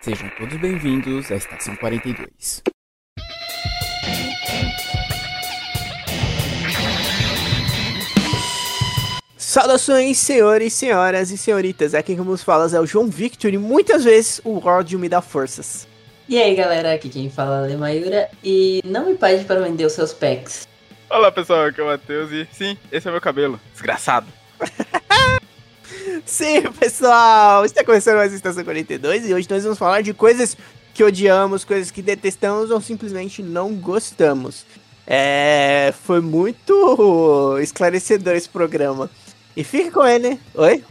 Sejam todos bem-vindos à Estação 42. Saudações, senhores, senhoras e senhoritas. Aqui quem nos fala é o João Victor e muitas vezes o ódio me dá forças. E aí, galera, aqui quem fala é Mayura e não me pede para vender os seus packs. Olá, pessoal, aqui é o Matheus e sim, esse é meu cabelo. Desgraçado. sim, pessoal, está começando mais Estação 42 e hoje nós vamos falar de coisas que odiamos, coisas que detestamos ou simplesmente não gostamos. É, foi muito esclarecedor esse programa. E fique com ele. Oi?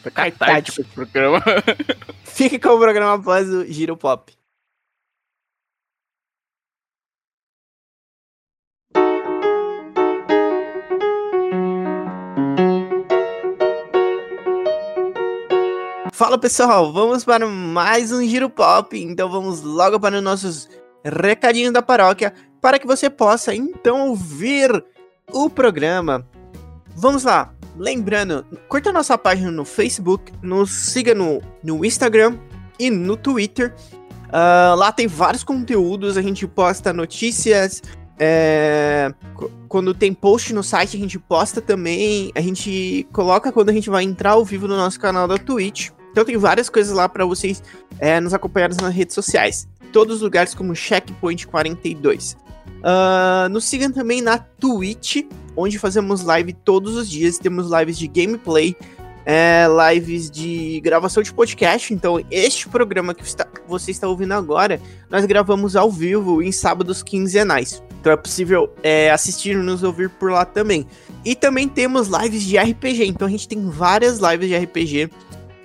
Foi catártico esse programa. fique com o programa após o Giro Pop. Fala pessoal, vamos para mais um Giro Pop. Então vamos logo para os nossos recadinhos da paróquia para que você possa então ouvir o programa. Vamos lá, lembrando, curta nossa página no Facebook, nos siga no, no Instagram e no Twitter. Uh, lá tem vários conteúdos, a gente posta notícias. É, quando tem post no site, a gente posta também. A gente coloca quando a gente vai entrar ao vivo no nosso canal da Twitch. Então tem várias coisas lá para vocês é, nos acompanharem nas redes sociais. Todos os lugares como Checkpoint 42. Uh, nos sigam também na Twitch, onde fazemos live todos os dias. Temos lives de gameplay, é, lives de gravação de podcast. Então, este programa que você está ouvindo agora, nós gravamos ao vivo em sábados quinzenais. Então é possível é, assistir e nos ouvir por lá também. E também temos lives de RPG. Então a gente tem várias lives de RPG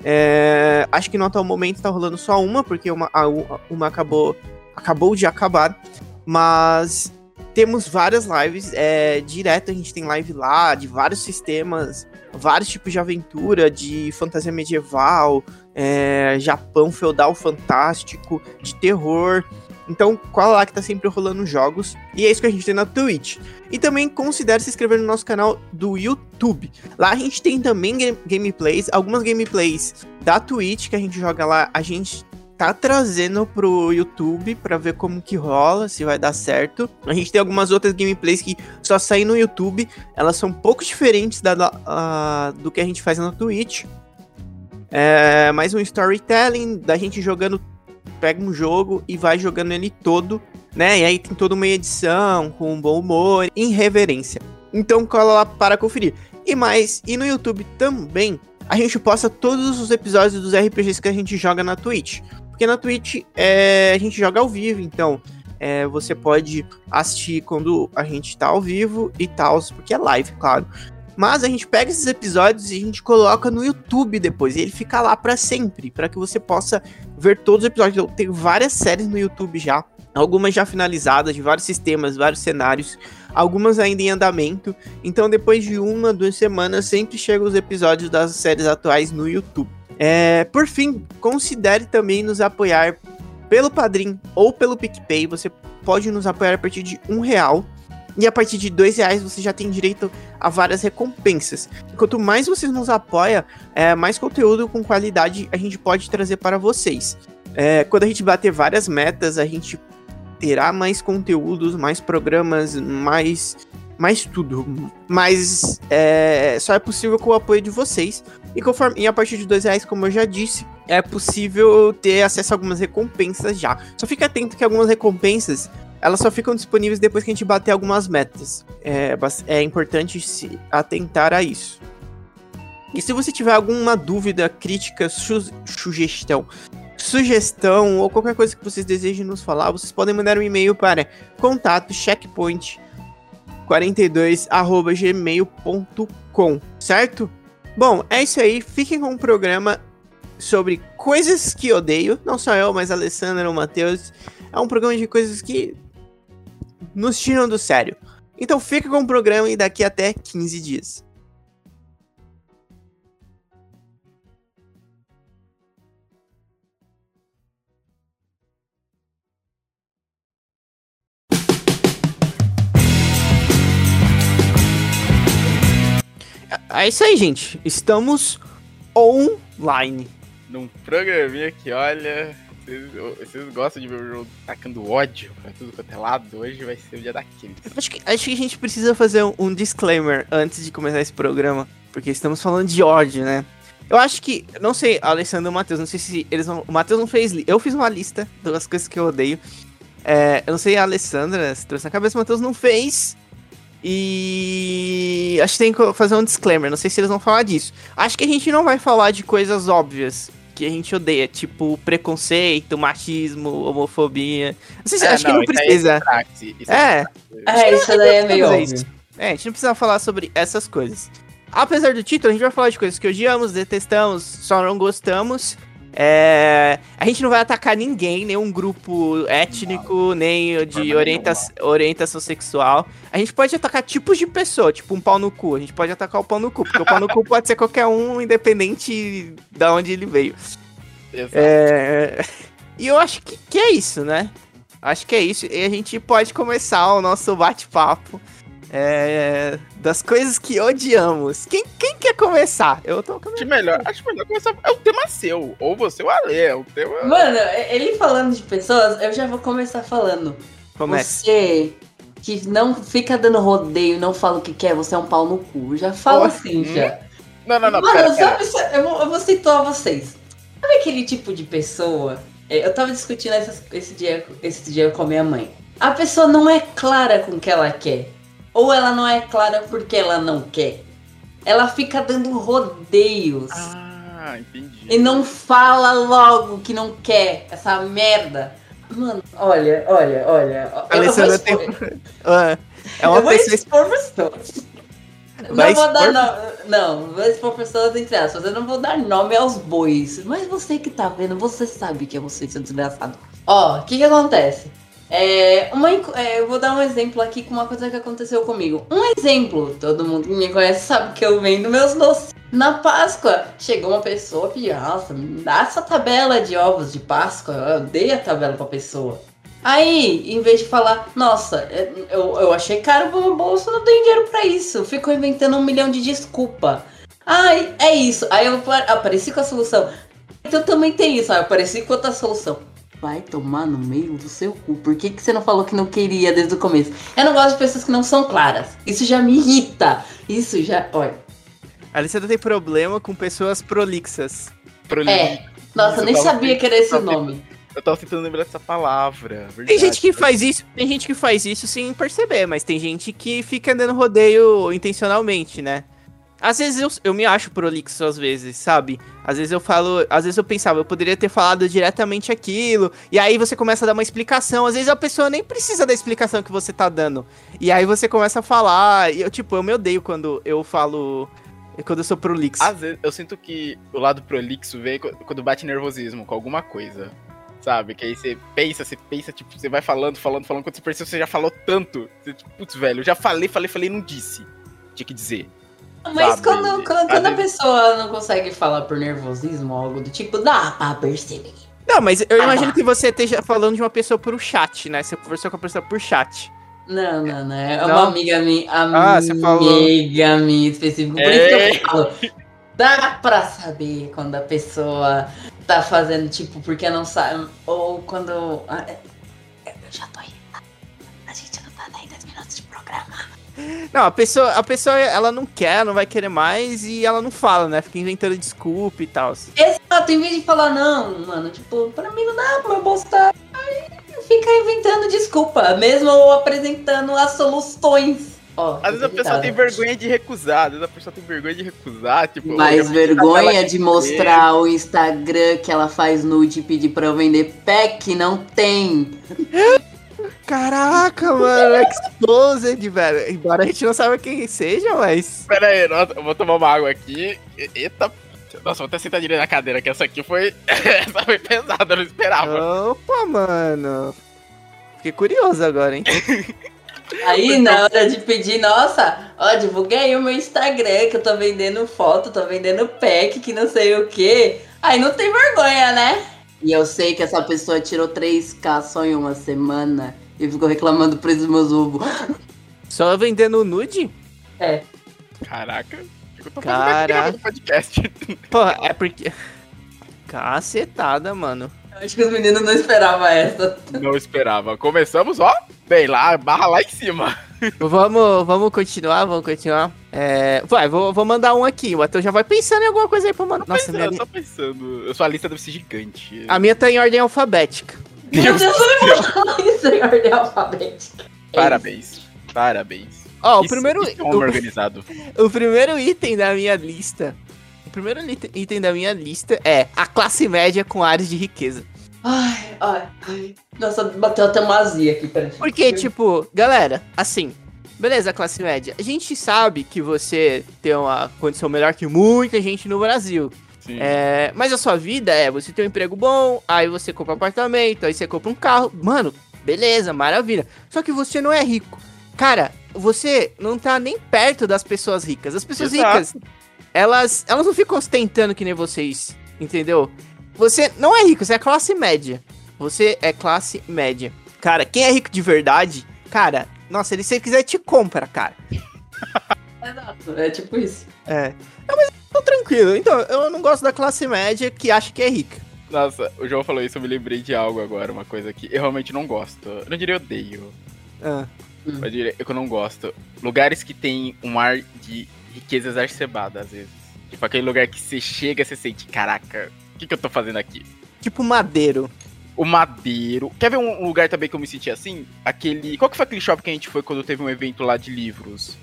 é, acho que no atual momento tá rolando só uma, porque uma, a, uma acabou, acabou de acabar. Mas temos várias lives é, direto, a gente tem live lá de vários sistemas, vários tipos de aventura, de fantasia medieval, é, Japão feudal fantástico, de terror. Então, qual lá que tá sempre rolando jogos. E é isso que a gente tem na Twitch. E também considere se inscrever no nosso canal do YouTube. Lá a gente tem também game gameplays, algumas gameplays da Twitch que a gente joga lá. A gente tá trazendo pro YouTube para ver como que rola, se vai dar certo. A gente tem algumas outras gameplays que só saem no YouTube, elas são um pouco diferentes da, da uh, do que a gente faz na Twitch. É mais um storytelling da gente jogando pega um jogo e vai jogando ele todo, né? E aí tem toda uma edição com um bom humor, em reverência. Então cola lá para conferir. E mais, e no YouTube também, a gente posta todos os episódios dos RPGs que a gente joga na Twitch. Porque na Twitch é, a gente joga ao vivo, então é, você pode assistir quando a gente tá ao vivo e tal, porque é live, claro. Mas a gente pega esses episódios e a gente coloca no YouTube depois. E ele fica lá para sempre, para que você possa ver todos os episódios. Eu tenho várias séries no YouTube já, algumas já finalizadas, de vários sistemas, vários cenários, algumas ainda em andamento. Então, depois de uma, duas semanas, sempre chegam os episódios das séries atuais no YouTube. É, por fim, considere também nos apoiar pelo Padrim ou pelo PicPay. Você pode nos apoiar a partir de um real. E a partir de dois reais você já tem direito a várias recompensas. Quanto mais vocês nos apoiam, é, mais conteúdo com qualidade a gente pode trazer para vocês. É, quando a gente bater várias metas, a gente terá mais conteúdos, mais programas, mais, mais tudo. Mas é, só é possível com o apoio de vocês. E, conforme, e a partir de dois reais, como eu já disse, é possível ter acesso a algumas recompensas já. Só fica atento que algumas recompensas elas só ficam disponíveis depois que a gente bater algumas metas. É, é importante se atentar a isso. E se você tiver alguma dúvida, crítica, su sugestão, sugestão ou qualquer coisa que vocês desejem nos falar, vocês podem mandar um e-mail para contato checkpoint 42@gmail.com, certo? Bom, é isso aí. Fiquem com o programa sobre coisas que odeio, não só eu, mas a Alessandra, o Matheus. É um programa de coisas que nos tiram do sério. Então fica com o programa e daqui até 15 dias. É isso aí, gente. Estamos online. Num programinha que, olha, Vocês, vocês gostam de ver o jogo tacando ódio pra tudo quanto é lado? Hoje vai ser o dia daquele. Acho que, acho que a gente precisa fazer um, um disclaimer antes de começar esse programa, porque estamos falando de ódio, né? Eu acho que, não sei, Alessandro e o Matheus, não sei se eles vão. O Matheus não fez. Eu fiz uma lista das coisas que eu odeio. É, eu não sei a Alessandra se trouxe na cabeça, o Matheus não fez. E acho que tem que fazer um disclaimer. Não sei se eles vão falar disso. Acho que a gente não vai falar de coisas óbvias que a gente odeia, tipo preconceito, machismo, homofobia. Não sei se, acho que não aí precisa. É, isso É, É, isso daí é meio óbvio. É, a gente não precisa falar sobre essas coisas. Apesar do título, a gente vai falar de coisas que odiamos, detestamos, só não gostamos. É, a gente não vai atacar ninguém, nenhum grupo étnico, nem de orienta orientação sexual. A gente pode atacar tipos de pessoa, tipo um pau no cu. A gente pode atacar o pau no cu, porque o pau no cu pode ser qualquer um, independente de onde ele veio. É, E eu acho que, que é isso, né? Acho que é isso. E a gente pode começar o nosso bate-papo é, das coisas que odiamos. Quem, quem quer começar? Eu tô Acho melhor, acho melhor começar. É o tema seu. Ou você ou a Lê. É o tema. Mano, ele falando de pessoas, eu já vou começar falando. Começa. Você que não fica dando rodeio e não fala o que quer, você é um pau no cu. Já fala Oh, assim, hum. já. Não, não, não. Mano, Pera, pera. sabe, eu, vou, eu vou situar vocês. Sabe aquele tipo de pessoa? é, Eu tava discutindo essas- esse, dia, esse dia com a minha mãe. A pessoa não é clara com o que ela quer. Ou ela não é clara porque ela não quer. Ela fica dando rodeios. Ah, entendi. E não fala logo que não quer essa merda. Mano, olha, olha, olha. Alessandra tem. Ah, é uma eu vou pessoa. expor pessoas. Vai não vou dar nome. Não, vou expor pessoas entre aspas. Eu não vou dar nome aos bois. Mas você que tá vendo, você sabe que é você, seu desgraçado. Ó, o que que acontece? É, uma, é, eu vou dar um exemplo aqui com uma coisa que aconteceu comigo. Um exemplo, todo mundo que me conhece sabe que eu vendo meus doces. Na Páscoa, chegou uma pessoa pediu, nossa, me dá essa tabela de ovos de Páscoa. Eu dei a tabela pra pessoa. Aí, em vez de falar, nossa, é, eu, eu achei caro pro meu bolso, não tenho dinheiro pra isso. Ficou inventando um milhão de desculpa. Ai, é isso. Aí eu apa- apareci com a solução. Então também tem isso. Aí eu apareci com outra solução. Vai tomar no meio do seu cu. Por que, que você não falou que não queria desde o começo? Eu não gosto de pessoas que não são claras. Isso já me irrita. Isso já. Olha. A Alessandra tem problema com pessoas prolixas. Proli- É. Nossa, eu nem eu sabia que era esse tava nome. Eu tava tentando lembrar dessa palavra. Tem verdade. gente que faz isso, tem gente que faz isso sem perceber, mas tem gente que fica dando rodeio intencionalmente, né? Às vezes eu, eu me acho prolixo, às vezes, sabe? Às vezes eu falo, às vezes eu pensava, eu poderia ter falado diretamente aquilo, e aí você começa a dar uma explicação, às vezes a pessoa nem precisa da explicação que você tá dando. E aí você começa a falar, e eu, tipo, eu me odeio quando eu falo, quando eu sou prolixo. Às vezes, eu sinto que o lado prolixo vem qu- quando bate nervosismo com alguma coisa. Sabe? Que aí você pensa, você pensa, tipo, você vai falando, falando, falando, quando você percebe, você já falou tanto. Você, tipo, putz, velho, eu já falei, falei, falei, não disse. Tinha que dizer. Mas quando, quando, às quando a pessoa não consegue falar por nervosismo ou algo do tipo, dá pra perceber. Não, mas eu Ah, imagino que você esteja falando de uma pessoa por chat, né? Você conversou com a pessoa por chat. Não, não, não. É Não? uma amiga minha. Ah, você falou. Amiga minha específica. Por isso que eu falo. Dá pra saber quando a pessoa tá fazendo, tipo, porque não sabe. Ou quando. ah, é- Eu já tô irritada. A gente não tá nem 10 minutos de programa. Não, a pessoa, a pessoa, ela não quer, não vai querer mais e ela não fala, né? Fica inventando desculpa e tal. Exato, em vez de falar, não, mano, tipo, pra mim não dá, bolso tá. Aí fica inventando desculpa, mesmo ou apresentando as soluções. Ó, Às vezes a pessoa tem vergonha de recusar, às vezes a pessoa tem vergonha de recusar, tipo... Mais eu vergonha de mostrar o Instagram que ela faz nude e pedir pra eu vender pack, não tem. Caraca, mano, exposed, velho. Embora a gente não saiba quem seja, mas. Pera aí, nossa, eu vou tomar uma água aqui. Eita. Nossa, vou até sentar direito na cadeira, que essa aqui foi. essa foi pesada, eu não esperava. Opa, mano. Fiquei curioso agora, hein? Aí, na hora de pedir, nossa, ó, divulguei aí o meu Instagram, que eu tô vendendo foto, tô vendendo pack, que não sei o que. Aí não tem vergonha, né? E eu sei que essa pessoa tirou 3K só em uma semana e ficou reclamando do preço dos meus ovos. Só vendendo nude? É. Caraca. Eu tô Caraca. podcast. Pô, é porque. Cacetada, mano. Acho que os meninos não esperavam essa. Não esperava. Começamos, ó, bem lá, barra lá em cima. Vamos, vamos continuar, vamos continuar. É, vai, vou, vou mandar um aqui. O Matheus já vai pensando em alguma coisa aí pra mandar. Nossa, pensando, minha, eu tô pensando. Eu sua lista deve ser gigante. a minha tá em ordem alfabética. Meu Deus, eu não vou falar isso em ordem alfabética. Parabéns. Parabéns. Ó, o Isso- primeiro, isso é um homem organizado. o, o primeiro item da minha lista. O primeiro item da minha lista é a classe média com áreas de riqueza. Ai, ai, ai. Nossa, bateu até uma azia aqui, peraí. Porque, tipo, galera, assim, beleza, classe média. A gente sabe que você tem uma condição melhor que muita gente no Brasil. Sim. É, mas a sua vida é você tem um emprego bom, aí você compra um apartamento, aí você compra um carro. Mano, beleza, maravilha. Só que você não é rico. Cara, você não tá nem perto das pessoas ricas. As pessoas Exato. ricas, elas, elas não ficam ostentando que nem vocês, entendeu? Você não é rico, você é classe média. Você é classe média. Cara, quem é rico de verdade, cara, nossa, ele se ele quiser te compra, cara. Exato, é tipo isso. É. Não, mas tô tranquilo. Então, eu não gosto da classe média que acha que é rica. Nossa, o João falou isso, eu me lembrei de algo agora, uma coisa que eu realmente não gosto. Eu não diria odeio, Ah. eu diria que eu não gosto. Lugares que tem um ar de riqueza exacerbada, às vezes. Tipo aquele lugar que você chega e você sente, caraca, que, que eu tô fazendo aqui? Tipo madeiro. O Madeiro. Quer ver um lugar também que eu me senti assim? Aquele. Qual que foi aquele shopping que a gente foi quando teve um evento lá de livros?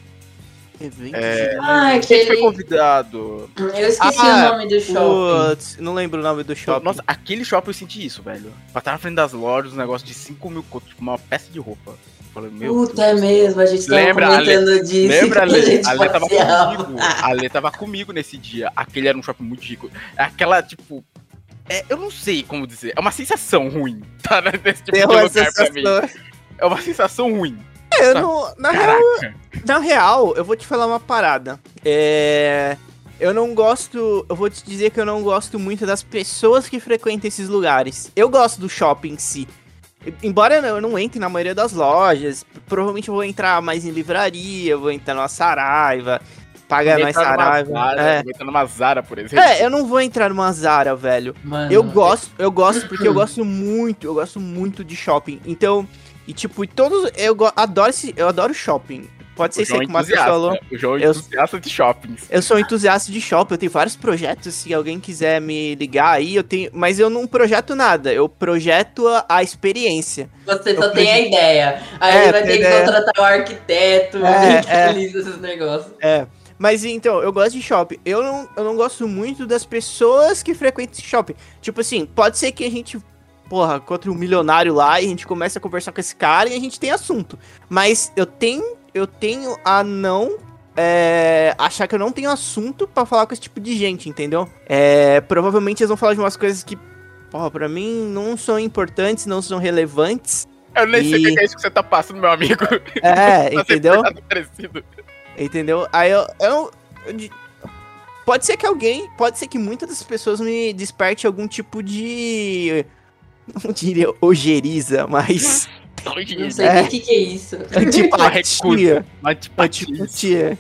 Evento É. Ah, A gente foi aquele. convidado. Eu esqueci Ah, o nome do shopping. Putz, não lembro o nome do shopping. Nossa, aquele shopping eu senti isso, velho. Pra estar na frente das lojas, um negócio de 5 mil conto, tipo uma peça de roupa. Falei, meu Puta, é Deus. mesmo, a gente tava Lembra, comentando disso. Lembra, a Ale? gente A Ale tava comigo. A Ale tava comigo nesse dia. Aquele era um shopping muito rico. É aquela, tipo. É, eu não sei como dizer. É uma sensação ruim, tá? Nesse tipo Tem de uma lugar pra mim. É uma sensação ruim. É, eu não, na, real, na real, eu vou te falar uma parada. É. Eu não gosto. Eu vou te dizer que eu não gosto muito das pessoas que frequentam esses lugares. Eu gosto do shopping em si. Embora eu não entre na maioria das lojas, provavelmente eu vou entrar mais em livraria, eu vou entrar numa Saraiva, pagar mais Saraiva. Zara, É. Entrar numa Zara, por exemplo. É, eu não vou entrar numa Zara, velho. Mano, Eu gosto, eu gosto porque eu gosto muito, eu gosto muito de shopping. Então, e tipo, e todos, eu adoro esse, eu adoro shopping. Pode ser é que o Matheus entusiasta. falou. O João é Eu- entusiasta de shoppings. Eu sou entusiasta de shopping, eu tenho vários projetos, se alguém quiser me ligar aí, eu tenho, mas eu não projeto nada, eu projeto a, a experiência. Você só eu tem a ideia. Aí É, ele vai ter que ideia. contratar o arquiteto, É, alguém que é. realiza esses negócios. É. Mas então, eu gosto de shopping. Eu não, eu não gosto muito das pessoas que frequentam esse shopping. Tipo assim, pode ser que a gente, porra, encontre um milionário lá e a gente comece a conversar com esse cara e a gente tem assunto. Mas eu tenho, eu tenho a não é, achar que eu não tenho assunto pra falar com esse tipo de gente, entendeu? É, provavelmente eles vão falar de umas coisas que, porra, pra mim não são importantes, não são relevantes. Eu nem sei o E- que é isso que você tá passando, meu amigo. É, Tá entendeu? Entendeu? Aí eu, eu, eu Pode ser que alguém. Pode ser que muitas das pessoas me desperte algum tipo de. Não diria ojeriza, mas. Não sei É. o que, que é isso. antipatia. recusa. Uma antipatia. Antipatia.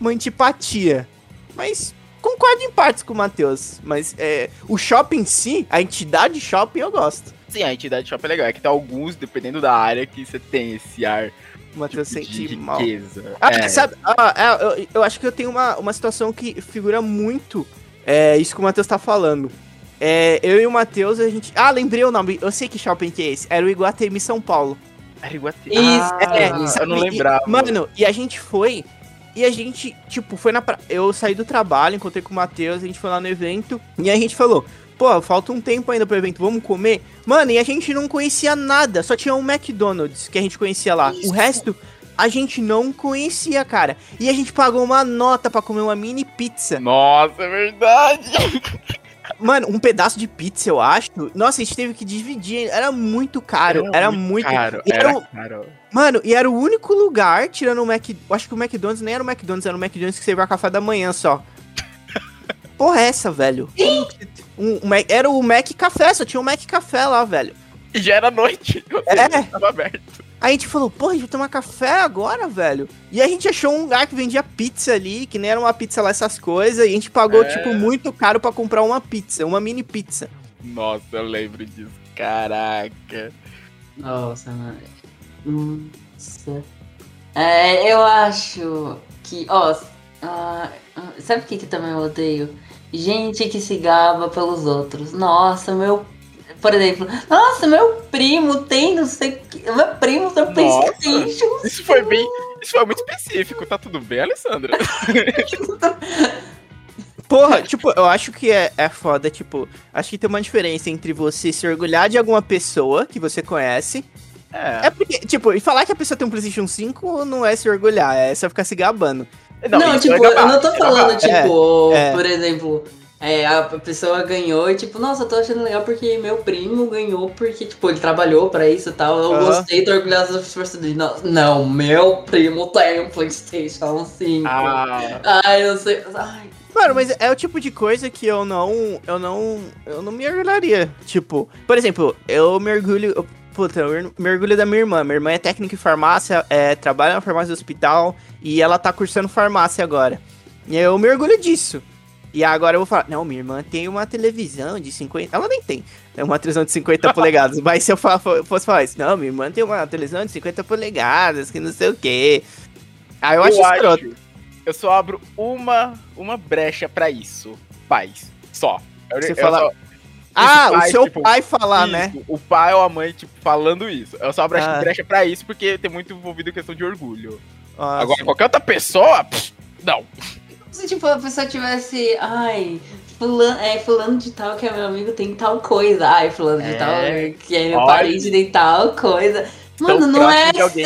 Uma antipatia. Mas. Concordo em partes com o Matheus. Mas é, o shopping em si, a entidade shopping, eu gosto. Sim, a entidade shopping é legal. É que tem alguns, dependendo da área, que você tem esse ar O Matheus tipo, sente de mal. Ah, é. sabe? Ah, é, eu, eu acho que eu tenho uma, uma situação que figura muito é, isso que o Matheus tá falando. É, eu e o Matheus, a gente. Ah, lembrei o nome. Eu sei que shopping que é esse. Era o Iguatemi São Paulo. Era Iguatemi. Isso, Ah, É, eu não E- lembrava. mano, e a gente foi. E a gente, tipo, foi na. pra- Eu saí do trabalho, encontrei com o Matheus, a gente foi lá no evento. E a gente falou: pô, falta um tempo ainda pro evento, vamos comer? Mano, e a gente não conhecia nada, só tinha um McDonald's que a gente conhecia lá. Isso. O resto. A gente não conhecia, cara. E a gente pagou uma nota pra comer uma mini pizza. Nossa, é verdade. Mano, um pedaço de pizza, eu acho. Nossa, a gente teve que dividir. Era muito caro. Era, muito. caro. E Era era caro. Mano, e era o único lugar, tirando o Mac. eu Acho que o McDonald's nem era o McDonald's, era o McDonald's que servia café da manhã só. Porra, é essa, velho? Um, um era o Mac Café, só tinha o Mac Café lá, velho. E já era noite. É. Tava aberto. Aí a gente falou, porra, a gente vai tomar café agora, velho. E a gente achou um lugar que vendia pizza ali, que nem era uma pizza lá, essas coisas, e a gente pagou, É. tipo, muito caro pra comprar uma pizza, uma mini pizza. Nossa, eu lembro disso. Caraca. Nossa, mano. Nossa. É, eu acho que, ó, ah, sabe o que, que também eu odeio? Gente que se gaba pelos outros. Nossa, meu. Por exemplo, nossa, meu primo tem não sei o que. Meu primo tem Playstation. Isso foi bem. Isso foi muito específico. Tá tudo bem, Alessandra? Porra, tipo, eu acho que é, é foda, tipo, acho que tem uma diferença entre você se orgulhar de alguma pessoa que você conhece. É. é porque, tipo, e falar que a pessoa tem um PlayStation 5 não é se orgulhar, é só ficar se gabando. Não, não tipo, é eu não tô falando, é, tipo, é, por exemplo, é, a pessoa ganhou e tipo, nossa, eu tô achando legal porque meu primo ganhou porque, tipo, ele trabalhou pra isso e tal. Eu uhum. gostei, tô orgulhosa da força dele. Não, não, meu primo tem um Playstation 5. Ah. Ai, eu sei. Ai, Mano, mas é o tipo de coisa que eu não. Eu não. Eu não me orgulharia. Tipo, por exemplo, eu mergulho. Eu, puta, eu mergulho da minha irmã. Minha irmã é técnica em farmácia, é, trabalha na farmácia do hospital e ela tá cursando farmácia agora. E eu mergulho disso. E agora eu vou falar, não, minha irmã tem uma televisão de 50. Ela nem tem. É uma televisão de 50 polegadas. Mas se eu fosse falar isso, não, minha irmã tem uma televisão de 50 polegadas, que não sei o quê. Aí eu, eu acho escroto eu só abro uma, uma brecha para isso. Pais. Só. Você eu, fala... Só... Ah, o seu tipo, pai falar, isso, né? O pai ou a mãe, tipo, falando isso. Eu só abro ah. brecha pra isso porque tem muito envolvido em questão de orgulho. Ah, Agora, sim. qualquer outra pessoa, pff, não. Se, tipo, a pessoa tivesse. Ai, fulano, é, fulano de tal que é meu amigo tem tal coisa. Ai, fulano de é, tal que é meu parente tem tal coisa. Mano, não é seu!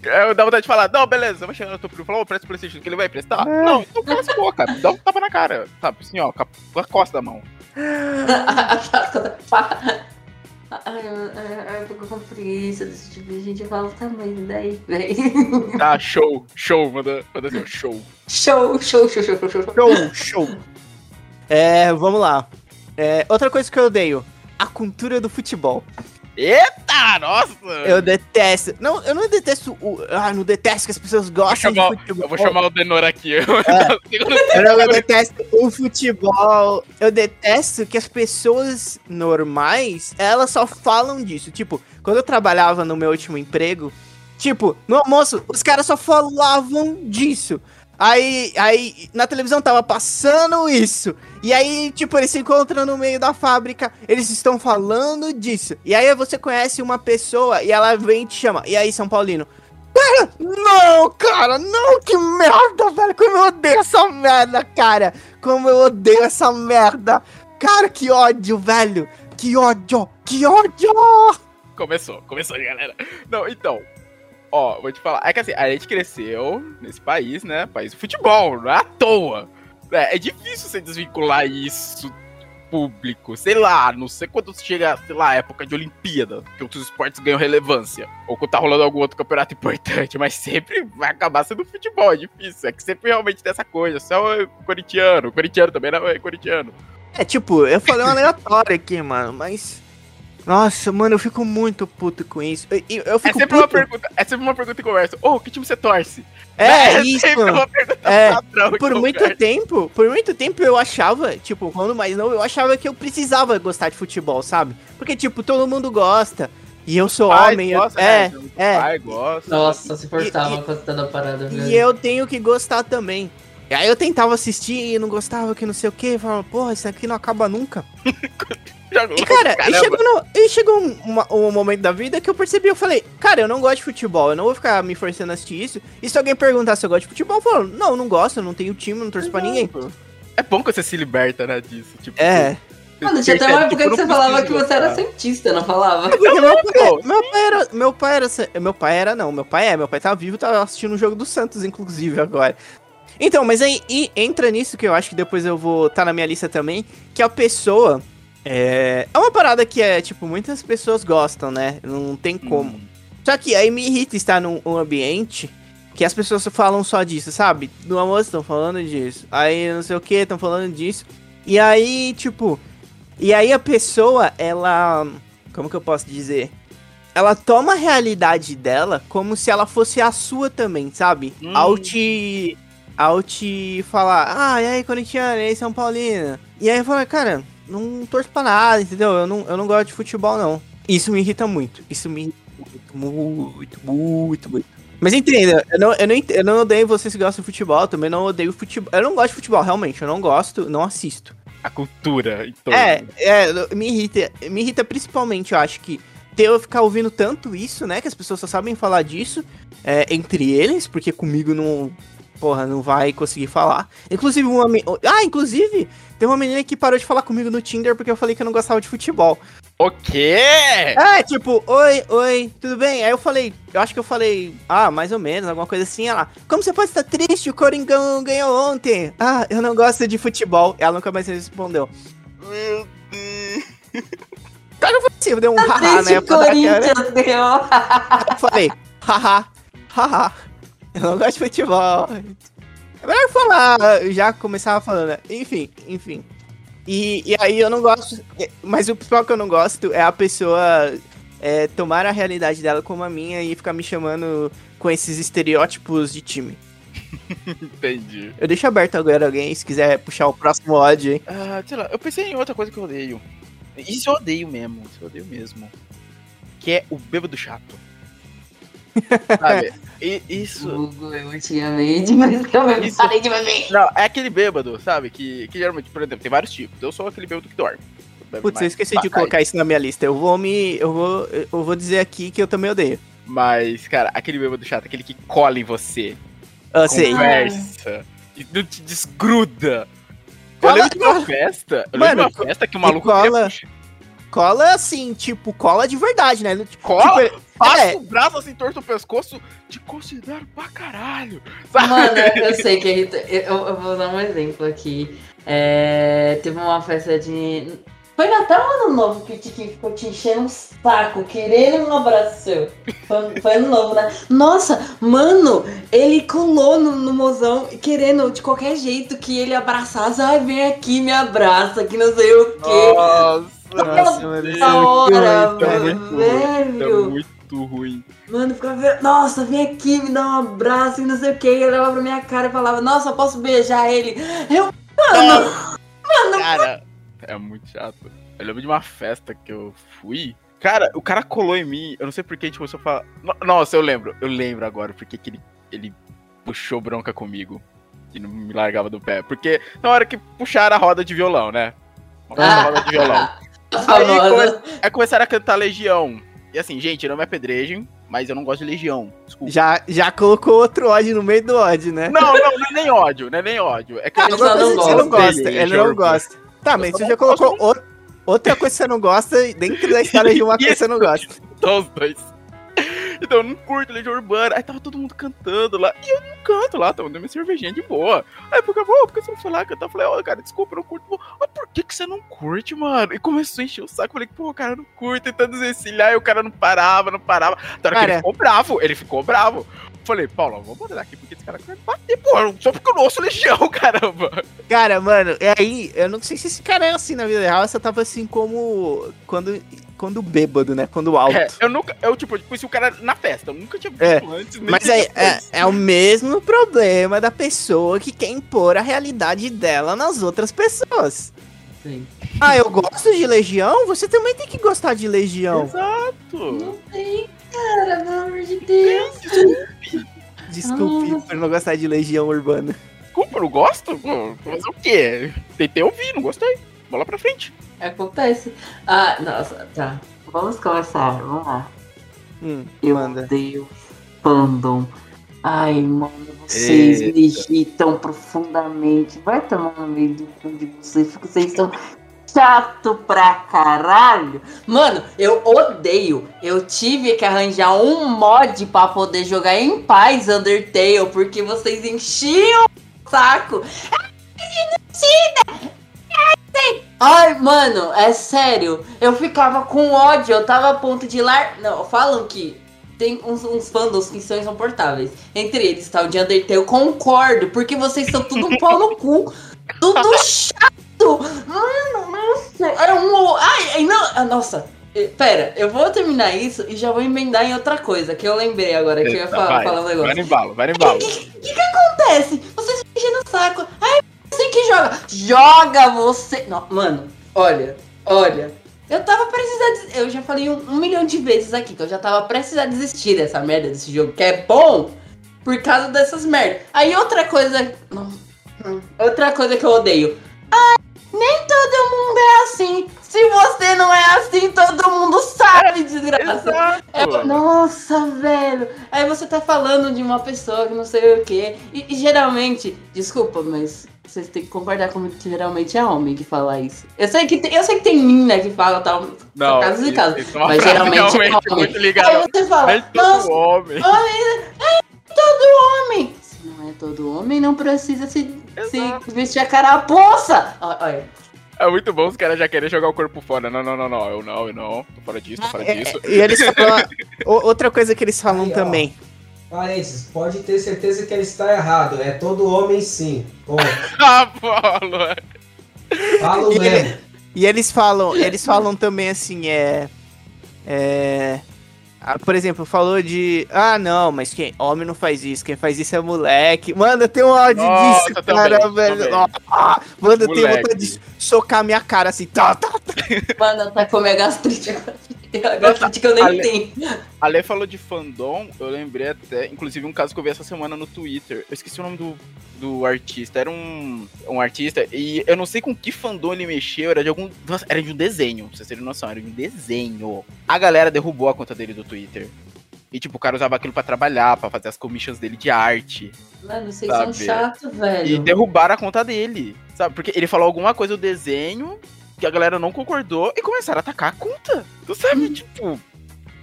É, eu dá vontade de falar, não, beleza, vai chegar no teu primo e falar, ô, presta o Playstation que ele vai prestar. É. Não, então cala essa boca, dá um tapa na cara, sabe, assim, ó, com a costa da mão. Ai, eu, fico com preguiça desse tipo de gente. Eu falo, tá, mas daí, daí. Ah, show, show, manda, manda assim, show. Show, show, show, show, show, show. Show, show. É, vamos lá. É, outra coisa que eu odeio, a cultura do futebol. Eita, nossa! Eu detesto. Não, eu não detesto o. Ah, não detesto que as pessoas gostem chamar, de futebol. Eu vou chamar o Denor aqui. É. eu, não, eu detesto o futebol. Eu detesto que as pessoas normais, elas só falam disso. Tipo, quando eu trabalhava no meu último emprego, tipo, no almoço, os caras só falavam disso. Aí, aí, na televisão tava passando isso. E aí, tipo, eles se encontram no meio da fábrica, eles estão falando disso. E aí você conhece uma pessoa e ela vem e te chama. E aí, São Paulino? Cara, não, cara, não, que merda, velho. Como eu odeio essa merda, cara. Como eu odeio essa merda. Cara, que ódio, velho. Que ódio, que ódio. Começou, começou, galera. Não, então, Ó, vou te falar. É que assim, a gente cresceu nesse país, né? País de futebol, não é à toa. É, é difícil você desvincular isso público. Sei lá, não sei quando chega, sei lá, época de Olimpíada, que outros esportes ganham relevância. Ou quando tá rolando algum outro campeonato importante, mas sempre vai acabar sendo futebol, é difícil. É que sempre realmente tem essa coisa. Só é corintiano, corintiano também não é corintiano. É tipo, eu falei uma aleatória aqui, mano, mas nossa, mano, eu fico muito puto com isso. Eu, eu é, sempre uma pergunta, é sempre uma pergunta em conversa. Ô, oh, que time você torce? É, é isso. é, por muito conversa. tempo, por muito tempo eu achava, tipo, quando mais não, eu achava que eu precisava gostar de futebol, sabe? Porque, tipo, todo mundo gosta. E eu sou pai homem. Gosta, eu, é, né? é. Pai gosta. Nossa, se portava com toda a parada. E eu tenho que gostar também. E aí eu tentava assistir e não gostava que não sei o que. Falava, porra, isso aqui não acaba nunca. E, cara, e chegou, no, e chegou um, um, momento da vida que eu percebi, eu falei, cara, eu não gosto de futebol, eu não vou ficar me forçando a assistir isso. E se alguém perguntar se eu gosto de futebol, eu falo, não, não gosto, eu não tenho time, não torço pra ninguém. É bom que você se liberta, né, disso. Tipo, é. Mano, tinha até uma época que você falava que você era cientista, não falava? Porque meu pai, meu pai era. Meu pai era. Meu pai era, não. Meu pai é. Meu pai tá vivo, tá assistindo o jogo do Santos, inclusive, agora. Então, mas aí entra nisso que eu acho que depois eu vou tá na minha lista também, que a pessoa é, é uma parada que é, tipo, muitas pessoas gostam, né? Não tem como. Hum. Só que aí me irrita estar num um ambiente que as pessoas falam só disso, sabe? No almoço estão falando disso. Aí não sei o que, estão falando disso. E aí, tipo. E aí a pessoa, ela. Como que eu posso dizer? Ela toma a realidade dela como se ela fosse a sua também, sabe? Hum. Ao te ao te falar, ah, e aí, corintiano, e aí, São Paulino? E aí eu falo, cara, não torço pra nada, entendeu? Eu não, eu não gosto de futebol, não. Isso me irrita muito. Isso me irrita muito, muito, muito, muito. Mas entenda, eu não, eu, não, eu não odeio vocês que gostam de futebol, também não odeio futebol. Eu não gosto de futebol, realmente, eu não gosto, não assisto. A cultura torno. É, é, me irrita, me irrita principalmente, eu acho que ter eu ficar ouvindo tanto isso, né, que as pessoas só sabem falar disso, é, entre eles, porque comigo não, porra, não vai conseguir falar. Inclusive, uma, me- ah, inclusive, tem uma menina que parou de falar comigo no Tinder porque eu falei que eu não gostava de futebol. O quê? É, tipo, oi, oi, tudo bem? Aí eu falei, eu acho que eu falei, ah, mais ou menos, alguma coisa assim. Ela, como você pode estar triste? O Coringão ganhou ontem. Ah, eu não gosto de futebol. Ela nunca mais respondeu. Meu Deus. Cara, eu falei assim, eu dei um haha, Triste né? Corinthians ganhou. Eu falei, haha, haha, eu não gosto de futebol. É melhor falar, já começava falando, né? enfim, enfim. E, e aí eu não gosto, mas o principal que eu não gosto é a pessoa é, tomar a realidade dela como a minha e ficar me chamando com esses estereótipos de time. Entendi. Eu deixo aberto agora alguém, se quiser puxar o próximo ódio, hein? Ah, sei lá, eu pensei em outra coisa que eu odeio. Isso eu odeio mesmo, isso eu odeio mesmo. Que é o bêbado chato. Sabe? E, isso. Hugo, eu antigamente, mas eu me Isso. parei de beber. Não, é aquele bêbado, sabe? Que, que geralmente, por exemplo, tem vários tipos. Eu sou aquele bêbado que dorme. Putz, eu esqueci de colocar isso na minha lista. Eu vou me. Eu vou. Eu vou dizer aqui que eu também odeio. Mas, cara, aquele bêbado chato, aquele que cola em você. Eu sei. Conversa. E não te desgruda. Eu Cola- lembro de uma festa. Eu lembro Mano, de uma festa que o maluco cola- Cola assim, tipo, cola de verdade, né? Tipo, Cola, ele- passa é. o braço assim, torto o pescoço, te considero pra caralho. Sabe? Mano, eu sei que irrita. Eu, eu vou dar um exemplo aqui. É, teve uma festa de. Foi Natal ou Ano Novo que o Tiquinho ficou te enchendo um saco, querendo um abraço seu. Foi, foi Ano Novo, né? Nossa, mano, ele colou no, no mozão, querendo de qualquer jeito que ele abraçasse. Ai, vem aqui, me abraça, que não sei o quê. Nossa, Nossa, mano, isso é Da muito hora, ruim, cara. mano, é velho. muito ruim. Mano, ficava vendo, nossa, vem aqui, me dá um abraço e não sei o que. Ele olhava pra minha cara e falava, nossa, posso beijar ele? Eu, mano, Cara, é muito chato. Eu lembro de uma festa que eu fui. Cara, o cara colou em mim. Eu não sei por que a gente começou a falar. No- Nossa, eu lembro. Eu lembro agora porque que ele, ele puxou bronca comigo. E não me largava do pé. Porque na hora que puxaram a roda de violão, né? Uma roda de violão. A Aí, famosa. come- aí começaram a cantar Legião. E assim, gente, não me apedrejem, mas eu não gosto de Legião. Desculpa. Já, já colocou outro ódio no meio do ódio, né? Não, não, não é nem ódio, não é nem ódio. É que Ah, Ele coisa não que você não gosta. gosta. Ele Ele não gosta. Tá, mas você já não colocou outra coisa que você não gosta dentro da história de uma coisa que você não gosta. Então, os dois. Então eu não curto Legião Urbana. Aí tava todo mundo cantando lá. E eu não canto lá, tava dando minha cervejinha de boa. Aí por favor, por que você não foi lá cantar? Eu falei, ó, cara, desculpa, eu não curto. Mas por que, que você não curte, mano? E começou a encher o saco. Eu falei, pô, cara, eu não curto, tentando desvencilhar. E o cara não parava, não parava. Que Cara. ele ficou bravo. Ele ficou bravo. Eu Falei, Paulo, vou mandar aqui porque esse cara quer me bater, pô. Só porque eu não ouço Legião, caramba. Cara, mano, e aí, eu não sei se esse cara é assim na vida real, você tava assim como quando, quando bêbado, né? Quando alto. É, eu nunca, eu tipo, conheci o cara na festa. Eu nunca tinha visto É, antes. Mas é, é, é o mesmo problema da pessoa que quer impor a realidade dela nas outras pessoas. Sim. Ah, eu gosto de Legião? Você também tem que gostar de Legião. Exato. Não tem, cara, pelo amor de Deus. Desculpe Nossa. por não gostar de Legião Urbana. Desculpa, eu não gosto? Fazer o quê? Tentei ouvir, não gostei. Bola pra frente. Acontece. Ah, nossa, tá. Vamos começar, vamos lá. Hum, Eu manda. odeio fandom. Ai, mano, vocês me irritam profundamente. Vai tomar no meio do cu de vocês, porque vocês são chato pra caralho. Mano, eu odeio. Eu tive que arranjar um mod pra poder jogar em paz Undertale, porque vocês enchiam o saco. Ai, mano, é sério. Eu ficava com ódio, eu tava a ponto de lar... Não, falam que tem uns, uns fandoms que são insuportáveis. Entre eles tá o de Undertale, eu concordo, porque vocês são tudo um pau no cu. Tudo chato. Mano. É um... Ai, ai, não... ah, Nossa. Eh, Pera, eu vou terminar isso e já vou emendar em outra coisa, que eu lembrei agora, que eu ia Eita, falar, vai, falar um negócio Vai no embalo, vai no embalo. acontece? Vocês saco. Ai, você que joga. Joga você. Não, mano, olha, olha. Eu tava precisando. Eu já falei um, um, milhão de vezes aqui que eu já tava precisando desistir dessa merda desse jogo, que é bom por causa dessas merdas. Aí outra coisa. Outra coisa que eu odeio. Ai, nem todo mundo é assim. Se você não é assim, todo mundo sabe, desgraça. É, nossa, velho. Aí você tá falando de uma pessoa que não sei o quê. E, e geralmente, desculpa, mas vocês têm que concordar comigo que geralmente é homem que fala isso. Eu sei que tem, eu sei que tem mina que fala tal. Não, casos e casos. Mas geralmente é homem. Muito ligado. Aí você fala, é todo homem. homem. É todo homem. Se não é todo homem, não precisa se, se vestir a carapuça. Olha. É muito bom os caras já querem jogar o corpo fora. Não, não, não, não. Eu não, eu não. Tô fora disso, tô fora É, disso. e eles falam. outra coisa que eles falam Aí, ó. também. Parênteses, pode ter certeza que ele está errado. É todo homem sim. Ah, Paulo. Falo E mesmo. E eles falam, eles falam também assim, é. É. ah, Por exemplo, falou de. Ah, não, mas quem? Homem não faz isso, quem faz isso é moleque. Mano, eu tenho ódio Nossa, disso, também, cara, velho. também. Ah, mano, eu tenho vontade de socar minha cara assim. Tá, tá, tá. Mano, tá com a minha gastrite agora. A gastrite que eu nem Ale- tenho. A Lê falou de fandom, eu lembrei até, inclusive, um caso que eu vi essa semana no Twitter. Eu esqueci o nome do, do artista. Era um, um artista, e eu não sei com que fandom ele mexeu, era de algum. Nossa, era de um desenho, pra vocês terem noção, era de um desenho. A galera derrubou a conta dele do Twitter. E, tipo, o cara usava aquilo pra trabalhar, pra fazer as commissions dele de arte. Mano, vocês Sabe? são chatos, E velho. derrubaram a conta dele, sabe? Porque ele falou alguma coisa do desenho que a galera não concordou e começaram a atacar a conta. Tu sabe, tipo.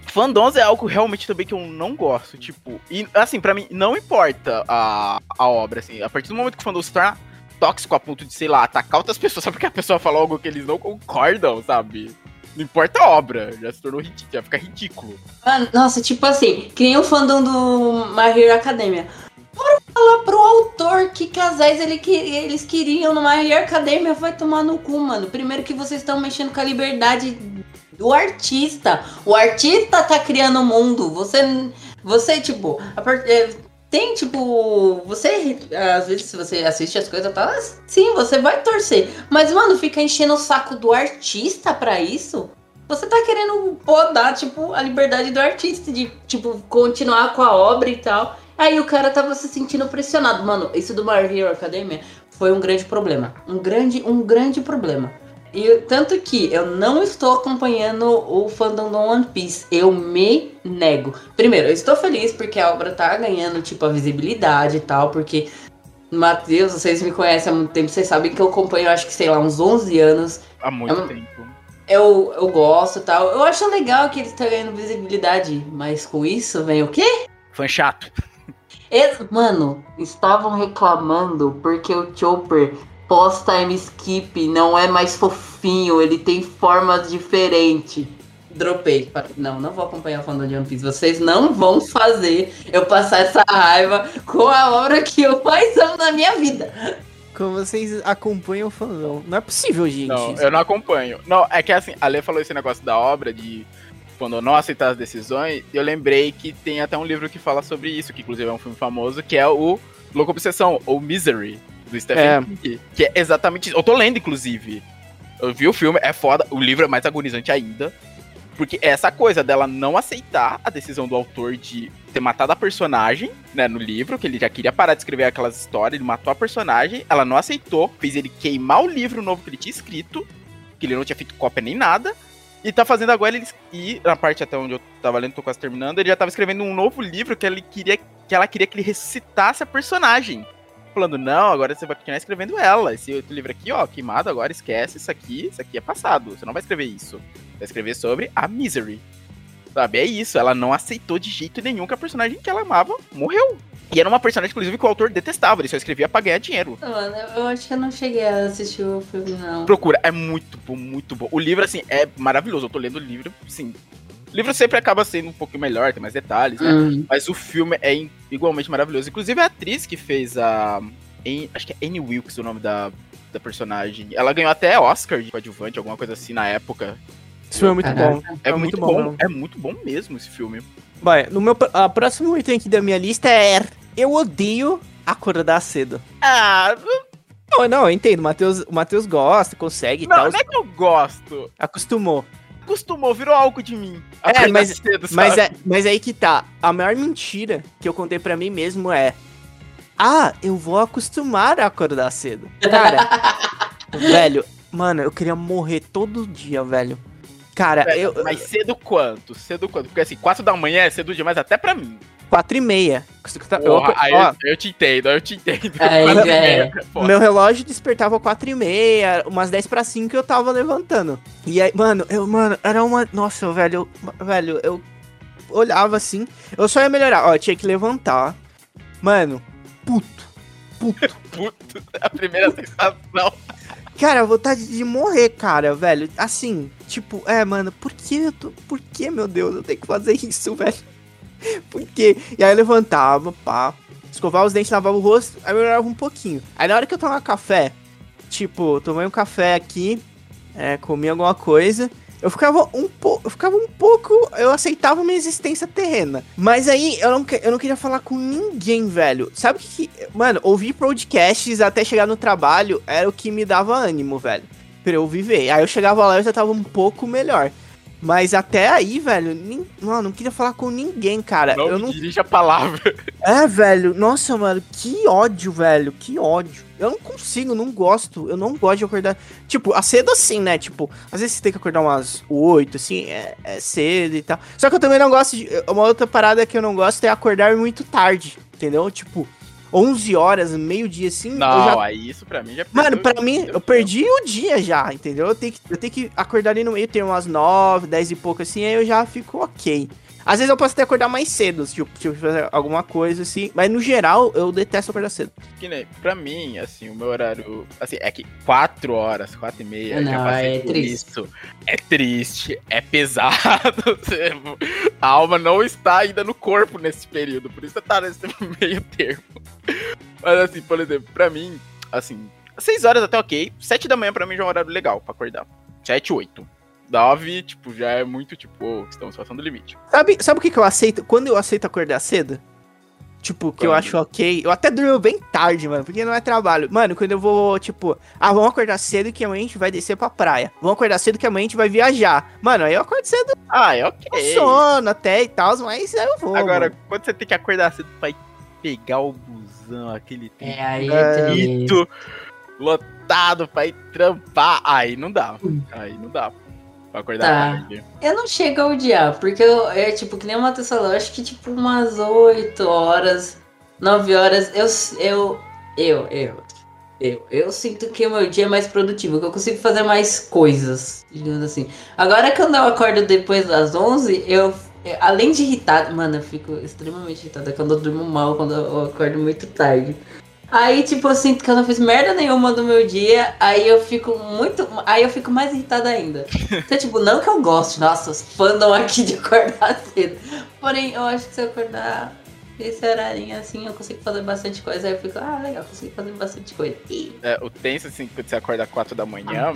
Fandoms é algo realmente também que eu não gosto, tipo. E, assim, pra mim, não importa a, a obra, assim. A partir do momento que o fandom se torna tóxico a ponto de, sei lá, atacar outras pessoas só porque a pessoa falou algo que eles não concordam, sabe? Não importa a obra, já se tornou ridículo, já fica ridículo. Mano, nossa, tipo assim, que nem o fandom do My Hero Academia. Bora falar pro autor que casais ele que, eles queriam Hero Academia vai tomar no cu, mano. Primeiro que vocês estão mexendo com a liberdade do artista. O artista tá criando o mundo. Você, você tipo, a par- é, tem tipo, você às vezes se você assiste as coisas, tá? Sim, você vai torcer. Mas mano, fica enchendo o saco do artista pra isso? Você tá querendo podar, tipo, a liberdade do artista de, tipo, continuar com a obra e tal. Aí o cara tava se sentindo pressionado. Mano, isso do My Hero Academia foi um grande problema. Um grande, um grande problema. E tanto que eu não estou acompanhando o fandom do One Piece. Eu me nego. Primeiro, eu estou feliz porque a obra tá ganhando, tipo, a visibilidade e tal, porque. Matheus, vocês me conhecem há muito tempo, vocês sabem que eu acompanho, acho que, sei lá, uns 11 anos. Há muito tempo. Eu, eu gosto e tal. Eu acho legal que ele tá ganhando visibilidade, mas com isso vem o quê? Fã chato. Mano, estavam reclamando porque o Chopper pós-time skip não é mais fofinho, ele tem formas diferentes. Dropei. Não, não vou acompanhar o fandom de One Piece. Vocês não vão fazer eu passar essa raiva com a obra que eu mais amo na minha vida. Como vocês acompanham o fandom. Não é possível, gente. Não, eu não acompanho. Não, é que assim, a Lê falou esse negócio da obra, de quando não aceitar as decisões, eu lembrei que tem até um livro que fala sobre isso, que inclusive é um filme famoso, que é o Louco Obsessão, ou Misery, do Stephen É. King. Que é exatamente isso. Eu tô lendo, inclusive. Eu vi o filme, é foda. O livro é mais agonizante ainda. Porque é essa coisa dela não aceitar a decisão do autor de ter matado a personagem, né, no livro, que ele já queria parar de escrever aquelas histórias, ele matou a personagem, ela não aceitou, fez ele queimar o livro novo que ele tinha escrito, que ele não tinha feito cópia nem nada, e tá fazendo agora ele e na parte até onde eu tava lendo, tô quase terminando, ele já tava escrevendo um novo livro que ele queria que ela queria que ele ressuscitasse a personagem. Falando, não, agora você vai continuar escrevendo ela. Esse outro livro aqui, ó, queimado, agora esquece isso aqui, isso aqui é passado. Você não vai escrever isso. Vai escrever sobre a Misery. Sabe, é isso. Ela não aceitou de jeito nenhum que a personagem que ela amava morreu. E era uma personagem, inclusive, que o autor detestava. Ele só escrevia pra ganhar dinheiro. Mano, eu acho que eu não cheguei a assistir o filme, não. Procura, é muito bom, muito bom. O livro, assim, é maravilhoso. Eu tô lendo o livro, sim. O livro sempre acaba sendo um pouco melhor, tem mais detalhes, né? Hum. Mas o filme é igualmente maravilhoso. Inclusive, a atriz que fez a. Acho que é Annie Wilkes o nome da, da personagem. Ela ganhou até Oscar de coadjuvante, alguma coisa assim na época. Esse filme é muito Caraca. bom. É, muito, bom, mesmo. é muito bom mesmo esse filme. Vai, no meu, a próximo item aqui da minha lista é Eu odeio acordar cedo. Ah, Não, não, eu entendo. O Matheus, o Matheus gosta, consegue e não, tal. não é que eu gosto. Acostumou. Acostumou, virou algo de mim. É, mas- cedo, Mas, é, mas aí que tá. A maior mentira que eu contei pra mim mesmo é. Ah, eu vou acostumar a acordar cedo. Cara, velho, mano, eu queria morrer todo dia, velho. Cara, eu. Mas cedo quanto? Cedo quanto? Porque assim, 4 da manhã é cedo demais até pra mim. Quatro e meia. Eu, Porra, aí ó, eu, eu te entendo, eu te entendo. Aí, é. meia, pô. Meu relógio despertava 4 e meia, umas 10 para 5 eu tava levantando. E aí, mano, eu, mano, era uma. Nossa, velho, eu, velho, eu olhava assim. Eu só ia melhorar. Ó, eu tinha que levantar. Mano, puto. Puto. Puto, a primeira sensação. Cara, vontade de morrer, cara, velho. Assim, tipo, é, mano, por que eu tô. Por que, meu Deus, eu tenho que fazer isso, velho? Por quê? E aí eu levantava, pá, escovava os dentes, lavava o rosto, aí melhorava um pouquinho. Aí na hora que eu tomava café, tipo, tomei um café aqui, é, comi alguma coisa. Eu ficava um pouco. Eu ficava um pouco. Eu aceitava minha existência terrena. Mas aí eu não, eu não queria falar com ninguém, velho. Sabe o que. que- Mano, ouvir podcasts até chegar no trabalho era o que me dava ânimo, velho. Pra eu viver. Aí eu chegava lá e já tava um pouco melhor. Mas até aí, velho, nin... não, não queria falar com ninguém, cara. Não, eu não dirige a palavra. é, velho, nossa, mano, que ódio, velho, que ódio. Eu não consigo, não gosto, eu não gosto de acordar. Tipo, a cedo assim, né? Tipo, às vezes você tem que acordar umas 8, assim, é, é cedo e tal. Só que eu também não gosto de. Uma outra parada que eu não gosto é acordar muito tarde, entendeu? Tipo, 11 horas, meio-dia assim. Não, já aí isso pra mim já Mano, pra mim, eu perdi o dia já, entendeu? Eu tenho que, eu tenho que acordar ali no meio, ter umas 9, 10 e pouco assim, aí eu já fico ok. Às vezes eu posso até acordar mais cedo, tipo, tipo fazer alguma coisa assim, mas no geral eu detesto acordar cedo. Que nem, pra mim, assim, o meu horário. Assim, é que 4 horas, 4 e meia, Não, já passei é por triste. isso. É triste, é pesado. A alma não está ainda no corpo nesse período, por isso tá nesse meio termo. Mas assim, por exemplo, pra mim, assim, 6 horas até ok. 7 da manhã pra mim já é um horário legal pra acordar. 7, 8. 9, tipo, já é muito tipo, ô, estamos passando o limite. Sabe, sabe o que, que eu aceito? Quando eu aceito acordar cedo? Tipo, que eu Quando? acho ok. Eu até durmo bem tarde, mano, porque não é trabalho. Mano, quando eu vou, tipo, ah, vamos acordar cedo que amanhã a gente vai descer pra praia. Vamos acordar cedo que amanhã a gente vai viajar. Mano, aí eu acordo cedo, Ah, é ok. com sono até e tal, mas aí eu vou. Agora, mano. quando você tem que acordar cedo pra ir pegar o busão, aquele É, aí É, lotado pra ir trampar, aí não dá. Aí não dá. Pra acordar Tá. tarde. Eu não chego a odiar, porque eu, é tipo, que nem o Matheus falou, eu acho que tipo umas 8 horas, 9 horas, eu, eu, eu, eu, eu, eu sinto que o meu dia é mais produtivo, que eu consigo fazer mais coisas, digamos assim. Agora quando eu acordo depois das 11, eu, eu- além de irritado, mano, eu fico extremamente irritada quando eu durmo mal, quando eu acordo muito tarde. Aí, tipo, eu sinto que eu não fiz merda nenhuma do meu dia, aí eu fico muito. Aí eu fico mais irritada ainda. Então, tipo, não que eu goste, nossa, os fandom aqui de acordar cedo. Porém, eu acho que se eu acordar esse horarinho assim, eu consigo fazer bastante coisa. Aí eu fico, ah, legal, consigo fazer bastante coisa. É, o tenso, assim, quando você acorda às 4 da manhã,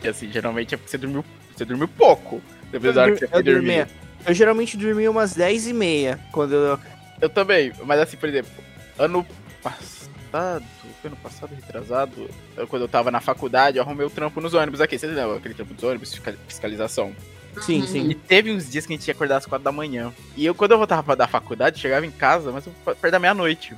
que assim, geralmente é porque você dormiu, você dormiu pouco. Depois da hora que você eu foi dormir. Eu geralmente dormia umas 10 e meia. Quando eu. Eu também, mas assim, por exemplo, ano passado, foi ano passado, retrasado, eu, quando eu tava na faculdade, eu arrumei o trampo nos ônibus aqui. Vocês lembram aquele trampo dos ônibus, fisca- fiscalização? Sim, Uhum. sim. E teve uns dias que a gente ia acordar às 4 da manhã. E eu, quando eu voltava da faculdade, chegava em casa, mas perto da meia-noite.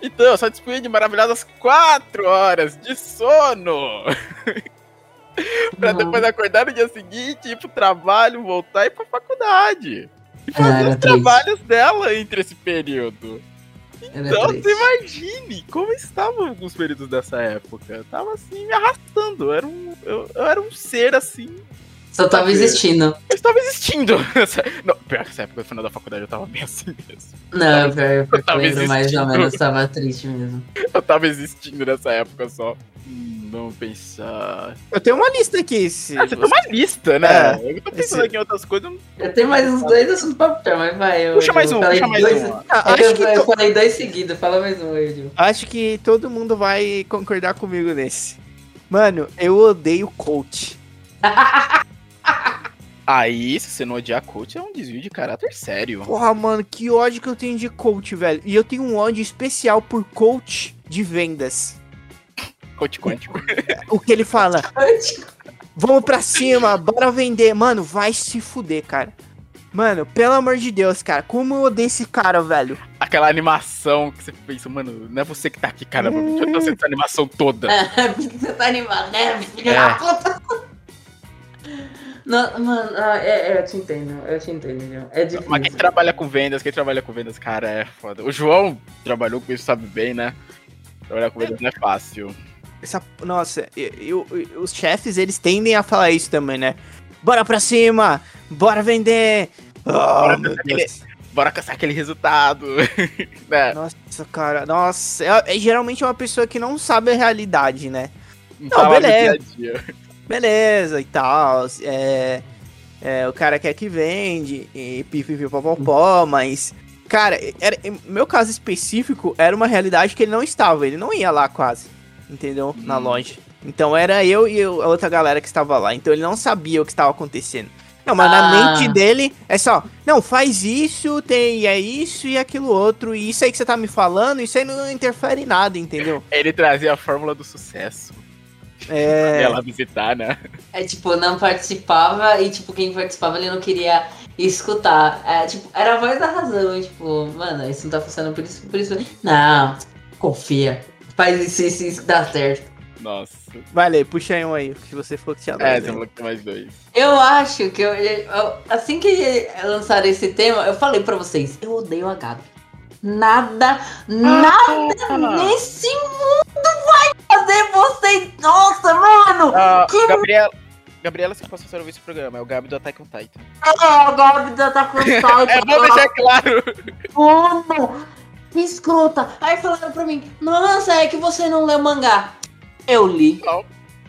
Então, eu só dispunha de maravilhosas 4 horas de sono. pra Uhum. depois acordar no dia seguinte, ir pro trabalho, voltar e ir pra faculdade. E Ah, fazer era os triste. trabalhos dela entre esse período. Era Então, você imagine como estavam alguns períodos dessa época. Eu tava assim, me arrastando. Eu era um, eu, eu era um ser assim. Só tava existindo. Eu estava existindo. Não, pior que essa época, no final da faculdade, eu tava bem assim mesmo. Não, pior, que tava eu lembro mais ou menos, tava triste mesmo. Eu tava existindo nessa época só. Hum, vamos pensar. Eu tenho uma lista aqui. Se Ah, você tem uma lista, né? É, eu tô pensando esse- aqui em outras coisas. eu não- Eu tenho mais uns dois assuntos pra puxar, mas vai. Eu, Puxa eu mais um, puxa mais dois, um. Ah, É eu, que eu to- falei dois seguidos, fala mais um aí, acho que todo mundo vai concordar comigo nesse. Mano, eu odeio coach. Aí, se você não odiar coach, é um desvio de caráter sério. Porra, mano, que ódio que eu tenho de coach, velho. E eu tenho um ódio especial por coach de vendas. Coach quântico. O que ele fala? Vamos pra cima, bora vender. Mano, vai se fuder, cara. Mano, pelo amor de Deus, cara. Como eu odeio esse cara, velho. Aquela animação que você pensa, mano, não é você que tá aqui, caramba. Deixa eu essa animação toda. Você tá animado, né? É. Não, mano, ah, é, é, eu te entendo, eu te entendo, João. É difícil. Mas quem trabalha com vendas, quem trabalha com vendas, cara, é foda. O João trabalhou com isso, sabe bem, né? Trabalhar com vendas não é fácil. Essa, nossa, eu, eu- os chefes, eles tendem a falar isso também, né? Bora pra cima! Bora vender! Oh, meu Deus. Bora caçar aquele resultado. né? Nossa, cara, nossa. É, é geralmente uma pessoa que não sabe a realidade, né? Não, Não, beleza. dia a dia. Beleza e tal. É, é, o cara quer que vende, e pipipipopopó, mas. Cara, era, meu caso específico era uma realidade que ele não estava, ele não ia lá quase, entendeu? Na Hum. loja. Então era eu e eu- a outra galera que estava lá, então ele não sabia o que estava acontecendo. Não, mas na Ah. mente dele é só, não, faz isso, tem é isso e aquilo outro, e isso aí que você tá me falando, isso aí não interfere em nada, entendeu? Ele trazia a fórmula do sucesso. É. Lá visitar, né? É tipo, não participava e tipo, quem participava ele não queria escutar. É, tipo, era a voz da razão, tipo, mano, isso não tá funcionando por isso, por isso. Não, confia. Faz isso, isso, isso que dá certo. Nossa. Vai ler, puxa aí um aí, que você falou que tinha É, dois, você falou que tem mais dois. Eu acho que eu, eu- assim que lançaram esse tema, eu falei pra vocês, eu odeio a Gabi. Nada, nada nesse mundo vai fazer vocês. Nossa, mano! Ah, Que- Gabriela. Gabriela, se possa ouvir esse programa, é o Gabi do Attack on Titan. Ah, a Gabi já tá com É bom deixar claro. Como? Que escrota. Aí falaram pra mim, nossa, é que você não leu mangá. Eu li.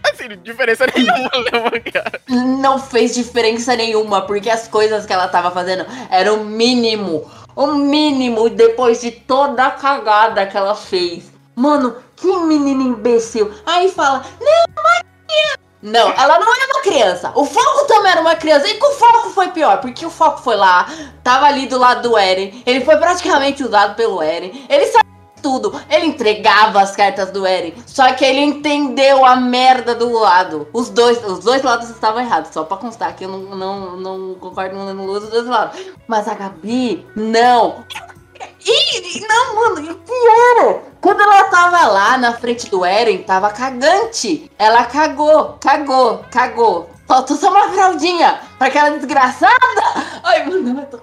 Assim, diferença nenhuma mangá. Não fez diferença nenhuma, porque as coisas que ela tava fazendo eram o mínimo. O mínimo depois de toda a cagada que ela fez. Mano, que menina imbecil. Aí fala, não, criança. Não, ela não era uma criança. O Foco também era uma criança. E com o Foco foi pior, porque o Foco foi lá, tava ali do lado do Eren. Ele foi praticamente usado pelo Eren. Ele sabia tudo. Ele entregava as cartas do Eren. Só que ele entendeu a merda do lado. Os dois, os dois lados estavam errados. Só pra constar que eu não, não, não concordo no uso dos dois lados. Mas a Gabi, não. E não, mano, e pior. Quando ela tava lá na frente do Eren, tava cagante. Ela cagou, cagou, cagou. Faltou só uma fraldinha pra aquela desgraçada. Ai, mano, eu tô,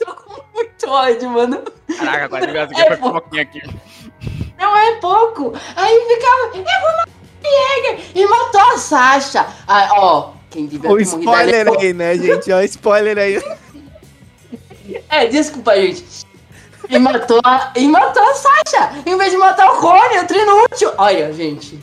tô com muito ódio, mano. Caraca, quase me gasguei É, foi um pouquinho aqui. Não é pouco. Aí ficava, eu vou matar o Jäger. E matou a Sasha. Aí, ó, quem devia O ali spoiler aí, né, gente? Ó, spoiler aí. É, desculpa, gente. E matou a, e matou a Sasha. Em vez de matar o Rony, o Trinútil. Olha, gente.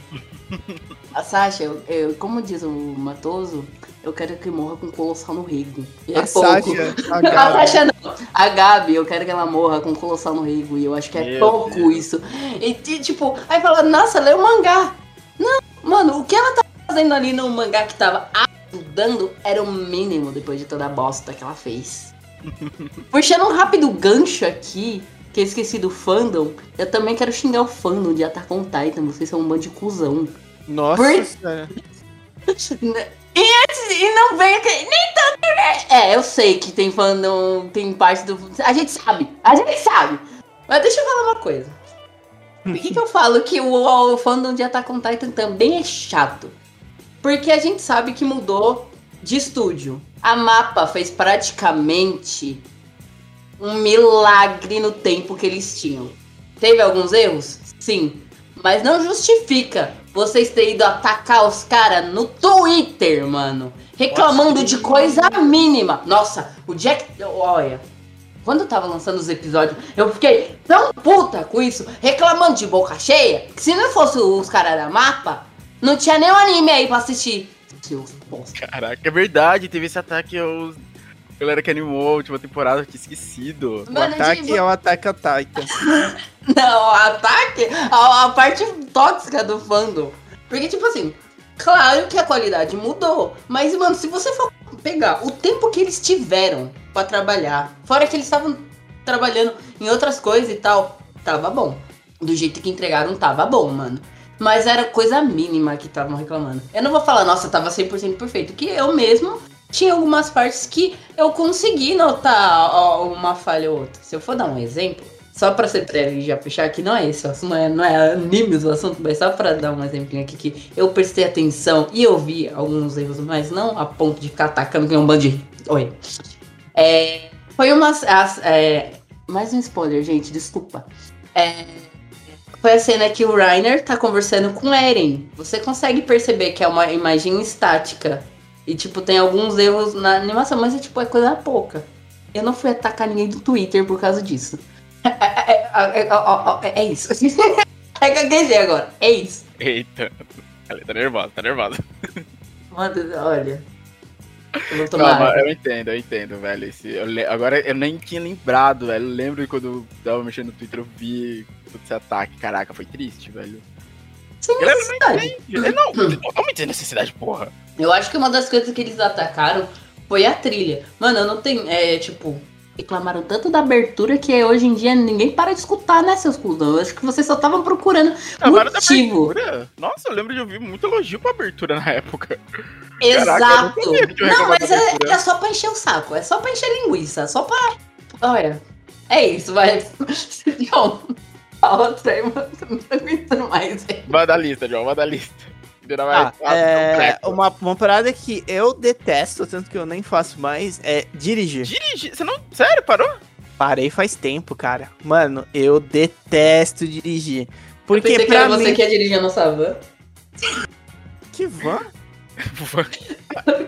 A Sasha, eu, eu- como diz o Matoso, eu quero que morra com colossal no rego. E é A pouco. Sasha, a A Gabi. Sasha não. A Gabi, eu quero que ela morra com colossal no rego. E eu acho que é Meu pouco Deus. isso. E, e, tipo, aí fala, nossa, lê o mangá. Não, mano, o que ela tá fazendo ali no mangá que tava ajudando era o mínimo depois de toda a bosta que ela fez. Puxando um rápido gancho aqui, que eu esqueci do fandom, eu também quero xingar o fandom de Attack on Titan. Vocês são um bando de cuzão. Nossa Por-. E, esse- e não vem aqui, nem tanto. né? É, eu sei que tem fandom, tem parte do. A gente sabe, a gente sabe. Mas deixa eu falar uma coisa. Por que, que eu falo que o, o fandom de Attack on Titan também é chato? Porque a gente sabe que mudou de estúdio. A Mapa fez praticamente um milagre no tempo que eles tinham. Teve alguns erros? Sim. Mas não justifica vocês terem ido atacar os caras no Twitter, mano. Reclamando de coisa mínima. Nossa, o Jack. Olha. Quando eu tava lançando os episódios, eu fiquei tão puta com isso, reclamando de boca cheia, que se não fosse os caras da mapa, não tinha nem anime aí pra assistir. Caraca, é verdade, teve esse ataque aos. Galera que animou a última temporada, eu tinha esquecido. O Mano, ataque tipo, é o ataque a Titan. Não, o ataque, a, a parte tóxica do fandom. Porque, tipo assim, claro que a qualidade mudou. Mas, mano, se você for pegar o tempo que eles tiveram pra trabalhar, fora que eles estavam trabalhando em outras coisas e tal, tava bom. Do jeito que entregaram, tava bom, mano. Mas era coisa mínima que estavam reclamando. Eu não vou falar, nossa, tava 100% perfeito, que eu mesmo tinha algumas partes que eu consegui notar uma falha ou outra. Se eu for dar um exemplo, só pra ser breve e já fechar aqui, não é esse o assunto, não é, não é animes o assunto, mas só pra dar um exemplinho aqui que eu prestei atenção e eu vi alguns erros, mas não a ponto de ficar atacando que é um bando de. Oi. É, foi uma. as- é, mais um spoiler, gente, desculpa. É, foi a cena que o Rainer tá conversando com Eren. Você consegue perceber que é uma imagem estática. E, tipo, tem alguns erros na animação, mas é, tipo, é coisa pouca. Eu não fui atacar ninguém do Twitter por causa disso. É, é, é, é, é, é isso. É que eu gaguejei agora. É isso. Eita. Ela tá nervosa, tá nervosa. Mano, olha. Eu Não, mas água. eu entendo, eu entendo, velho. Esse, eu le- agora eu nem tinha lembrado, velho. Eu lembro quando eu tava mexendo no Twitter, eu vi todo esse ataque. Caraca, foi triste, velho. Sem necessidade. Eu- Não, totalmente necessidade, porra. Eu acho que uma das coisas que eles atacaram foi a trilha. Mano, eu não tenho. É, tipo, reclamaram tanto da abertura que hoje em dia ninguém para de escutar, né, seus cuzão? Eu acho que vocês só estavam procurando Agora da abertura. Nossa, eu lembro de ouvir muito elogio pra abertura na época. Exato. Caraca, não, mas é, é só pra encher o saco. É só pra encher linguiça. Só pra. Olha. É isso, vai. John, fala outra aí, mano. Não tô aguentando mais. Vai da lista, João, vai da lista. Vira mais Ah, fácil, é, um uma, uma parada que eu detesto, tanto que eu nem faço mais, é dirigir. Dirigir. Você não. Sério, parou? Parei faz tempo, cara. Mano, eu detesto dirigir. Eu Porque que pra era mim... você que ia dirigir a nossa van. Que van?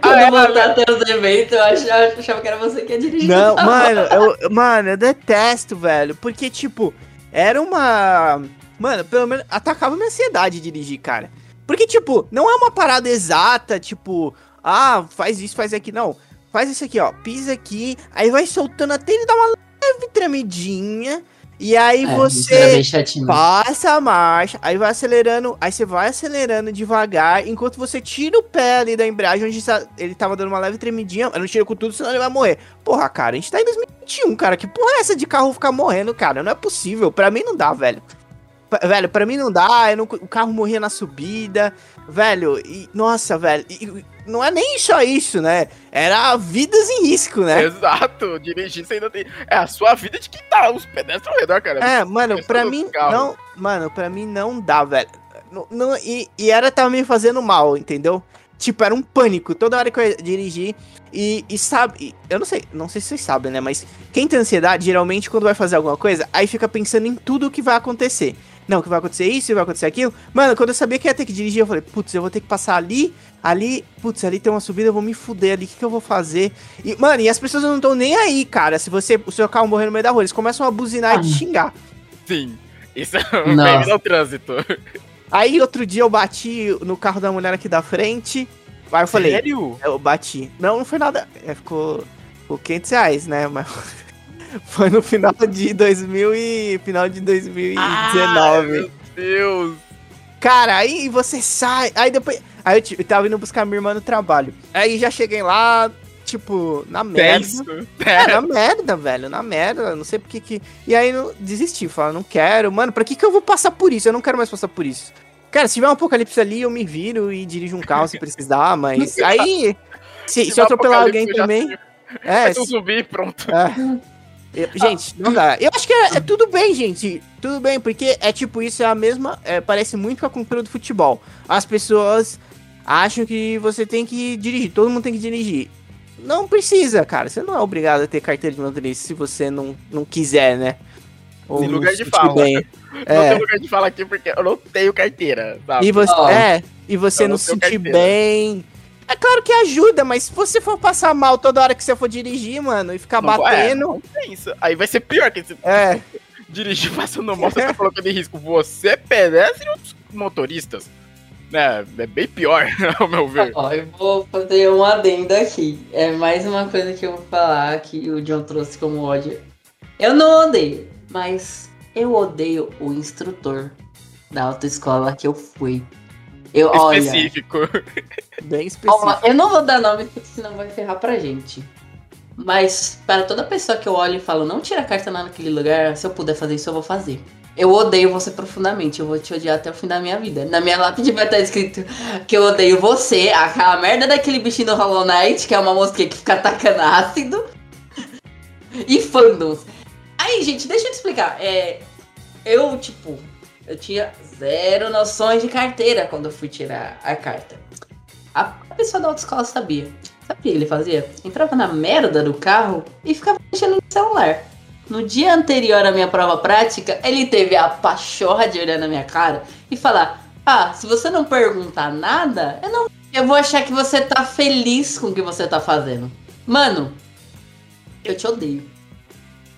Quando é, eu voltar até os eventos, eu achava, achava que era você que ia dirigir. Não, mano, eu, mano, eu detesto, velho. Porque, tipo, era uma. Mano, pelo menos atacava minha ansiedade dirigir, cara. Porque, tipo, não é uma parada exata, tipo, ah, faz isso, faz aqui. Não. Faz isso aqui, ó. Pisa aqui, aí vai soltando até ele dar uma leve tremidinha. E aí É, você passa a marcha, aí vai acelerando, aí você vai acelerando devagar, enquanto você tira o pé ali da embreagem, onde sa- ele tava dando uma leve tremidinha, mas não tira com tudo, senão ele vai morrer. Porra, cara, a gente tá em 2021, cara, que porra é essa de carro ficar morrendo, cara? Não é possível, pra mim não dá, velho. Velho, pra mim não dá, não- o carro morria na subida, velho, e, nossa, velho, e- não é nem só isso, né? Era vidas em risco, né? Exato, dirigir você ainda tem. É a sua vida de quem tá os pedestres ao redor, cara. É, mano, pra do mim carro. não. Mano, pra mim não dá, velho. Não, não- e, e era tava me fazendo mal, entendeu? Tipo, era um pânico toda hora que eu ia dirigir. E, e sabe, eu não sei, não sei se vocês sabem, né? Mas quem tem ansiedade, geralmente, quando vai fazer alguma coisa, aí fica pensando em tudo o que vai acontecer. Não, que vai acontecer isso, vai acontecer aquilo. Mano, quando eu sabia que ia ter que dirigir, eu falei, putz, eu vou ter que passar ali, ali, putz, ali tem uma subida, eu vou me fuder ali, o que, que eu vou fazer? E, mano, e as pessoas não estão nem aí, cara. Se você, o seu carro morrer no meio da rua, eles começam a buzinar e te Ah. xingar. Sim. Isso é um bem-vindo ao trânsito. Aí outro dia eu bati no carro da mulher aqui da frente. Aí eu falei, Sério? eu bati. Não, não foi nada. É, ficou, ficou 500 reais, né? Mas foi no final de 2000 e final de 2019. Meu Deus. Cara, aí você sai. Aí depois. Aí eu, eu tava indo buscar minha irmã no trabalho. Aí já cheguei lá, tipo, na merda. É, na merda, velho, na merda, não sei porque que. E aí eu desisti, falei, não quero, mano, pra que que eu vou passar por isso? Eu não quero mais passar por isso. Cara, se tiver um apocalipse ali, eu me viro e dirijo um carro se precisar, mas aí. Se, se eu atropelar alguém eu também. É, ser um zumbi, pronto. é. Eu- gente, não dá. Eu acho que é, é tudo bem, gente. Tudo bem, porque é tipo, isso é a mesma. é, parece muito com a cultura do futebol. As pessoas acham que você tem que dirigir, todo mundo tem que dirigir. Não precisa, cara. Você não é obrigado a ter carteira de motorista se você não, não quiser, né? Ou Em não lugar de fala. bem. Não É. tem lugar de falar aqui porque eu não tenho carteira, sabe? E você, é, e você não não se sentir carteira. bem. É claro que ajuda, mas se você for passar mal toda hora que você for dirigir, mano, e ficar Não, é, batendo. não tem isso. Aí vai ser pior que você É, dirigir passando mal, você tá colocando em risco você, pedestre e outros motoristas. Né? É bem pior, ao meu ver. Ó, eu vou fazer um adendo aqui. É mais uma coisa que eu vou falar que o John trouxe como ódio. Eu não odeio, mas eu odeio o instrutor da autoescola que eu fui. Eu, olha, Específico. Bem específico. ó, eu não vou dar nome, porque senão vai ferrar pra gente. Mas para toda pessoa que eu olho e falo, não tira a carta naquele lugar, se eu puder fazer isso, eu vou fazer. Eu odeio você profundamente, eu vou te odiar até o fim da minha vida. Na minha lápide vai estar escrito que eu odeio você, aquela merda daquele bichinho do Hollow Knight, que é uma mosquinha que fica atacando ácido. E fandoms. Aí, gente, deixa eu te explicar. É, eu, tipo, eu tinha zero noções de carteira quando eu fui tirar a carta. A pessoa da autoescola sabia. Sabe o que ele fazia? Entrava na merda do carro e ficava mexendo no celular. No dia anterior à minha prova prática, ele teve a pachorra de olhar na minha cara e falar: Ah, se você não perguntar nada, eu não. Eu vou achar que você tá feliz com o que você tá fazendo. Mano, eu te odeio.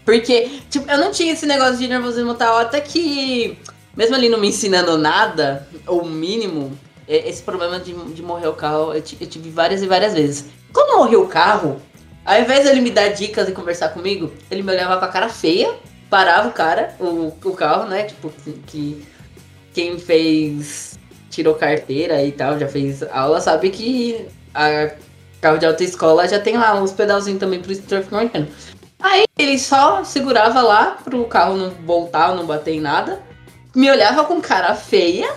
Porque, tipo, eu não tinha esse negócio de nervosismo tal, até que, mesmo ele não me ensinando nada, ou o mínimo, é- esse problema de, de morrer o carro, eu, ti- eu tive várias e várias vezes. Quando morreu o carro, ao invés de ele me dar dicas e conversar comigo, ele me olhava com a cara feia, parava o cara, o, o carro, né? Tipo, que, que quem fez, tirou carteira e tal, já fez aula, sabe que a carro de autoescola já tem lá uns pedalzinhos também pro instrutor ficar marcando. Aí ele só segurava lá pro carro não voltar não bater em nada, me olhava com cara feia,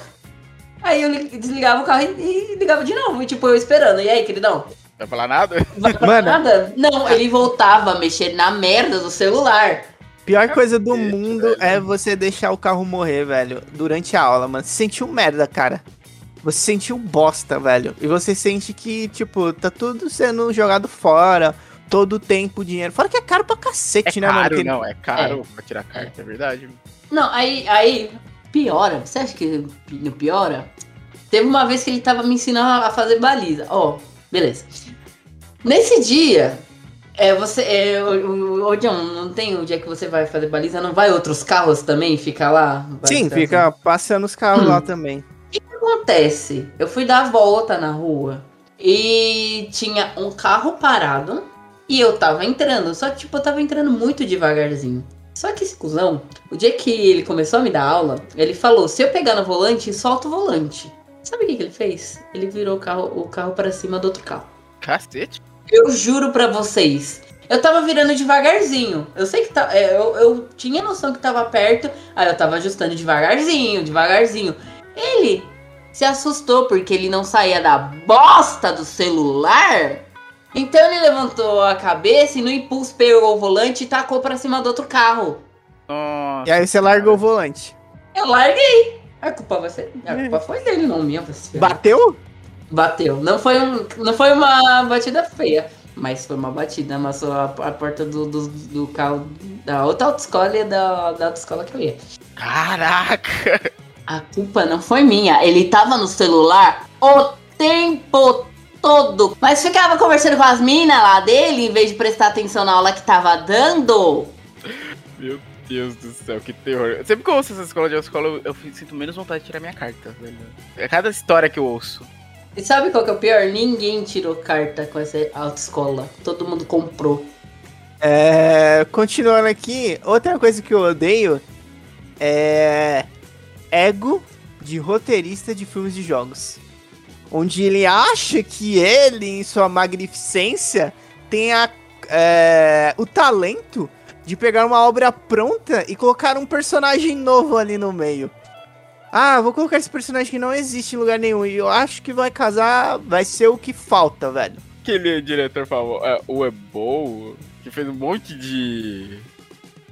aí eu li- desligava o carro e, e ligava de novo, e tipo, eu esperando. E aí, queridão? Vai falar nada? Vai falar Mano. nada? Não, ele voltava a mexer na merda do celular. Pior coisa do mundo velho. é você deixar o carro morrer, velho, durante a aula, mano. Você sentiu merda, cara. Você sentiu bosta, velho. E você sente que, tipo, tá tudo sendo jogado fora. Todo o tempo, dinheiro. Fora que é caro pra É cacete, né, mano? caro, Que- não, é caro pra tirar carta, é verdade. Não, aí, aí piora. Você acha que não piora? Teve uma vez que ele tava me ensinando a fazer baliza. Ó, beleza. Nesse dia, é, você. É, o, o, o John, não tem o dia que você vai fazer baliza? Não vai outros carros também ficar lá? Sim, fica passando os carros Hum. lá também. O que acontece? Eu fui dar a volta na rua e tinha um carro parado e eu tava entrando. Só que, tipo, eu tava entrando muito devagarzinho. Só que esse cuzão, o dia que ele começou a me dar aula, ele falou: se eu pegar no volante, solta o volante. Sabe o que, que ele fez? Ele virou o carro, o carro para cima do outro carro. Cacete. Eu juro pra vocês. Eu tava virando devagarzinho. Eu sei que tá. eu, eu tinha noção que tava perto. Aí eu tava ajustando devagarzinho, devagarzinho. Ele se assustou porque ele não saía da bosta do celular. Então ele levantou a cabeça e no impulso pegou o volante e tacou pra cima do outro carro. Nossa. E aí você largou o volante. Eu larguei. A culpa vai ser. A culpa foi dele, não minha. ferrar. Bateu? Bateu. Não foi, um, não foi uma batida feia, mas foi uma batida. Amassou a, a porta do, do, do carro da outra autoescola e da, da autoescola que eu ia. Caraca. A culpa não foi minha. Ele tava no celular o tempo todo. Mas ficava conversando com as minas lá dele, em vez de prestar atenção na aula que tava dando. Meu Deus do céu, que terror. Sempre que eu ouço essa escola de escola, eu, eu sinto menos vontade de tirar minha carta, velho. É cada história que eu ouço. E sabe qual que é o pior? Ninguém tirou carta com essa autoescola. Todo mundo comprou. É, continuando aqui, outra coisa que eu odeio é ego de roteirista de filmes de jogos. Onde ele acha que ele, em sua magnificência, tem a, é, o talento de pegar uma obra pronta e colocar um personagem novo ali no meio. Ah, vou colocar esse personagem que não existe em lugar nenhum. E eu acho que vai casar, vai ser o que falta, velho. Aquele diretor famoso, é, o Ebol, que fez um monte de,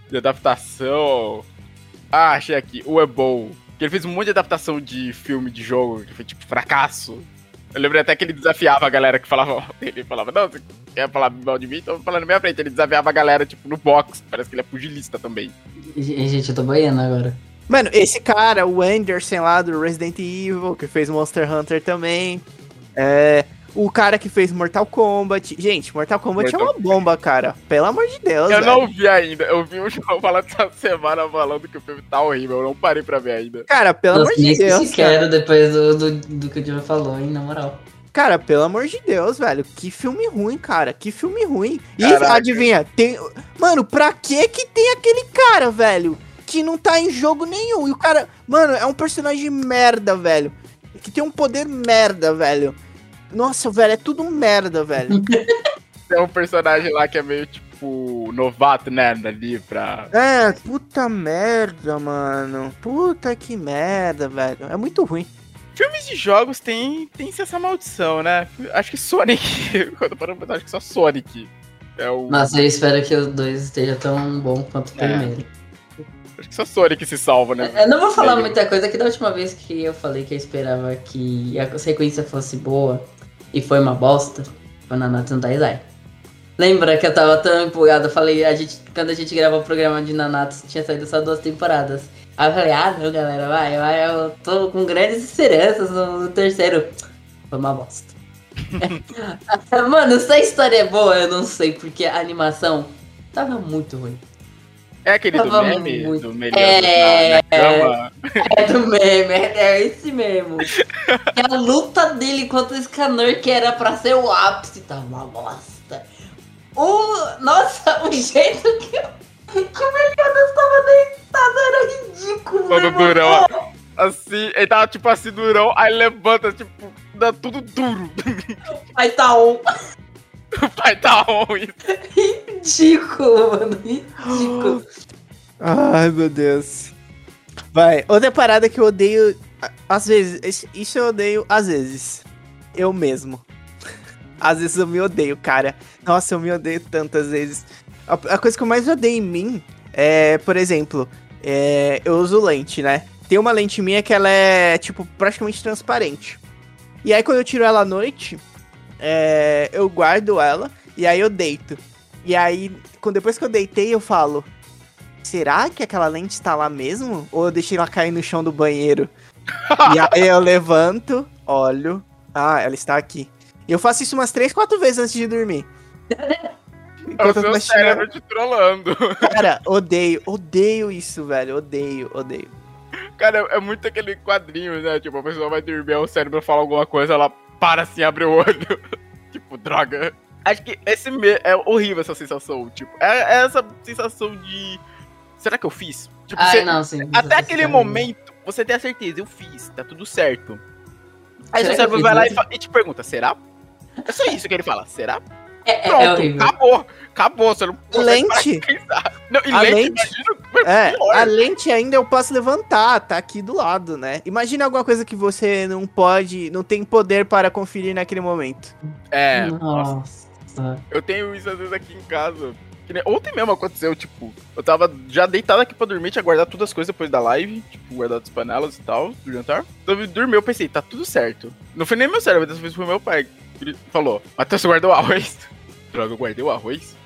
de adaptação. Ah, achei aqui, o Ebol. Que ele fez um monte de adaptação de filme, de jogo, que foi tipo fracasso. Eu lembrei até que ele desafiava a galera que falava mal dele. Ele falava, não, você quer falar mal de mim? Então falando na minha frente. Ele desafiava a galera, tipo, no box. Parece que ele é pugilista também. Gente, eu tô banhando agora. Mano, esse cara, o Anderson lá do Resident Evil, que fez Monster Hunter também. É, o cara que fez Mortal Kombat. Gente, Mortal Kombat Mortal- é uma bomba, cara. Pelo amor de Deus, Eu velho. não vi ainda. Eu vi o João falando essa semana falando que o filme tá horrível. Eu não parei pra ver ainda. Cara, pelo Nossa, amor de nem sei Deus, se cara. quero depois do, do, do que o Diego falou, hein, na moral. Cara, pelo amor de Deus, velho. Que filme ruim, cara. Que filme ruim. E Caraca. adivinha, tem. Mano, pra que que tem aquele cara, velho? Que não tá em jogo nenhum. E o cara. Mano, é um personagem merda, velho. que tem um poder merda, velho. Nossa, velho, é tudo merda, velho. Tem um personagem lá que é meio tipo novato, né? Ali pra. É, puta merda, mano. Puta que merda, velho. É muito ruim. Filmes de jogos tem, tem essa maldição, né? Acho que Sonic. Quando eu paro pra pensar, acho que só Sonic. É o. Mas eu espero que o 2 esteja tão bom quanto o É. primeiro. Acho que só Sonic se salva, né? Eu não vou falar Meio. muita coisa, que da última vez que eu falei que eu esperava que a sequência fosse boa e foi uma bosta, foi na Nanatsu no Taizai. Lembra que eu tava tão empolgado, eu falei, a gente, quando a gente gravou o programa de Nanatsu, tinha saído só duas temporadas. Aí eu falei, ah não galera, vai, vai, eu tô com grandes esperanças no, no terceiro. Foi uma bosta. Mano, se a história é boa, eu não sei, porque a animação tava muito ruim. É aquele do meme, muito- do melhor É. na, cama. É do meme, é esse mesmo. E a luta dele contra o Scanner, que era pra ser o ápice, tava uma bosta. O. Nossa, o jeito que, o- que o Meliodas tava deitado era ridículo. Todo durão. Assim, ele tava tipo assim, durão, aí levanta, tipo, dá tudo duro. Aí tá um O pai tá ruim. ridículo, mano. Ridículo. Ai, meu Deus. Vai, outra parada que eu odeio. Às vezes, isso eu odeio às vezes. Eu mesmo. Às vezes eu me odeio, cara. Nossa, eu me odeio tantas vezes. A, a coisa que eu mais odeio em mim é, por exemplo, é, eu uso lente, né? Tem uma lente minha que ela é, tipo, praticamente transparente. E aí quando eu tiro ela à noite, é, eu guardo ela e aí eu deito. E aí, quando, depois que eu deitei, eu falo: Será que aquela lente está lá mesmo? Ou eu deixei ela cair no chão do banheiro? e aí eu levanto, olho. Ah, ela está aqui. E eu faço isso umas 3, 4 vezes antes de dormir. É o seu cérebro te trollando. Cara, odeio, odeio isso, velho. Odeio, odeio. Cara, é muito aquele quadrinho, né? Tipo, a pessoa vai dormir, o cérebro fala alguma coisa, ela para assim, abre o olho. tipo, droga. Acho que esse me... é horrível essa sensação. Tipo, é, é essa sensação de. Será que eu fiz? Tipo, Ai, você- não, sim. até aquele Sim. momento, você tem a certeza, eu fiz, tá tudo certo. Aí seu cérebro fiz vai lá e, e te pergunta, será? É só isso que ele fala, será? É, é- Pronto, é horrível. acabou. Acabou, você não Lente. Não, e A lente, lente- imagina, É, pior. a lente ainda eu posso levantar, tá aqui do lado, né? Imagina alguma coisa que você não pode, não tem poder para conferir naquele momento. É, nossa. Nossa. Eu tenho isso às vezes aqui em casa. Que nem- Ontem mesmo aconteceu, tipo, eu tava já deitado aqui pra dormir, tinha guardado todas as coisas depois da live, tipo, guardado as panelas e tal, do jantar. Então eu dormi, eu pensei, tá tudo certo. Não foi nem meu cérebro, dessa vez foi meu pai. Ele falou, Matheus, você guardou o arroz? Droga, eu guardei o arroz?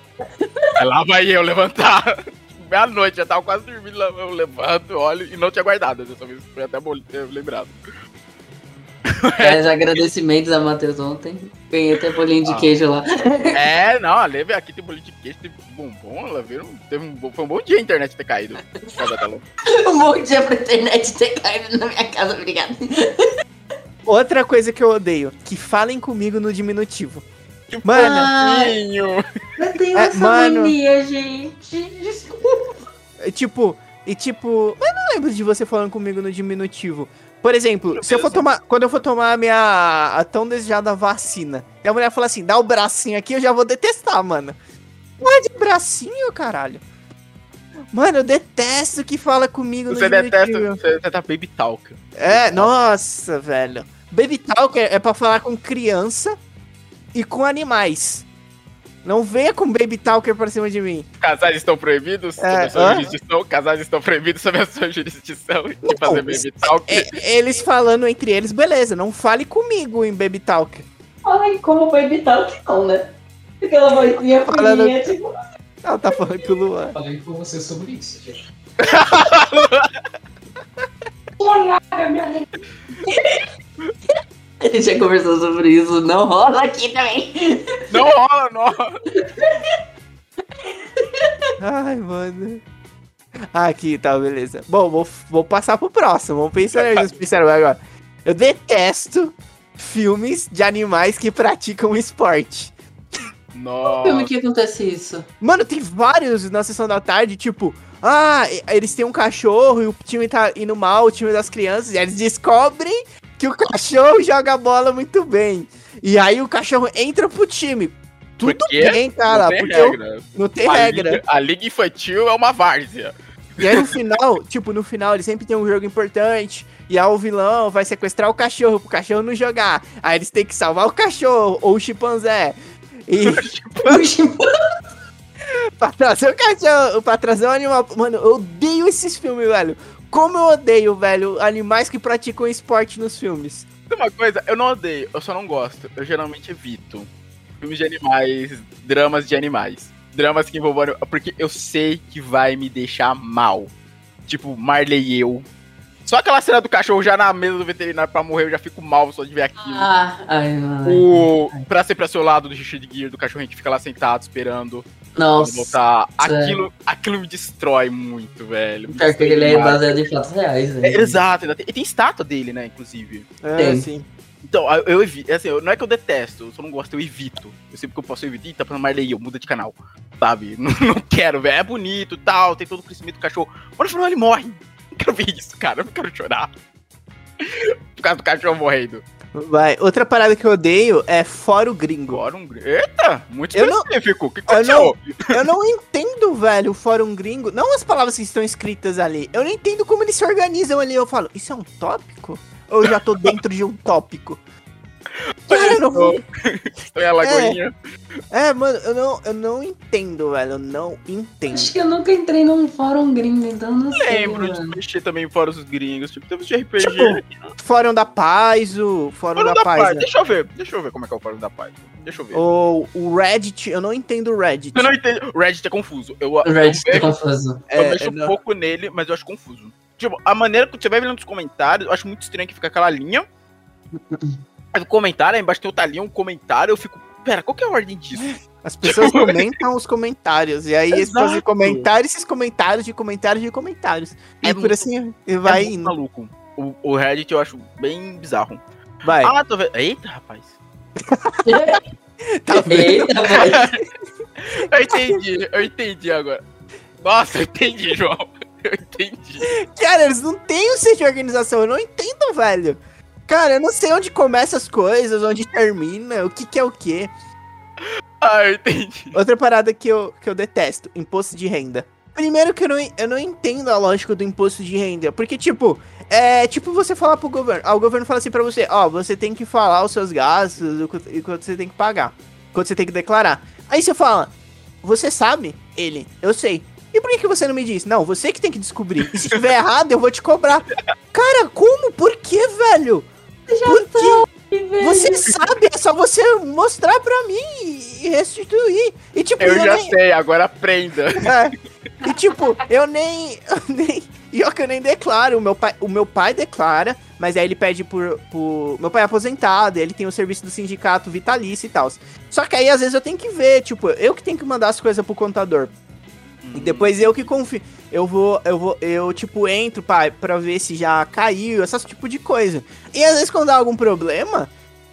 Aí lá vai eu levantar. Meia-noite, já tava quase dormindo, eu levanto, olho e não tinha guardado. Dessa vez foi até bom ter lembrado. Mas agradecimentos a Matheus ontem. Ganhei até bolinho de Ah. queijo lá. É, não, a Leve aqui tem bolinho de queijo, tem bombom, ela viu, teve um, bom- foi um bom dia a internet ter caído. Um bom dia pra internet ter caído na minha casa, obrigado. Outra coisa que eu odeio, que falem comigo no diminutivo. Mano, Ai, Ninho. eu tenho É, essa mano. mania, gente. Desculpa. tipo, e tipo, eu não lembro de você falando comigo no diminutivo. Por exemplo, se eu for tomar, quando eu for tomar a minha a tão desejada vacina, e a mulher fala assim, dá o bracinho aqui, eu já vou detestar, mano. Não é de bracinho, caralho. Mano, eu detesto que fala comigo Você no detesta, diminutivo. você detesta Baby Talk. É, nossa, velho. Baby Talk é, é pra falar com criança e com animais. Não venha com Baby Talker pra cima de mim. Casais estão proibidos sob É, a sua hã? jurisdição, casais estão proibidos sob a sua jurisdição de Não, fazer Baby Talk. É, eles falando entre eles, beleza, não fale comigo em Baby Talk. Ai, como foi evitar que não, né? Aquela vozinha Falando- fininha, tipo... Ela tá falando com o Luan. Falei com você sobre isso, gente. A gente já conversou sobre isso, não rola aqui também. Não rola, não rola. Ai, mano. Ah, aqui, tá, beleza. Bom, vou, vou passar pro próximo. Vamos pensar nisso, pensar agora. Eu detesto filmes de animais que praticam esporte. Como Nossa. que acontece isso? Mano, tem vários na sessão da tarde, tipo, ah, eles têm um cachorro e o time tá indo mal, o time das crianças, e eles descobrem que o cachorro joga bola muito bem. E aí o cachorro entra pro time. Tudo Porque bem, cara, não tem porque eu- regra. não tem a regra. Liga, a liga infantil é uma várzea. E aí no final, tipo, no final ele sempre tem um jogo importante. E aí o vilão vai sequestrar o cachorro pro cachorro não jogar. Aí eles têm que salvar o cachorro ou o chimpanzé. E pra trazer o cachorro, pra trazer o animal. Mano, eu odeio esses filmes, velho. Como eu odeio, velho, animais que praticam esporte nos filmes. Tem uma coisa, eu não odeio, eu só não gosto. Eu geralmente evito filmes de animais, dramas de animais. Dramas que envolvam. Porque eu sei que vai me deixar mal. Tipo, Marley e eu. Só aquela cena do cachorro já na mesa do veterinário pra morrer, eu já fico mal só de ver aquilo. Ah, ai, mano. O Pra ser pra seu lado do Richard Gere, do cachorrinho que fica lá sentado esperando Nossa. voltar. sério. Aquilo, aquilo me destrói muito, velho. Pior que ele é baseado em fatos reais, É, velho. Exato, ainda tem, e tem estátua dele, né, inclusive. É, Tem. assim. Então, eu- evito, assim, eu- não é que eu detesto, eu só não gosto, eu evito. Eu sei porque eu posso evitar, tá falando Marley, eu muda de canal, sabe? Não, não quero, velho, é bonito e tal, tem todo o crescimento do cachorro. Mas no final ele morre. Não quero ver isso, cara, eu não quero chorar. Por causa do cachorro morrendo. Vai. Outra parada que eu odeio é o gringo. Agora um... gr- Eita, muito Eu não- específico. O que eu aconteceu? Eu não entendo, velho, o fórum gringo. Não as palavras que estão escritas ali. Eu não entendo como eles se organizam ali. Eu falo, isso é um tópico? Ou eu já tô dentro de um tópico? Cara, eu não vou. Estou em Alagoinha. É, mano, eu não, eu não entendo, velho. Eu não entendo. Acho que eu nunca entrei num fórum gringo, então não sei, Lembro de mano. mexer também fora os gringos, tipo, temos de RPG. Tipo, Fórum da Paz, o Fórum Fórum da, da Paz. Paz, né? deixa eu ver, deixa eu ver como é que é o Fórum da Paz. Deixa eu ver. Ou o Reddit, eu não entendo o Reddit. Eu não entendo. O Reddit é confuso. Eu, O eu, Reddit tá vejo- confuso. eu É, mexo é, um não. pouco nele, mas eu acho confuso. Tipo, a maneira que você vai vendo nos comentários, eu acho muito estranho que fica aquela linha. O comentário, aí embaixo tem outra linha, um comentário, eu fico. Pera, qual que é a ordem disso? As pessoas comentam os comentários. E aí eles fazem comentários, esses comentários de comentários de comentários. E É por muito- assim vai é muito indo. maluco. O, o Reddit eu acho bem bizarro. Vai. Ah, tô vendo. Eita, rapaz. Tá vendo? Eita, velho. Eu entendi, eu entendi agora. Nossa, eu entendi, João. Eu entendi. Cara, eles não têm o senso de organização, eu não entendo, velho. Cara, eu não sei onde começa as coisas, onde termina, o que que é o que. Ah, eu entendi. Outra parada que eu, que eu detesto, imposto de renda. Primeiro que eu não, eu não entendo a lógica do imposto de renda, porque, tipo, é tipo você falar pro governo, ah, o governo fala assim pra você, ó, você tem que falar os seus gastos o quanto- quanto você tem que pagar, quanto você tem que declarar. Aí você fala, você sabe? Ele, eu sei. E por que, que você não me diz? Não, você que tem que descobrir. E se tiver errado, eu vou te cobrar. Cara, como? Por que, velho? Por quê? Você sabe, é só você mostrar pra mim e restituir. E tipo, Eu já nem- sei, agora aprenda. é. E tipo, eu nem. Eu nem. Pior que eu nem declaro. O meu pai, o meu pai declara, mas aí ele pede por, por. Meu pai é aposentado, ele tem o serviço do sindicato vitalício e tal. Só que aí às vezes eu tenho que ver, tipo, eu que tenho que mandar as coisas pro contador. E depois eu que confio. Eu vou, eu vou, eu tipo entro pai, pra ver se já caiu, essas tipo de coisa. E às vezes quando dá algum problema,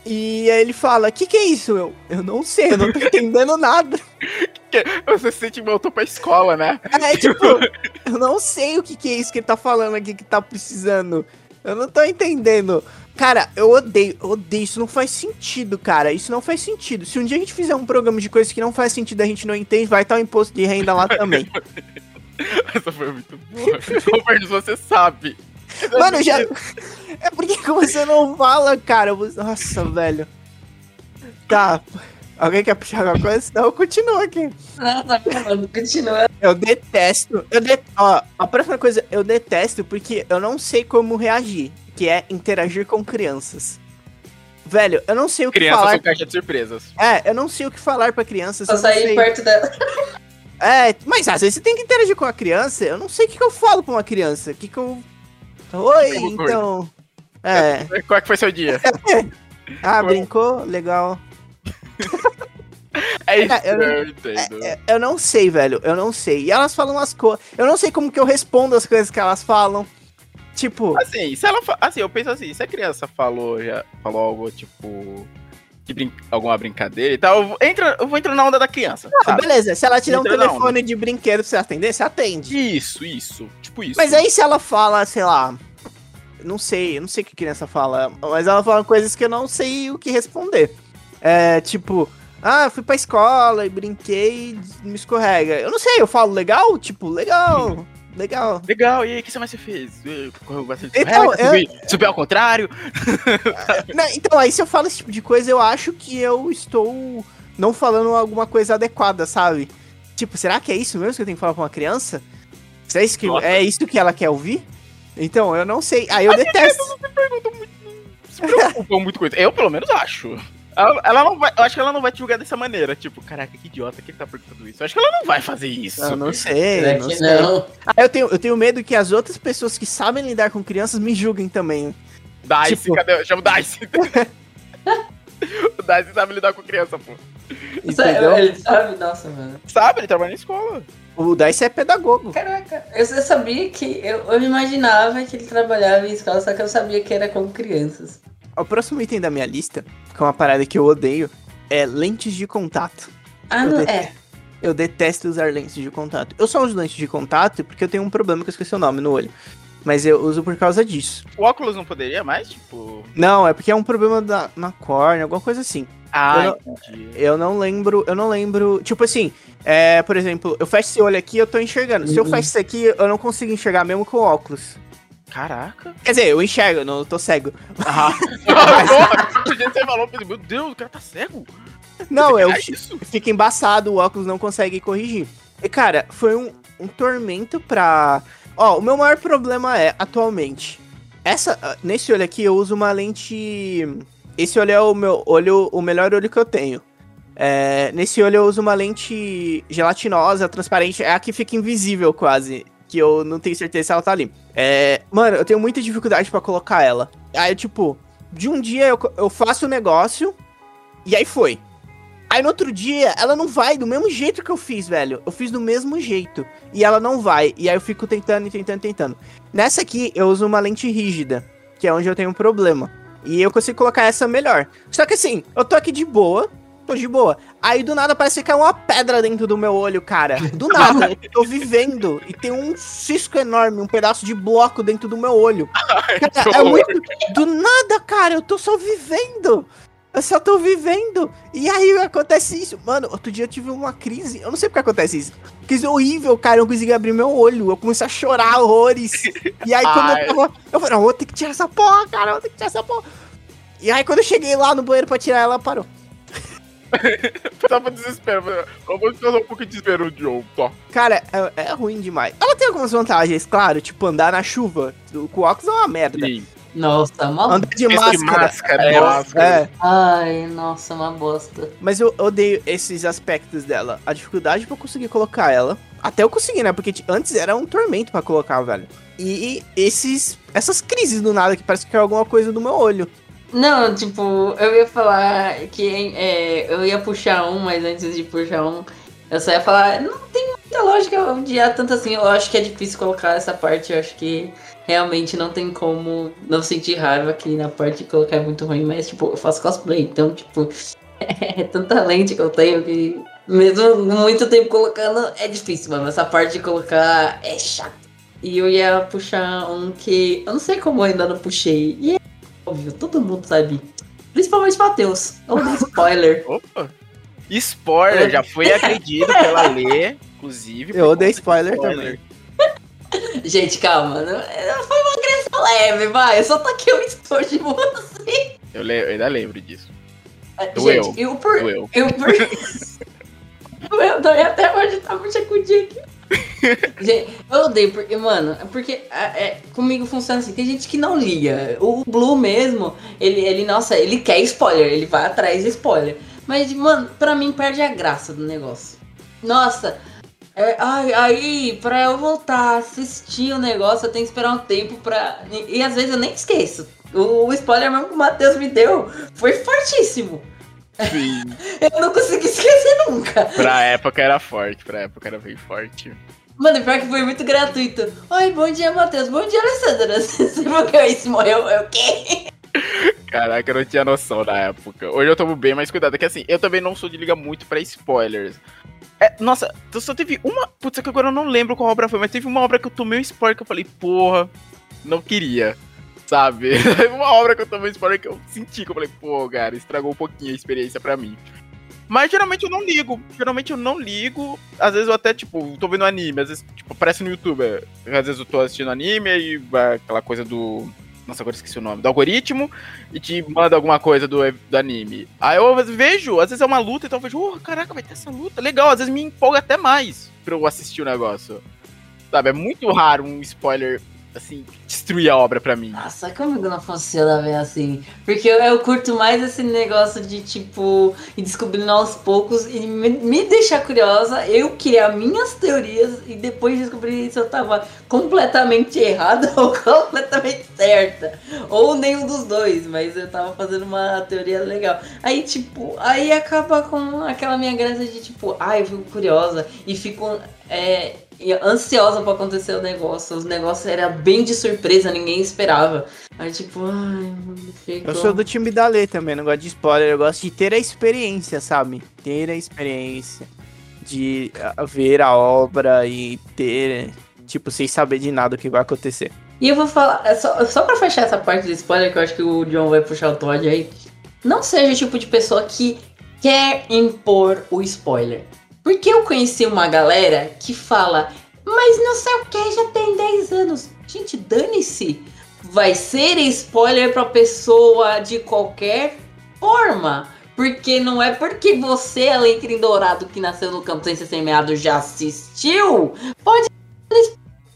e aí ele fala: "Que que é isso?" Eu, eu não sei, eu não tô entendendo nada. Você se sente voltou pra escola, né? É, tipo, eu não sei o que, que é isso que ele tá falando aqui que tá precisando. Eu não tô entendendo. Cara, eu odeio, eu odeio. Isso não faz sentido, cara. Isso não faz sentido. Se um dia a gente fizer um programa de coisas que não faz sentido, a gente não entende, vai estar o imposto de renda lá também. Essa foi muito boa. Governo, você sabe. Mano, já. É porque que você não fala, cara. Nossa, velho. Tá. Alguém quer puxar alguma coisa? Senão eu continuo aqui. Nossa, mano, continua. Eu detesto. Eu de... Ó, a próxima coisa, eu detesto porque eu não sei como reagir. Que é interagir com crianças. Velho, eu não sei o que Crianças falar. são caixa de surpresas. É, eu não sei o que falar pra crianças. Só eu não sair sei- perto dela. É, mas às vezes você tem que interagir com a criança. Eu não sei o que, que eu falo pra uma criança. O que, que eu. Oi, então. É. Qual é que foi seu dia? Ah, brincou? Legal. É isso, É, eu não- eu entendo. É, Eu não sei, velho. Eu não sei. E elas falam as coisas. Eu não sei como que eu respondo as coisas que elas falam. Tipo. Assim, se ela assim, eu penso assim, se a criança falou já falou algo tipo de brin... alguma brincadeira e tal, eu vou, entra, eu vou entrar na onda da criança. Sabe? beleza, se ela te der um telefone de brinquedo pra você atender, você atende. Isso, isso, tipo isso. Mas aí se ela fala, sei lá. não sei, eu não sei o que a criança fala, mas ela fala coisas que eu não sei o que responder. É, tipo, ah, fui pra escola e brinquei e me escorrega. Eu não sei, eu falo legal? Tipo, legal, legal. Legal, e aí, o que você mais fez? Correu bastante Então, escorrega, subi, subiu ao contrário? Não, então, aí se eu falo esse tipo de coisa, eu acho que eu estou não falando alguma coisa adequada, sabe? Tipo, será que é isso mesmo que eu tenho que falar pra uma criança? Será isso que, Nossa. é isso que ela quer ouvir? Então, eu não sei. Aí eu detesto. se preocupam muito com isso. Eu, pelo menos, acho. Ela, ela não vai, eu acho que ela não vai te julgar dessa maneira. Tipo, caraca, que idiota, que ele tá perguntando isso? Eu acho que ela não vai fazer isso. Eu não sei, Será não que sei. não? Ah, eu tenho, eu tenho medo que as outras pessoas que sabem lidar com crianças me julguem também. Dice, Tipo- cadê? Eu chamo Dice. o Dice sabe lidar com criança, pô. Entendeu? Ele sabe? Nossa, mano. Sabe, ele trabalha na escola. O Dice é pedagogo. Caraca, eu, eu sabia que. Eu, eu imaginava que ele trabalhava em escola, só que eu sabia que era com crianças. O próximo item da minha lista, que é uma parada que eu odeio, é lentes de contato. Ah, Eu não, detesto. é. Eu detesto usar lentes de contato. Eu só uso lentes de contato porque eu tenho um problema que eu esqueci o nome no olho. Mas eu uso por causa disso. O óculos não poderia mais, tipo. Não, é porque é um problema da, na córnea, alguma coisa assim. Ah, Eu entendi. Eu não lembro, eu não lembro. Tipo assim, é, por exemplo, eu fecho esse olho aqui eu tô enxergando. Se eu Uhum. fecho isso aqui, eu não consigo enxergar mesmo com óculos. Caraca. Quer dizer, eu enxergo, eu não tô cego. Ah. Dia você falou, meu Deus, o cara tá cego. Não, eu É isso? fica embaçado, o óculos não consegue corrigir. E cara, foi um, um tormento pra. Ó, o meu maior problema é, atualmente, essa. ah, Nesse olho aqui eu uso uma lente. Esse olho é o meu olho, o melhor olho que eu tenho. É, nesse olho eu uso uma lente gelatinosa, transparente, é a que fica invisível quase. Que eu não tenho certeza se ela tá ali. É, mano, eu tenho muita dificuldade pra colocar ela. Aí, tipo, de um dia eu, eu faço o negócio e aí foi. Aí no outro dia, ela não vai do mesmo jeito que eu fiz, velho. Eu fiz do mesmo jeito. E ela não vai. E aí eu fico tentando e tentando, tentando. Nessa aqui, eu uso uma lente rígida, que é onde eu tenho um problema. E eu consigo colocar essa melhor. Só que assim, eu tô aqui de boa. Tô de boa. Aí do nada parece que cai uma pedra dentro do meu olho, cara. Do nada. eu tô vivendo. E tem um cisco enorme, um pedaço de bloco dentro do meu olho. Cara, é muito. Do nada, cara, eu tô só vivendo. Eu só tô vivendo. E aí acontece isso. Mano, outro dia eu tive uma crise. Eu não sei porque acontece isso. Crise horrível, cara. Eu não consegui abrir meu olho. Eu comecei a chorar horrores. E aí quando Ai. eu tava. Eu falei, não, vou ter que tirar essa porra, cara. Eu vou ter que tirar essa porra. E aí quando eu cheguei lá no banheiro pra tirar ela, parou. Tava desespero. Vamos causar um pouco de desespero, John. Tó. Cara, é, é ruim demais. Ela tem algumas vantagens, claro. Tipo, andar na chuva. Com óculos é uma merda. Sim. Nossa, uma. Andar de Esse máscara. máscara, é, máscara. é. Ai, nossa, uma bosta. Mas eu odeio esses aspectos dela. A dificuldade pra eu conseguir colocar ela. Até eu conseguir, né? Porque antes era um tormento pra colocar, velho. E esses. Essas crises do nada que parece que é alguma coisa do meu olho. Não, tipo, eu ia falar que é, eu ia puxar um, mas antes de puxar um, eu só ia falar, não tem muita lógica odiar tanto assim. Eu acho que é difícil colocar essa parte, eu acho que realmente não tem como não sentir raiva aqui na parte de colocar é muito ruim, mas tipo, eu faço cosplay, então, tipo, é tanta lente que eu tenho que mesmo muito tempo colocando é difícil, mano. Essa parte de colocar é chato. E eu ia puxar um que eu não sei como ainda não puxei. E é óbvio, todo mundo sabe. Principalmente Matheus. Eu dei spoiler. Opa. Spoiler, já foi agredido pela Lê, inclusive. Eu por odeio conta de spoiler também. Gente, calma. Não, não foi uma agressão leve, vai. Eu só taquei um estouro de você. Eu, le- eu ainda lembro disso. É, Doeu. Gente, eu por. Doeu. Eu por. Deus, até hoje tá muito chacudinho aqui. Eu odeio, porque, mano, porque é, é, comigo funciona assim, tem gente que não liga. O Blue mesmo, ele, ele, nossa, ele quer spoiler, ele vai atrás de spoiler. Mas, mano, pra mim perde a graça do negócio. Nossa, é, ai, aí, pra eu voltar a assistir o negócio, eu tenho que esperar um tempo pra. E, e às vezes eu nem esqueço. O, o spoiler mesmo que o Matheus me deu foi fortíssimo. Sim. Eu não consegui esquecer nunca. pra época era forte, pra época era bem forte. Mano, pior que foi muito gratuito. Oi, bom dia, Matheus. Bom dia, Alessandra. Você morreu isso? Morreu? É o quê? Caraca, eu não tinha noção na época. Hoje eu tomo bem mais cuidado. Que assim, eu também não sou de liga muito pra spoilers. É, nossa, tu só teve uma. Putz, é que agora eu não lembro qual obra foi, mas teve uma obra que eu tomei um spoiler que eu falei, porra, não queria. Sabe? Uma obra que eu tomei spoiler que eu senti, que eu falei, pô, cara, estragou um pouquinho a experiência pra mim. Mas geralmente eu não ligo. Geralmente eu não ligo. Às vezes eu até, tipo, tô vendo anime. Às vezes, tipo, aparece no YouTube. Às vezes eu tô assistindo anime e aquela coisa do. Nossa, agora esqueci o nome. Do algoritmo e te manda alguma coisa do, do anime. Aí eu vejo, às vezes é uma luta, então eu vejo, oh, caraca, vai ter essa luta. Legal, às vezes me empolga até mais pra eu assistir o negócio. Sabe, é muito raro um spoiler assim, destruir a obra pra mim. Nossa, comigo não funciona bem assim. Porque eu, eu curto mais esse negócio de, tipo, ir descobrindo aos poucos e me, me deixar curiosa, eu criar minhas teorias e depois descobrir se eu tava completamente errada ou completamente certa. Ou nenhum dos dois, mas eu tava fazendo uma teoria legal. Aí, tipo, aí acaba com aquela minha graça de, tipo, ai, ah, eu fico curiosa e fico. É, ansiosa para acontecer o negócio. Os negócios era bem de surpresa, ninguém esperava. Aí tipo, ai, ficou... Eu sou do time da Lê também, não gosto de spoiler, eu gosto de ter a experiência, sabe? Ter a experiência de ah, ver a obra e ter, tipo, sem saber de nada o que vai acontecer. E eu vou falar, é só, só pra fechar essa parte do spoiler, que eu acho que o John vai puxar o Todd aí. Não seja o tipo de pessoa que quer impor o spoiler. Porque eu conheci uma galera que fala, mas não sei o que, já tem 10 anos. Gente, dane-se. Vai ser spoiler pra pessoa de qualquer forma. Porque não é porque você, Alecrim Dourado, que nasceu no campo sem ser semeado, já assistiu. Pode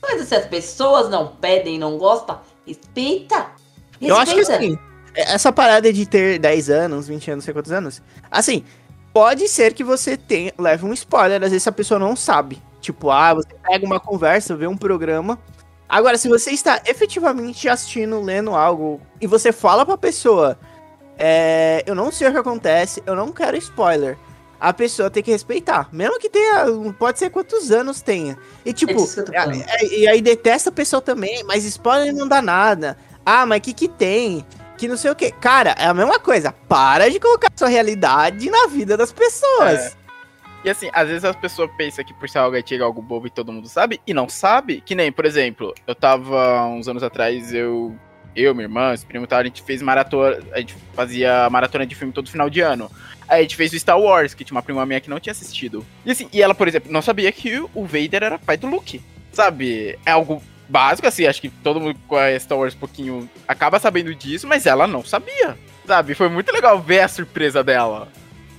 mas se as pessoas não pedem, não gostam, respeita. respeita. Eu acho que assim, essa parada de ter 10 anos, 20 anos, não sei quantos anos. Assim, pode ser que você tenha, leve um spoiler, às vezes a pessoa não sabe. Tipo, ah, você pega uma conversa, vê um programa. Agora, se você está efetivamente assistindo, lendo algo, e você fala pra pessoa, é, eu não sei o que acontece, eu não quero spoiler. A pessoa tem que respeitar. Mesmo que tenha, pode ser quantos anos tenha. E tipo, é, é, e aí detesta a pessoa também, mas spoiler não dá nada. Ah, mas o que que tem? Que não sei o que. Cara, é a mesma coisa. Para de colocar sua realidade na vida das pessoas. É. E assim, às vezes as pessoas pensam que por ser algo antigo, algo bobo e todo mundo sabe, e não sabe. Que nem, por exemplo, eu tava uns anos atrás, eu, eu minha irmã, esse primo tal, a gente fez maratona, a gente fazia maratona de filme todo final de ano. Aí a gente fez o Star Wars, que tinha uma prima minha que não tinha assistido. E assim, e ela, por exemplo, não sabia que o Vader era pai do Luke. Sabe? É algo básico, assim, acho que todo mundo a Star Wars um pouquinho acaba sabendo disso, mas ela não sabia, sabe? Foi muito legal ver a surpresa dela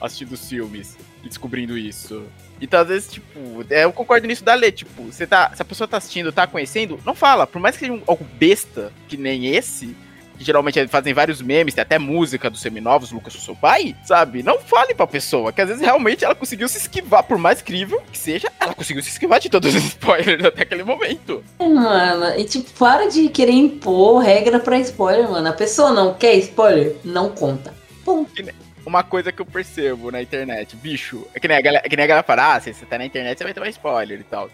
assistindo os filmes e descobrindo isso. Então, às vezes, tipo, é, eu concordo nisso da Lê, tipo, você tá, se a pessoa tá assistindo, tá conhecendo, não fala, por mais que seja um, algo besta, que nem esse, que geralmente fazem vários memes, tem até música dos seminovos, Lucas, o seu pai, sabe? Não fale pra pessoa, que às vezes realmente ela conseguiu se esquivar, por mais crível que seja, ela conseguiu se esquivar de todos os spoilers até aquele momento. Mano, e tipo, para de querer impor regra pra spoiler, mano. A pessoa não quer spoiler, não conta. Ponto. Uma coisa que eu percebo na internet, bicho, é que nem a galera, é que nem a galera fala, ah, se você tá na internet, você vai tomar spoiler e tal.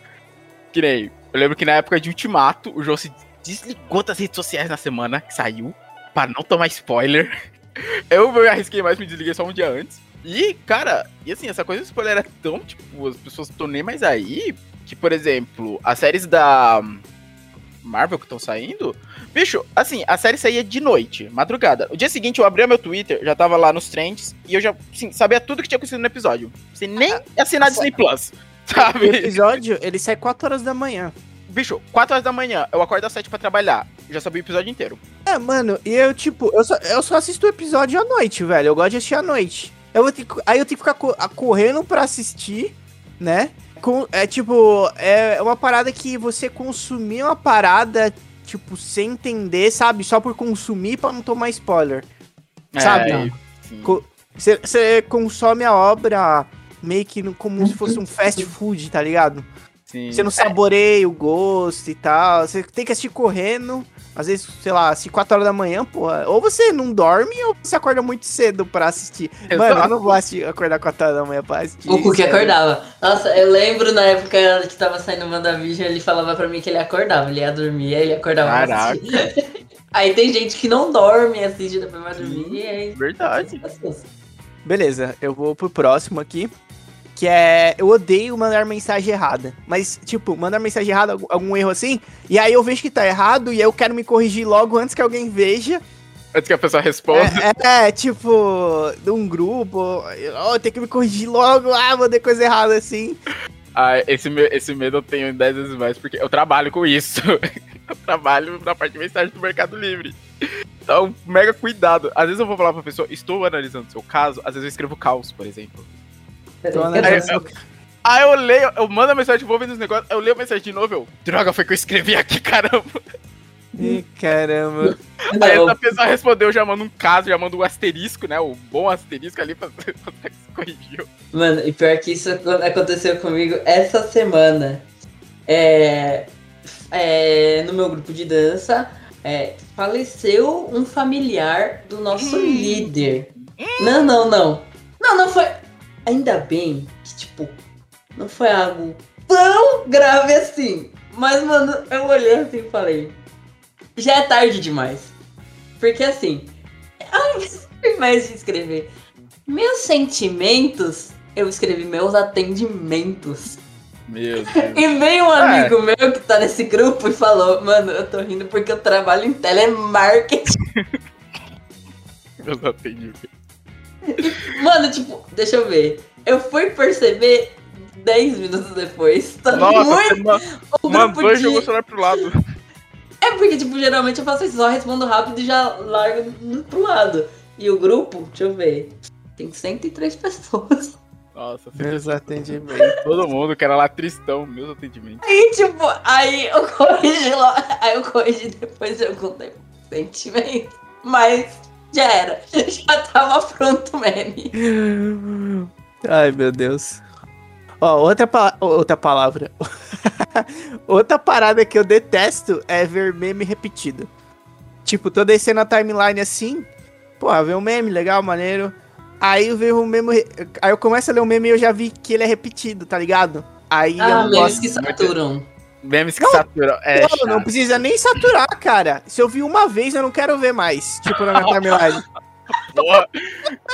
Que nem, eu lembro que na época de Ultimato, o jogo se desligou das redes sociais na semana que saiu, para não tomar spoiler. Eu me arrisquei mais, me desliguei só um dia antes. E, cara, e assim, essa coisa de spoiler é tão, tipo, as pessoas estão nem mais aí, que, por exemplo, as séries da Marvel que estão saindo, bicho, assim, a série saía de noite, madrugada. O dia seguinte eu abria meu Twitter, já tava lá nos trends, e eu já, assim, sabia tudo que tinha acontecido no episódio. Sem nem assinar Disney Plus, sabe? O episódio, ele sai 4 horas da manhã. Bicho, 4 horas da manhã, eu acordo às 7 pra trabalhar. Já sabia o episódio inteiro. É, mano, e eu, tipo, eu só, eu só assisto o episódio à noite, velho. Eu gosto de assistir à noite. Eu vou ter, aí eu tenho que ficar co correndo pra assistir, né? Com, é tipo, é uma parada que você consumir uma parada, tipo, sem entender, sabe? Só por consumir pra não tomar spoiler. É, sabe? Você consome a obra meio que como se fosse um fast food, tá ligado? Sim. Você não saboreia o gosto e tal. Você tem que assistir correndo. Às vezes, sei lá, se 4 horas da manhã, porra. Ou você não dorme ou você acorda muito cedo pra assistir. Eu Mano, eu não vou assistir, acordar 4 horas da manhã pra assistir. O Cookie acordava. Nossa, eu lembro na época que tava saindo o WandaVision, ele falava pra mim que ele acordava. Ele ia dormir, aí ele acordava Caraca. Aí tem gente que não dorme e assiste depois vai dormir. E aí... Verdade. Beleza, eu vou pro próximo aqui. Que é. Eu odeio mandar mensagem errada. Mas, tipo, mandar mensagem errada, algum, erro assim. E aí eu vejo que tá errado. E aí eu quero me corrigir logo antes que alguém veja. Antes que a pessoa responda. É, é, tipo, de um grupo. Ó, tem que me corrigir logo. Ah, mandei coisa errada assim. Ah, esse, esse medo eu tenho 10 vezes mais, porque eu trabalho com isso. eu trabalho na parte de mensagem do Mercado Livre. Então, mega cuidado. Às vezes eu vou falar pra pessoa, estou analisando seu caso, às vezes eu escrevo caos, por exemplo. Analisando cadê? Aí eu leio, eu mando a mensagem, vou vendo os negócios, eu leio a mensagem de novo, eu, droga, foi que eu escrevi aqui, caramba. Ih, caramba. Aí Não, essa pessoa respondeu, já manda um caso, já manda um asterisco, né? O bom asterisco ali pra pra se corrigiu. Mano, e pior que isso acon- aconteceu comigo essa semana. É, é, no meu grupo de dança, é, faleceu um familiar do nosso líder. Não, não, não. Não, não foi. Ainda bem que, tipo, não foi algo tão grave assim. Mas, mano, eu olhei assim e falei. Já é tarde demais. Porque assim, invés de escrever meus sentimentos, eu escrevi meus atendimentos. Meu Deus. E veio um amigo meu que tá nesse grupo e falou: Mano, eu tô rindo porque eu trabalho em telemarketing. Meus atendimentos. Mano, tipo, deixa eu ver. Eu fui perceber 10 minutos depois. Tá Nossa, muito você ma- o mandou grupo e jogou o de... celular pro lado. É porque, tipo, geralmente eu faço isso, só respondo rápido e já largo pro lado. E o grupo, deixa eu ver. Tem 103 pessoas. Nossa, Meus atendimentos. todo mundo que era lá tristão, meus atendimentos. Aí, tipo, aí eu corrigi lá. Aí eu corrigi depois eu contei sentimento. Mas já era. Já tava pronto o meme. Ai, meu Deus. Ó, outra, pa- outra palavra. outra parada que eu detesto é ver meme repetido. Tipo, tô descendo a timeline assim. Pô, vê um meme, legal, maneiro. Aí eu vejo um meme. Aí eu começo a ler o meme e eu já vi que ele é repetido, tá ligado? Aí eu Ah, não memes gosto. que saturam. Memes que saturam. É, Não, chato. não precisa nem saturar, cara. Se eu vi uma vez, eu não quero ver mais. Tipo, na minha timeline. porra.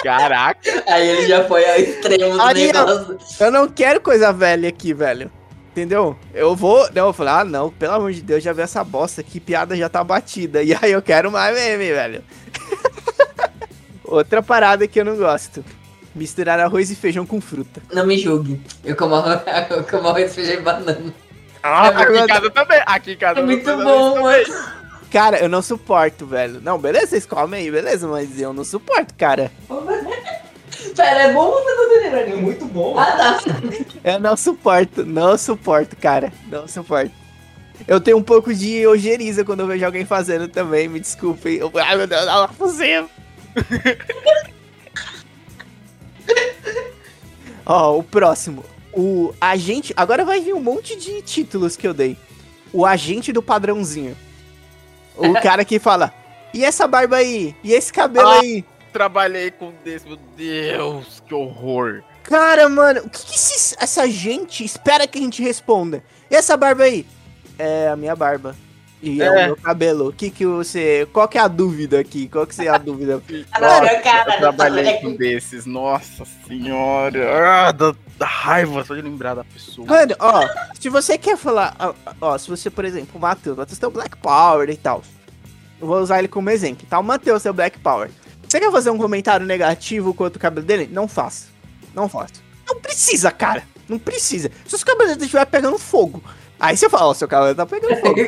Caraca. Aí ele já foi ao extremo do Aí, negócio. Eu não quero coisa velha aqui, velho. Entendeu? Eu vou. Não, eu falo, ah, não, pelo amor de Deus, já vi essa bosta aqui, piada já tá batida. E aí eu quero mais meme, velho. Outra parada que eu não gosto. Misturar arroz e feijão com fruta. Não me julgue. Eu como, arroz- eu como arroz, feijão e banana. Ah, Aqui em casa também. Aqui em casa É muito bom, mano. também. Cara, eu não suporto, velho. Não, beleza, vocês comem aí, beleza, mas eu não suporto, cara. Pera, é bom ou você tá É entendendo? muito bom. Ah, tá. Eu não suporto, não suporto, cara. Não suporto. Eu tenho um pouco de ojeriza quando eu vejo alguém fazendo também, me desculpem. Eu, ai, meu Deus, não é possível. Ó, o próximo. O agente. Agora vai vir um monte de títulos que eu dei. O agente do padrãozinho. O cara que fala. E essa barba aí? E esse cabelo Ah. aí? Trabalhei com desse, meu Deus, que horror. Cara, mano, o que, que esses- essa gente espera que a gente responda? E essa barba aí? É a minha barba. E é, É. o meu cabelo. O que que você. Qual que é a dúvida aqui? Qual que é a dúvida? Cara, cara, Eu trabalhei com desses, nossa senhora. Ah, da, da raiva só de lembrar da pessoa. Mano, ó, se você quer falar. ó, Ó, se você, por exemplo, o Matheus, o Matheus tem o Black Power e tal. Eu vou usar ele como exemplo, tá? O Matheus tem o Black Power. Você quer fazer um comentário negativo contra o cabelo dele? Não faça. Não faça. Não precisa, cara. Não precisa. Se os cabelos dele estiver pegando fogo. Aí você fala, ó, seu cabelo tá pegando fogo.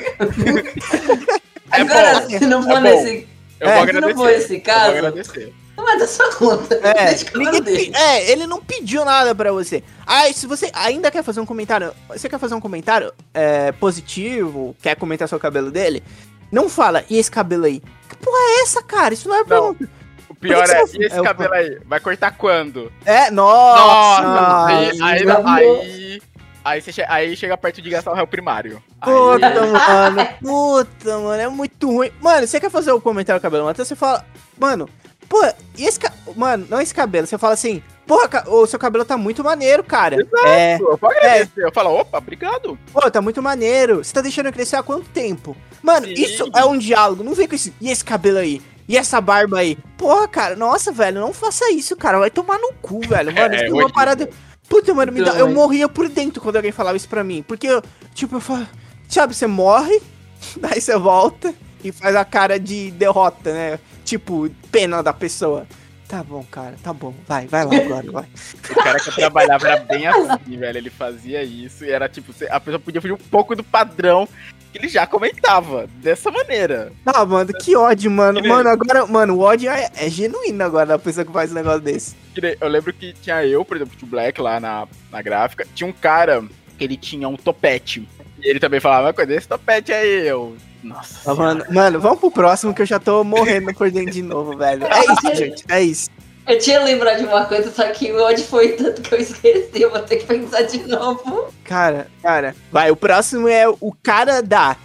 É Agora, bom, se não for é nesse. Eu É, vou se não for esse Eu vou caso, agradecer. Não é da sua conta. É, ninguém é, ele não pediu nada pra você. Ah, se você ainda quer fazer um comentário, você quer fazer um comentário é, positivo, quer comentar sobre o cabelo dele, não fala, e esse cabelo aí? Que porra é essa, cara? Isso não é pergunta. O pior é, você- e esse é cabelo aí? Vai cortar quando? É, nossa! Nossa, aí, aí, aí, aí, você che- aí chega perto de gastar o réu primário. Aí- Puta, mano, puta, mano, é muito ruim. Mano, você quer fazer o comentário do cabelo, então você fala, mano, pô, e esse ca... Mano, não esse cabelo, você fala assim, porra, o seu cabelo tá muito maneiro, cara. É, eu vou agradecer. Eu falo, opa, obrigado. Pô, tá muito maneiro. Você tá deixando eu crescer há quanto tempo? Mano, Sim. isso é um diálogo. Não vem com esse. E esse cabelo aí? E essa barba aí? Porra, cara, nossa, velho, não faça isso, cara. Vai tomar no cu, velho. Mano, É, isso é uma parada. Puta, mano, me dá- Não, eu morria por dentro quando alguém falava isso pra mim. Porque, eu, tipo, eu falo, sabe, você morre, daí você volta e faz a cara de derrota, né? Tipo, pena da pessoa. Tá bom, cara, tá bom. Vai, vai lá agora, vai. O cara que eu trabalhava era bem assim, velho. Ele fazia isso e era tipo, a pessoa podia fugir um pouco do padrão que ele já comentava. Dessa maneira. Ah, mano, que ódio, mano. Que Mano, agora, mano, o ódio é, é genuíno agora da pessoa que faz um negócio desse. Eu lembro que tinha eu, por exemplo, o Black lá na, na gráfica. Tinha um cara que ele tinha um topete. E ele também falava, coisa esse topete aí, eu. Nossa. Ah, mano, mano, vamos pro próximo que eu já tô morrendo por dentro de novo, velho. É isso, gente, é isso. Eu tinha lembrado de uma coisa, só que o ódio foi tanto que eu esqueci. Eu vou ter que pensar de novo. Cara, cara. Vai, o próximo é o cara da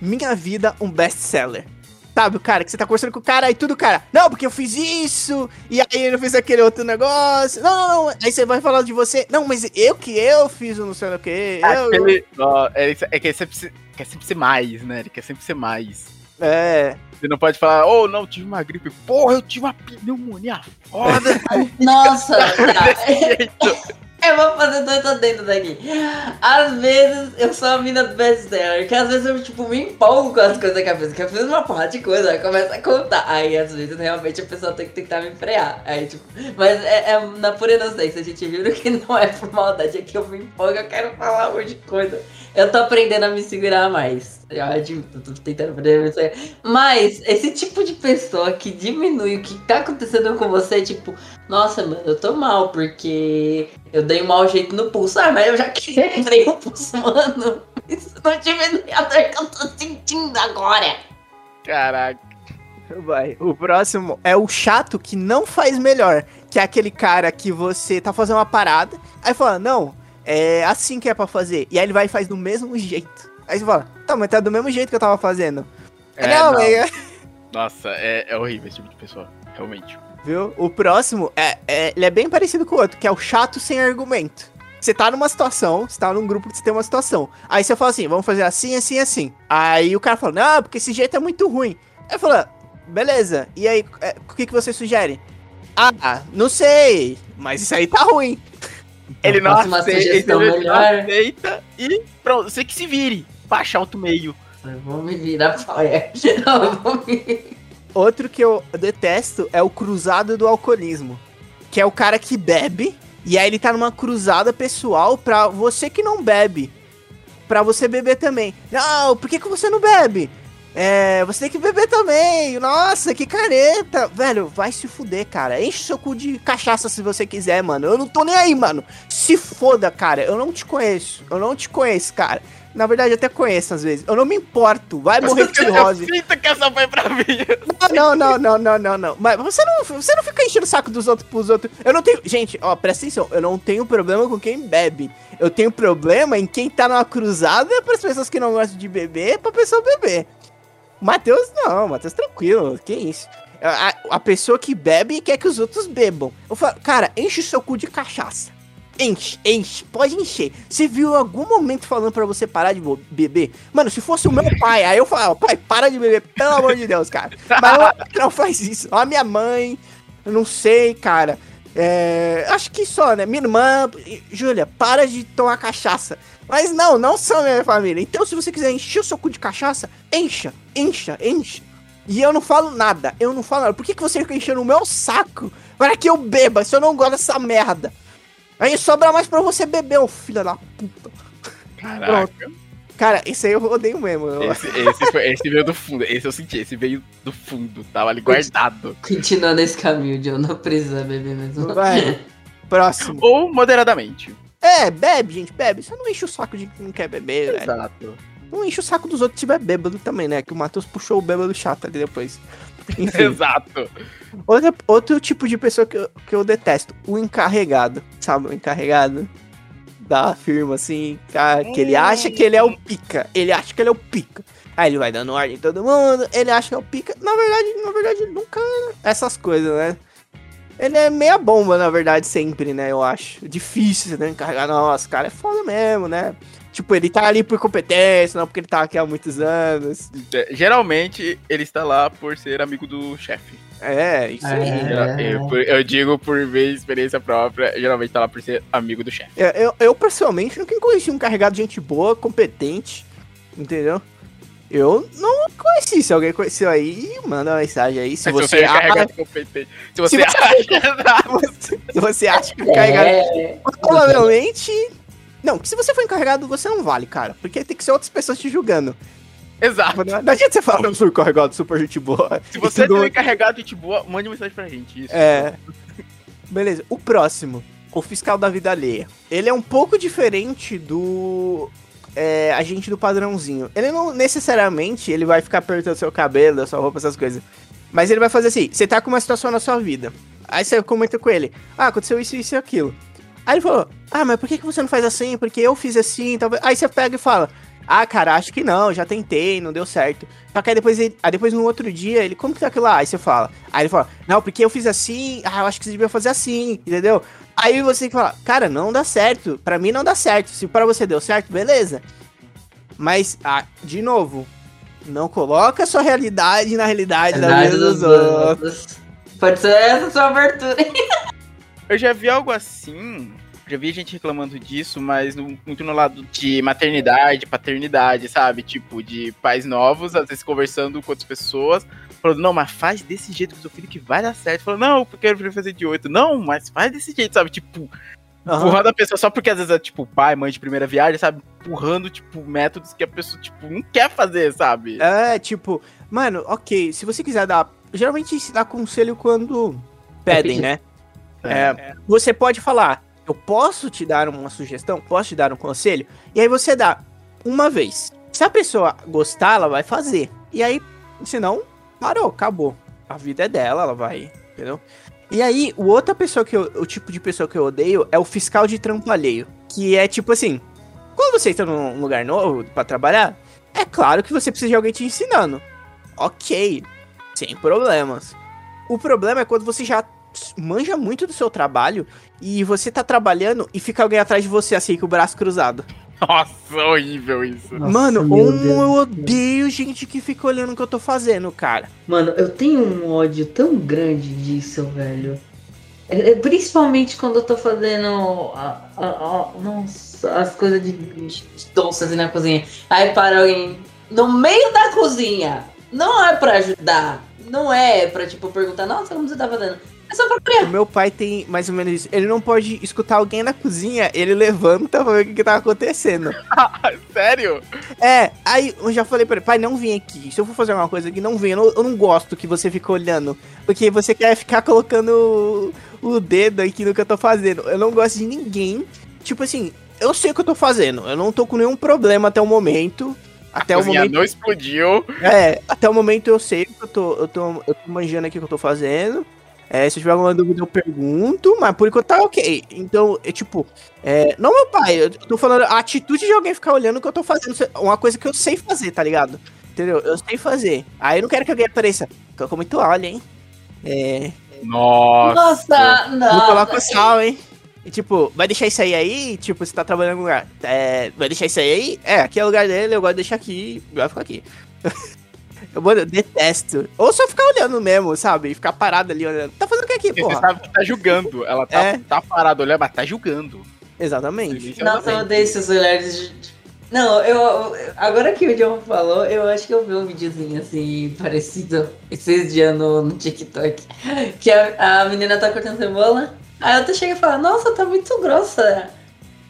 Minha Vida, um best-seller. Sabe, o cara que você tá conversando com o cara e tudo, cara. Não, porque eu fiz isso, e aí eu fiz aquele outro negócio. Não, não, não. Aí você vai falar de você. Não, mas eu que eu fiz o não sei o que. Eu, Aquele, ó, é, é que sempre, se- quer sempre ser mais, né? Ele quer sempre ser mais. É. Você não pode falar, oh, não, tive uma gripe. Porra, eu tive uma pneumonia foda. Nossa, tá. Eu vou fazer dois adendos daqui. Às vezes eu sou a mina do best-seller, que às vezes eu tipo, me empolgo com as coisas da cabeça, que eu fiz uma porra de coisa, aí começa a contar. Aí às vezes realmente a pessoa tem que tentar me frear. Aí, tipo, mas é, é na pura inocência, a gente viu que não é por maldade, é que eu me empolgo, eu quero falar um monte de coisa. Eu tô aprendendo a me segurar mais. Eu admito, tô tentando aprender a me segurar. Mas esse tipo de pessoa que diminui o que tá acontecendo com você, tipo, nossa, mano, eu tô mal, porque eu dei um mau jeito no pulso. Ah, mas eu já quebrei o pulso, mano. Isso não diminui a dor que eu tô sentindo agora. Caraca. Vai. O próximo é o chato que não faz melhor. Que é aquele cara que você tá fazendo uma parada, aí fala, não, é assim que é pra fazer. E aí ele vai e faz do mesmo jeito. Aí você fala, tá, mas tá do mesmo jeito que eu tava fazendo. É, não, não. é- Nossa, é, é horrível esse tipo de pessoa. Realmente. Viu? O próximo é, é- ele é bem parecido com o outro, que é o chato sem argumento. Você tá numa situação, você tá num grupo que você tem uma situação. Aí você fala assim, vamos fazer assim, assim, assim. Aí o cara fala, não, porque esse jeito é muito ruim. Aí fala, beleza. E aí, é, o que, que você sugere? Ah, não sei, mas isso aí tá ruim. Ele não aceita, sugestão ele não melhor. aceita e pronto, você que se vire. Pra achar outro meio. Eu vou me virar vou me... Outro que eu detesto é o cruzado do alcoolismo. Que é o cara que bebe, e aí ele tá numa cruzada pessoal pra você que não bebe. Pra você beber também. Não, por que, que você não bebe? É, você tem que beber também. Nossa, que careta. Velho, vai se fuder, cara. Enche seu cu de cachaça se você quiser, mano. Eu não tô nem aí, mano. Se foda, cara. Eu não te conheço. Eu não te conheço, cara. Na verdade, eu até conheço às vezes. Eu não me importo. Vai morrer de cirrose. Eu que essa foi pra mim. Não, não, não, não, não, não. Mas você não, você não fica enchendo o saco dos outros pros outros. Eu não tenho. Gente, ó, presta atenção. Eu não tenho problema com quem bebe. Eu tenho problema em quem tá numa cruzada para as pessoas que não gostam de beber, pra pessoa beber. Matheus, não, Matheus, tranquilo. Que isso. A, a- pessoa que bebe quer que os outros bebam. Eu falo, cara, enche o seu cu de cachaça. Enche, enche, pode encher. Você viu algum momento falando pra você parar de beber? Mano, se fosse o meu pai, aí eu falava, pai, para de beber, pelo amor de Deus, cara. Mas não faz isso. Ó, a minha mãe, eu não sei, cara. É, acho que só, né? Minha irmã, Júlia, para de tomar cachaça. Mas não, não são minha família. Então, se você quiser encher o seu cu de cachaça, encha, encha, encha. E eu não falo nada, eu não falo nada. Por que, que você fica enchendo o meu saco para que eu beba se eu não gosto dessa merda? Aí sobra mais pra você beber, ô filho da puta. Caraca. Cara, esse aí eu odeio mesmo. eu- Esse, esse, foi- esse veio do fundo. Esse eu senti, esse veio do fundo. Tava ali guardado. Continuando esse caminho, John, não precisa beber mesmo. Vai. Próximo. Ou moderadamente. É, bebe, gente, bebe. Você não enche o saco de quem não quer beber, velho. Exato. Não enche o saco dos outros se tiver bêbado também, né? Que o Matheus puxou o bêbado chato ali depois. Enfim. Exato. Outra, outro tipo de pessoa que eu, que eu detesto, o encarregado. Sabe, o encarregado da firma, assim, cara, que ele acha que ele é o pica. Ele acha que ele é o pica. Aí ele vai dando ordem em todo mundo, ele acha que é o pica. Na verdade, na verdade, nunca é essas coisas, né? Ele é meia bomba, na verdade, sempre, né? Eu acho. Difícil, né? Encarregar. Nossa, cara é foda mesmo, né? Tipo, ele tá ali por competência, não porque ele tá aqui há muitos anos. É, Geralmente, ele está lá por ser amigo do chefe. É, isso aí. É. Eu, eu digo por minha experiência própria, geralmente tá lá por ser amigo do chefe. É, Eu, eu, pessoalmente, nunca conheci um carregado de gente boa, competente, entendeu? Eu não conheci. Se alguém conheceu aí, manda uma mensagem aí. Se Se você, você é acha. Se você você- acha. se você acha que o carregado É, Provavelmente. Não, que se você for encarregado, você não vale, cara. Porque tem que ser outras pessoas te julgando. Exato. Não não adianta você falar, eu sou encarregado, super gente boa. Se você é Tudo- um encarregado de gente boa, mande mensagem pra gente. Isso. É. Beleza, o próximo. O fiscal da vida alheia. Ele é um pouco diferente do. É, agente do padrãozinho. Ele não necessariamente ele vai ficar perguntando seu cabelo, sua roupa, essas coisas. Mas ele vai fazer assim: você tá com uma situação na sua vida. Aí você comenta com ele: Ah, aconteceu isso, isso e aquilo. Aí ele falou: Ah, mas por que, que você não faz assim? Porque eu fiz assim, talvez. Aí você pega e fala: Ah, cara, acho que não, já tentei, não deu certo. Só que aí depois, ele, aí depois no outro dia, ele, como que tá aquilo lá? Aí você fala. Aí ele fala: Não, porque eu fiz assim, ah, eu acho que você devia fazer assim, entendeu? Aí você fala: Cara, não dá certo. Pra mim não dá certo. Se pra você deu certo, beleza. Mas, ah, de novo, não coloca a sua realidade na realidade da verdade vida dos dos outros. outros. Pode ser essa sua abertura. Eu já vi algo assim. Já vi gente reclamando disso, mas no- muito no lado de maternidade, paternidade, sabe? Tipo, de pais novos, às vezes conversando com outras pessoas, falando, não, mas faz desse jeito com o seu filho que vai dar certo. Falando, não, porque eu quero fazer de oito. Não, mas faz desse jeito, sabe? Tipo, empurrando a pessoa só porque às vezes é tipo pai, mãe de primeira viagem, sabe? Empurrando, tipo, métodos que a pessoa, tipo, não quer fazer, sabe? É, tipo, mano, ok, se você quiser dar. Geralmente se dá conselho quando pedem, pedir. né? É, você pode falar, eu posso te dar uma sugestão, posso te dar um conselho, e aí você dá uma vez. Se a pessoa gostar, ela vai fazer. E aí, se não, parou, acabou. A vida é dela, ela vai, entendeu? E aí, o outra pessoa que eu, o tipo de pessoa que eu odeio é o fiscal de trampo alheio, que é tipo assim, quando você entra num lugar novo pra trabalhar, é claro que você precisa de alguém te ensinando. Ok, sem problemas. O problema é quando você já manja muito do seu trabalho e você tá trabalhando e fica alguém atrás de você assim com o braço cruzado. Nossa, horrível isso. Nossa, Mano, um, Deus eu odeio gente que fica olhando o que eu tô fazendo, cara. Mano, eu tenho um ódio tão grande disso, velho. É- é Principalmente quando eu tô fazendo a- a- a- nossa, as coisas de, de doces assim na cozinha. Aí para alguém no meio da cozinha. Não é pra ajudar. Não é pra, tipo, perguntar, nossa, como você tá fazendo? É só O meu pai tem mais ou menos isso. Ele não pode escutar alguém na cozinha, ele levanta pra ver o que, que tá acontecendo. Sério? É, aí eu já falei pra ele, pai, não vem aqui. Se eu for fazer alguma coisa aqui, não vem. Eu não, eu não gosto que você fique olhando. Porque você quer ficar colocando o, o dedo aqui no que eu tô fazendo. Eu não gosto de ninguém. Tipo assim, eu sei o que eu tô fazendo. Eu não tô com nenhum problema até o momento. Até a o cozinha momento. não explodiu. É, até o momento eu sei o que eu tô. Eu tô, eu tô manjando aqui o que eu tô fazendo. É, se eu tiver alguma dúvida, eu pergunto, mas por enquanto tá ok. Então, é tipo, é, não meu pai, eu tô falando a atitude de alguém ficar olhando o que eu tô fazendo, uma coisa que eu sei fazer, tá ligado? Entendeu? Eu sei fazer. Aí eu não quero que alguém apareça. Fica muito óleo, hein? É. Nossa. Nossa, Não não. coloca sal, hein? E tipo, vai deixar isso aí aí? Tipo, você tá trabalhando em algum lugar. É, vai deixar isso aí aí? É, aqui é o lugar dele, eu gosto de deixar aqui, vai ficar aqui. eu, mano, eu detesto. Ou só ficar olhando mesmo, sabe? E ficar parado ali olhando. Tá fazendo o que aqui, Você porra? sabe que tá julgando. Ela tá, É. tá parada olhando, mas tá julgando. Exatamente. Nossa, eu odeio esses olhares. de- Não, eu, Agora que o John falou, eu acho que eu vi um videozinho assim, parecido esses dias no, no TikTok. Que a, a menina tá cortando cebola. Aí eu até cheguei e falo, nossa, tá muito grossa.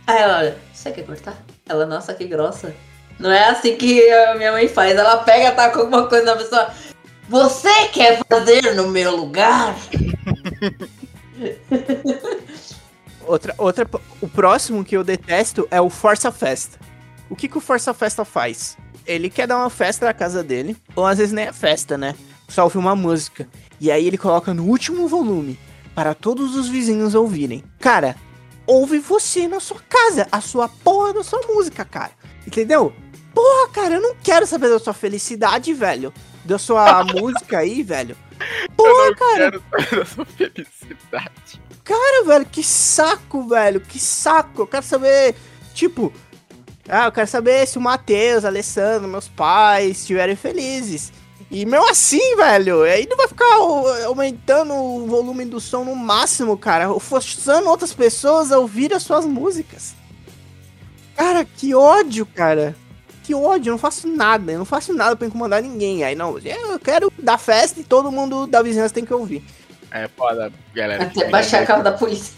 Aí ela olha, você quer cortar? Ela, nossa, que grossa. Não é assim que a minha mãe faz. Ela pega, taca alguma coisa na pessoa. Você quer fazer no meu lugar? Outra, outra, o próximo que eu detesto é o Força Festa. O que, que o Força Festa faz? Ele quer dar uma festa na casa dele, ou às vezes nem é festa, né? Só ouvir uma música. E aí ele coloca no último volume, para todos os vizinhos ouvirem. Cara, ouve você na sua casa, a sua porra da sua música, cara. Entendeu? Porra, cara, eu não quero saber da sua felicidade, velho. Da sua música aí, velho. Porra, eu cara. quero saber da sua felicidade. Cara, velho, que saco, velho, que saco. Eu quero saber, tipo, ah, eu quero saber se o Matheus, Alessandro, meus pais estiverem felizes. E mesmo assim, velho, aí não vai ficar aumentando o volume do som no máximo, cara, forçando outras pessoas a ouvir as suas músicas. Cara, que ódio, cara. Que ódio, eu não faço nada, eu não faço nada pra incomodar ninguém. Aí não, eu quero dar festa e todo mundo da vizinhança tem que ouvir. É foda, galera. Até baixar a carro da polícia.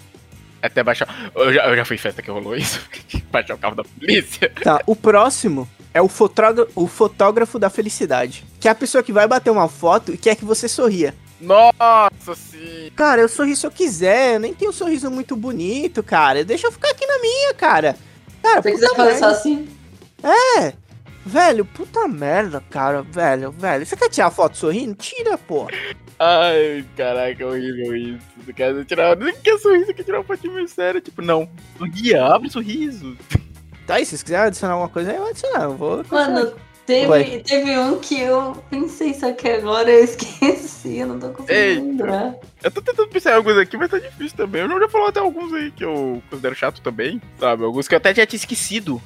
Até baixar. Eu já, eu já fui festa que rolou isso. baixar o carro da polícia. Tá, o próximo é o, fotógra- o fotógrafo da felicidade. Que é a pessoa que vai bater uma foto e quer que você sorria. Nossa, sim. Cara, eu sorri se eu quiser, eu nem tenho um sorriso muito bonito, cara. Deixa eu ficar aqui na minha, cara. Cara, Se você quiser fazer só assim, É, velho, puta merda, cara, velho, velho. Você quer tirar foto sorrindo? Tira, pô. Ai, caraca, é horrível isso. Não quero tirar. Nem quer sorriso, quer tirar uma fotinha meio séria. Tipo, não. Sorria, abre sorriso. Tá aí, se vocês quiserem adicionar alguma coisa aí, eu vou adicionar. Eu vou. Mano, Vai. teve, teve um que eu pensei, só que agora eu esqueci, eu não tô conseguindo Ei. lembrar. Eu tô tentando pensar em alguns aqui, mas tá difícil também. Eu já falou até alguns aí que eu considero chato também, sabe? Alguns que eu até já tinha esquecido.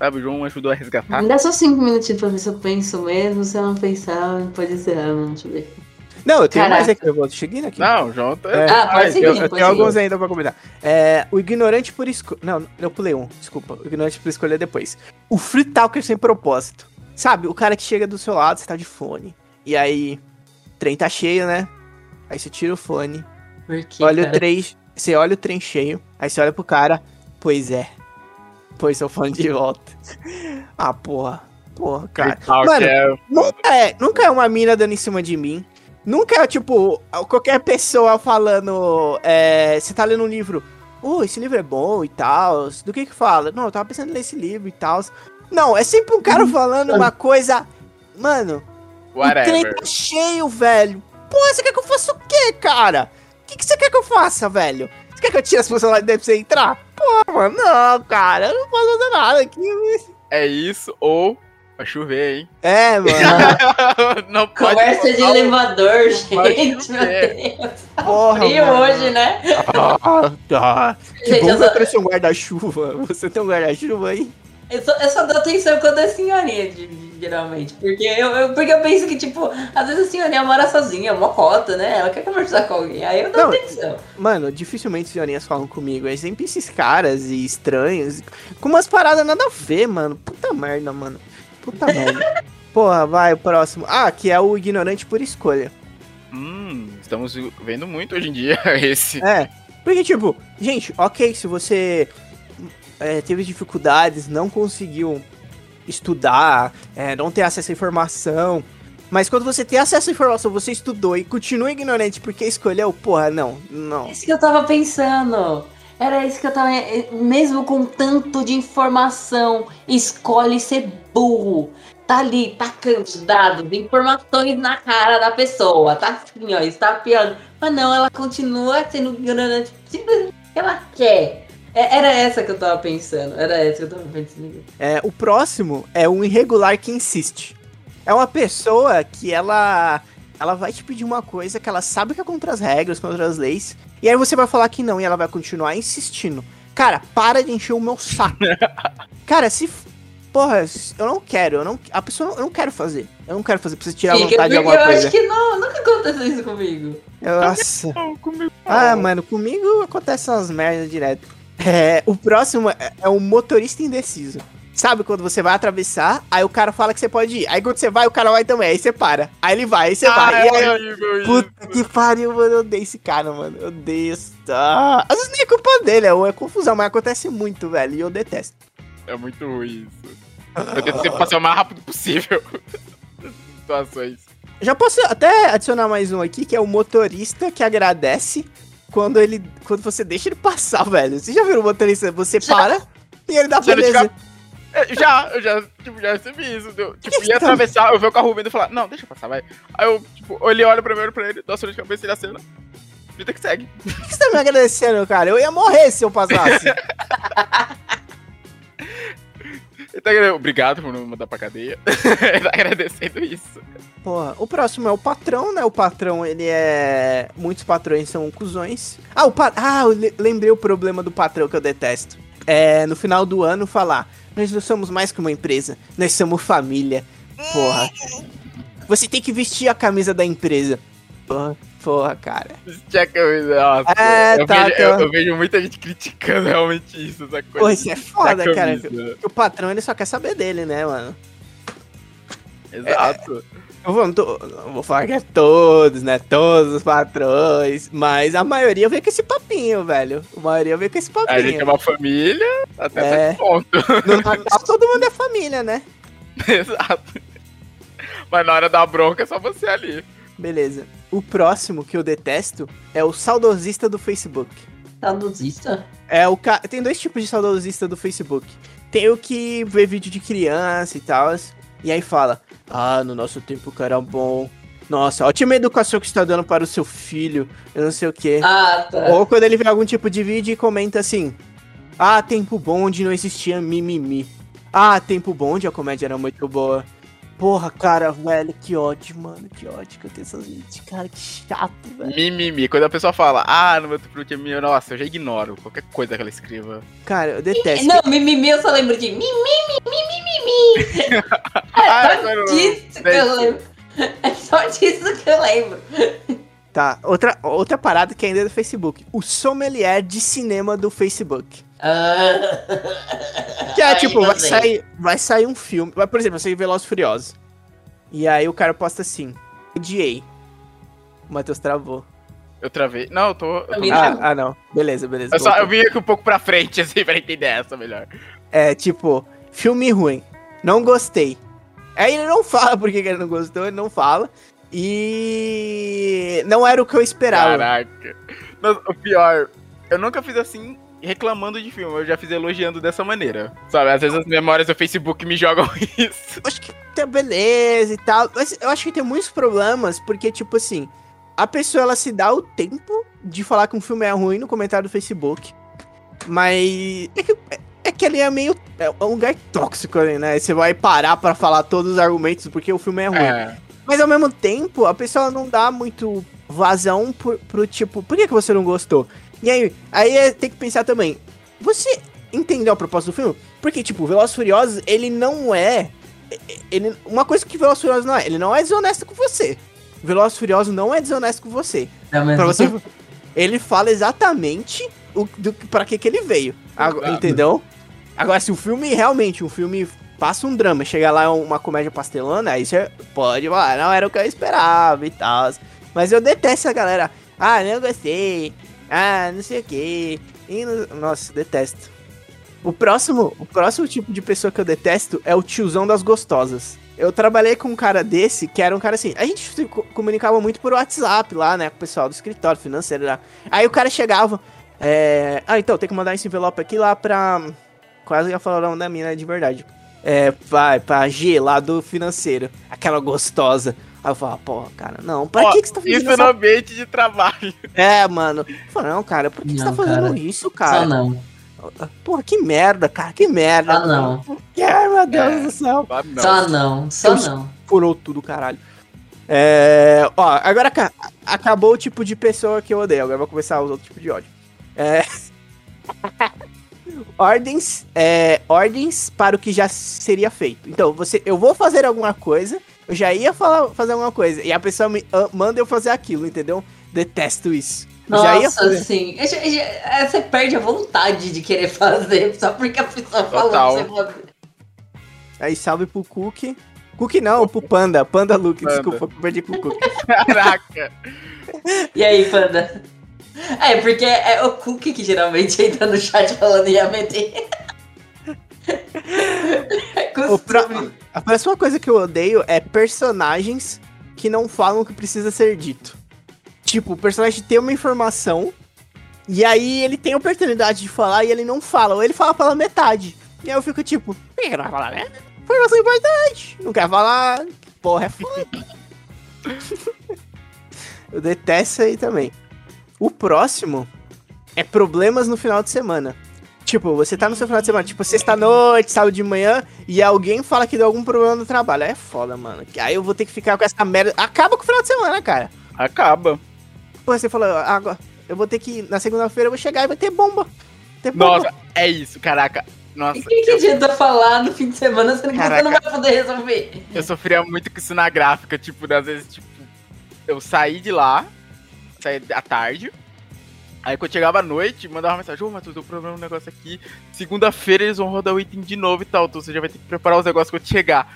Sabe, o João ajudou a resgatar. Me dá só cinco minutinhos pra ver se eu penso mesmo. Se eu não pensar, pode ser, mano. Deixa eu ver. Não, eu tenho Caraca. mais aqui, eu vou seguindo aqui. Não, o João tá. É. Ah, pode seguir. Eu, eu pode tenho alguns ainda pra comentar. É, o ignorante por escolha. Não, eu pulei um, desculpa. O ignorante por escolha depois. O free talker sem propósito. Sabe, o cara que chega do seu lado, você tá de fone. E aí, o trem tá cheio, né? Aí você tira o fone, Por quê, olha o cara? trem. Você olha o trem cheio, aí você olha pro cara, pois é. Põe seu fone de volta. ah, porra. Porra, cara. Mano, é- Nunca é, nunca é uma mina dando em cima de mim. Nunca é, tipo, qualquer pessoa falando. É, você tá lendo um livro. Oh, esse livro é bom e tal. Do que que fala? Não, eu tava pensando em ler esse livro e tal. Não, é sempre um cara falando uma coisa. Mano, o trem Whatever. tá cheio, velho. Porra, você quer que eu faça o quê, cara? O que, que você quer que eu faça, velho? Você quer que eu tire as pessoas lá de dentro pra você entrar? Porra, mano, não, cara. Eu não posso fazer nada aqui. É isso, ou vai chover, hein? É, mano. Não pode. Conversa de elevador, gente. Meu. Deus. Porra, Frio mano. hoje, né? Ah, tá. Que Gente, bom que eu só, trouxe um guarda-chuva. Você tem um guarda-chuva aí? Eu, só, eu só dou atenção quando é senhorinha, geralmente. Porque eu, eu- porque eu penso que, tipo, às vezes a senhorinha mora sozinha, uma cota, né? Ela quer conversar com alguém. Aí eu dou Não, atenção. Mano, dificilmente senhorinhas falam comigo. É sempre esses caras e estranhos. Com umas paradas nada a ver, mano. Puta merda, mano. Puta merda. Porra, vai, o próximo. Ah, que é o ignorante por escolha. Hum, estamos vendo muito hoje em dia esse. É. Porque, tipo, gente, ok, se você é, teve dificuldades, não conseguiu estudar, é, não ter acesso à informação. Mas quando você tem acesso à informação, você estudou e continua ignorante porque escolheu, porra, não, não. É isso que eu tava pensando. Era isso que eu tava. Mesmo com tanto de informação, escolhe ser burro. Tá ali, tacando os dados, informações na cara da pessoa. Tá assim, ó, estapeando. Mas não, ela continua sendo ignorante simplesmente porque ela quer. É- Era essa que eu tava pensando. Era essa que eu tava pensando. É, o próximo é um irregular que insiste. É uma pessoa que ela ela vai te pedir uma coisa que ela sabe que é contra as regras, contra as leis, e aí você vai falar que não e ela vai continuar insistindo. Cara, para de encher o meu saco. Cara, se porra, eu não quero, eu não a pessoa eu não quero fazer. Eu não quero fazer pra você tirar Fica, vontade de porque alguma eu coisa. acho que não, nunca aconteceu isso comigo. Nossa. Não, comigo Ah, não. mano, comigo acontece umas merdas direto. É, o próximo é, é o motorista indeciso. Sabe quando você vai atravessar, aí o cara fala que você pode ir. Aí quando você vai, o cara vai também. Aí você para. Aí ele vai, aí você Ah, vai. É aí, isso. puta que pariu, mano. Eu odeio esse cara, mano. Eu odeio esse. Ah, às vezes nem é culpa dele, é, é confusão, mas acontece muito, velho. E eu detesto. É muito ruim isso. Eu tento sempre passar o mais rápido possível. Situações. Já posso até adicionar mais um aqui, que é o motorista que agradece quando ele. Quando você deixa ele passar, velho. Você já viu o motorista? Você Já. para e ele dá beleza. É, Já, eu já, tipo, já recebi isso. Deu, tipo, ia atravessar, eu vi o carro vindo e falar, não, deixa eu passar, vai. Aí eu, tipo, ele olha primeiro pra ele, dá sorte de cabeça e ele acena. Vida que segue. Por que você tá me agradecendo, cara? Eu ia morrer se eu passasse. Tá Obrigado por não mandar pra cadeia. Ele tá agradecendo isso. Porra, o próximo é o patrão, né? O patrão, ele é. Muitos patrões são cuzões. Ah, o pa... ah eu le- lembrei o problema do patrão que eu detesto. É no final do ano falar: Nós não somos mais que uma empresa, nós somos família. Porra. Você tem que vestir a camisa da empresa. Porra, porra cara. Tinha camisa. Nossa, É, eu, tá, vejo, tá. eu, eu vejo muita gente criticando realmente isso, essa coisa. Porra, isso é da foda, cara. O patrão, ele só quer saber dele, né, mano? Exato. Eu vou, não tô- não vou falar que é todos, né? Todos os patrões. Mas a maioria vem com esse papinho, velho. A maioria vem com esse papinho. A gente é uma família até É. certo ponto. No Natal todo mundo é família, né? Exato. Mas na hora da bronca é só você ali. Beleza. O próximo que eu detesto é o saudosista do Facebook. Saudosista? É o ca... Tem dois tipos de saudosista do Facebook. Tem o que vê vídeo de criança e tal, e aí fala: Ah, no nosso tempo o cara era bom. Nossa, ótima educação que você tá dando para o seu filho. Eu não sei o quê. Ah, tá. Ou quando ele vê algum tipo de vídeo e comenta assim: Ah, tempo bom onde não existia mimimi. Ah, tempo bom onde a comédia era muito boa. Porra, cara, velho, que ódio, mano. Que ódio que eu tenho essas vídeos. Cara, que chato, velho. Mimimi. Quando a pessoa fala, ah, no meu tinha mimimi, nossa, eu já ignoro qualquer coisa que ela escreva. Cara, eu detesto. Não, mimimi eu só lembro de mimimi, mimimi. É Ah, só disso que eu lembro. É só disso que eu lembro. Tá, outra, outra parada que ainda é do Facebook. O sommelier de cinema do Facebook. Ah. Que é Aí tipo, vai você. sair, vai sair um filme. Vai, por exemplo, vai sair Velozes e Furiosos. E aí o cara posta assim: Odiei. O Matheus travou. Eu travei. Não, eu tô. Eu, tô- Ah, não. ah, não. Beleza, beleza. eu, só, eu vim aqui um pouco pra frente, assim, pra entender essa melhor. É tipo, filme ruim. Não gostei. Aí ele não fala porque que ele não gostou, ele não fala. E não era o que eu esperava. Caraca. Mas, o pior, eu nunca fiz assim reclamando de filme, eu já fiz elogiando dessa maneira. Sabe, às vezes as memórias do Facebook me jogam isso. Acho que tem beleza e tal. Mas eu acho que tem muitos problemas, porque, tipo assim, a pessoa ela se dá o tempo de falar que um filme é ruim no comentário do Facebook. Mas. É que, é- que ali é meio. É um lugar tóxico ali, né? Você vai parar pra falar todos os argumentos porque o filme é ruim. É. Mas ao mesmo tempo, a pessoa não dá muito vazão pro, pro tipo, por que, que você não gostou? E aí, aí é- tem que pensar também, você entendeu a proposta do filme? Porque, tipo, Velozes e Furiosos, ele não é. Ele, uma coisa que Velozes e Furiosos não é, ele não é desonesto com você. Velozes e Furiosos não é desonesto com você. Não, mas Pra você. Ele fala exatamente o, do, pra que, que ele veio. Entendeu? Agora, se o filme realmente, um filme passa um drama, chega lá uma comédia pastelona, aí você pode falar, não era o que eu esperava e tal. Mas eu detesto essa galera. Ah, não gostei. Ah, não sei o que. Nossa, detesto. O próximo, o próximo tipo de pessoa que eu detesto é o tiozão das gostosas. Eu trabalhei com um cara desse, que era um cara assim. A gente se co- comunicava muito por WhatsApp lá, né? Com o pessoal do escritório financeiro lá. Aí o cara chegava. É, ah, então, tem que mandar esse envelope aqui lá pra. Quase ia falar o nome da mina de verdade. É, vai, pra G lá do financeiro. Aquela gostosa. Aí eu falava, pô, cara, não, pra Ó, que, que você tá fazendo Isso no essa... ambiente de trabalho. É, mano. Eu falei, não, cara, por que, que você tá Não, fazendo cara. isso, Só cara? não. Porra, que merda, cara, que merda. Só não. Por que, meu Deus É. do céu? Não. Só não. Só Eu- não. Furou tudo, caralho. É, ó, agora aca- acabou o tipo de pessoa que eu odeio. Agora eu vou começar a usar outro tipo de ódio. É... ordens, é, ordens para o que já seria feito. Então, você, eu vou fazer alguma coisa, eu já ia falar, fazer alguma coisa, e a pessoa me ah, manda eu fazer aquilo, entendeu? Detesto isso. Eu já ia Nossa, sim. É, Você perde a vontade de querer fazer só porque a pessoa falou Total. que você. Aí salve pro Cookie. Cookie não, pro Panda. Panda Luke, Panda. desculpa, perdi com o Cookie. Caraca. E aí, Panda? É, porque é o Cookie que geralmente entra no chat falando ia meter. Pro-. A próxima coisa que eu odeio é personagens que não falam o que precisa ser dito. Tipo, o personagem tem uma informação e aí ele tem a oportunidade de falar e ele não fala, ou ele fala pela metade. E aí eu fico tipo, por que não vai falar, né? Informação importante. Não quer falar, porra é foda. eu detesto isso aí também. O próximo é problemas no final de semana. Tipo, você tá no seu final de semana, tipo, sexta-noite, sábado de manhã, e alguém fala que deu algum problema no trabalho. É foda, mano. Que Aí eu vou ter que ficar com essa merda. Acaba com o final de semana, cara. Acaba. Pô, você falou, agora, eu vou ter que. Na segunda-feira eu vou chegar e vai ter bomba. Ter bomba. Nossa, é isso, caraca. Nossa, E quem que eu, adianta falar no fim de semana sendo que você Caraca. não vai poder resolver? eu sofria muito com isso na gráfica, tipo, às vezes, tipo, eu saí de lá, saí à tarde. Aí quando chegava à noite, mandava uma mensagem, ô Matheus, deu problema no negócio aqui. Segunda-feira eles vão rodar o item de novo e tal, então você já vai ter que preparar os negócios quando chegar.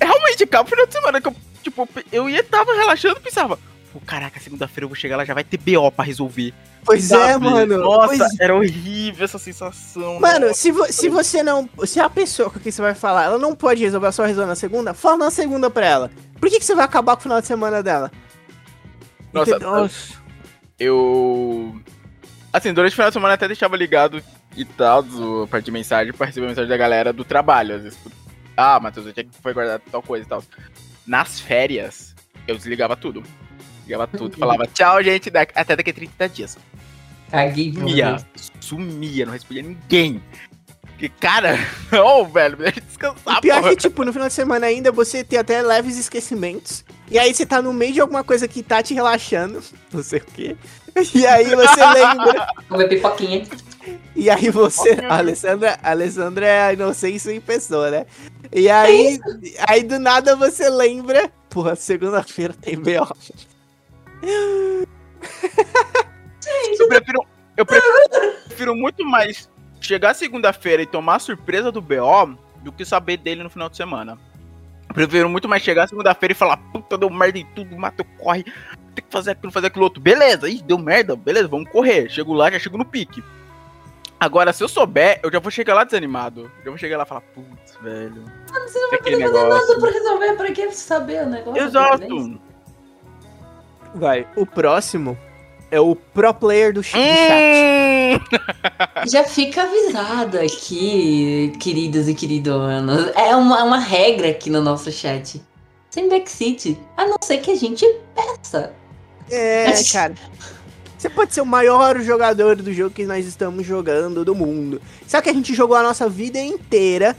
Realmente, acaba o final de semana que eu, tipo, eu ia tava relaxando e pensava, pô, caraca, segunda-feira eu vou chegar lá, já vai ter BO pra resolver. Pois é, Sabe? mano. Nossa, Pois- era horrível essa sensação. Mano, nossa. se, vo- se você não. Se a pessoa com quem você vai falar, ela não pode resolver, só resolver na segunda, fala na segunda pra ela. Por que, que você vai acabar com o final de semana dela? Nossa? Nossa. eu. Assim, durante o final de semana eu até deixava ligado e tal, do- a parte de mensagem, pra receber mensagem da galera do trabalho. Às vezes, ah, Matheus, eu tinha que foi guardar tal coisa e tal. Nas férias, eu desligava tudo. Desligava tudo. Falava, tchau, gente, até daqui a 30 dias. Caguei Sumia. Sumia, não respondia ninguém. Porque, cara, ô, velho, me deixa descansar, O pior é porra. que, tipo, no final de semana ainda você tem até leves esquecimentos. E aí você tá no meio de alguma coisa que tá te relaxando, não sei o quê. E aí você lembra. Comer pipoquinha. E aí você. A Alessandra, a Alessandra é a inocência em pessoa, né? E aí. Aí do nada você lembra. Porra, segunda-feira tem B.O. Eu prefiro, eu prefiro muito mais chegar segunda-feira e tomar a surpresa do BO do que saber dele no final de semana. Eu prefiro muito mais chegar segunda-feira e falar, puta, deu merda em tudo, mato, corre, tem que fazer aquilo, fazer aquilo outro. Beleza, ih, deu merda, beleza, vamos correr. Chego lá, já chego no pique. Agora, se eu souber, eu já vou chegar lá desanimado. Já vou chegar lá e falar, putz, velho. Mano, você não vai poder fazer negócio. nada pra resolver. Pra que saber o negócio? Exato. Vai, o próximo é o pro player do, ch- do Hum. chat. Já fica avisado aqui, queridos e queridonas. É uma, uma regra aqui no nosso chat. Sem backseat. A não ser que a gente peça. É, cara. Você pode ser o maior jogador do jogo que nós estamos jogando do mundo. Só que a gente jogou a nossa vida inteira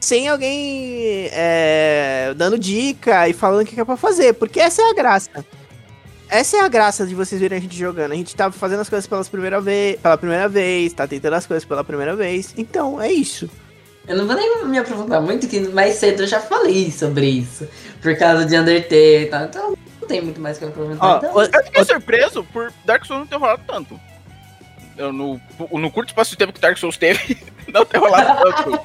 sem alguém é, dando dica e falando o que que é pra fazer. Porque essa é a graça. Essa é a graça de vocês verem a gente jogando. A gente tá fazendo as coisas pela primeira vez, pela primeira vez, tá tentando as coisas pela primeira vez. Então, é isso. Eu não vou nem me aprofundar muito, que mais cedo eu já falei sobre isso. Por causa de Undertale e tal. Então não tem muito mais que eu aproveitar. Então, Eu fiquei surpreso por Dark Souls não ter rolado tanto. Eu, no, no curto espaço de tempo que Dark Souls teve, não ter rolado tanto.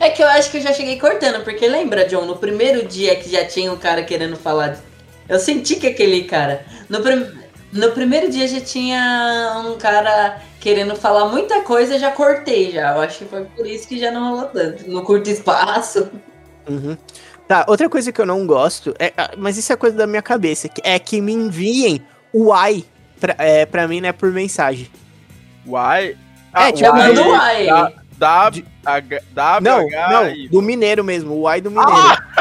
É que eu acho que eu já cheguei cortando, porque lembra, John, no primeiro dia que já tinha um cara querendo falar. de- Eu senti que aquele cara. No, prim- no primeiro dia já tinha um cara querendo falar muita coisa, já cortei já. Eu acho que foi por isso que já não rolou tanto. No curto espaço. Uhum. Tá, outra coisa que eu não gosto, é, ah, mas isso é coisa da minha cabeça, que- é que me enviem o ai pra, é, pra mim, né, por mensagem. Uai. É, tipo, uai, Manda o ai. da- H, W, Não, H, não, I. do mineiro mesmo, o ai do mineiro. Pô,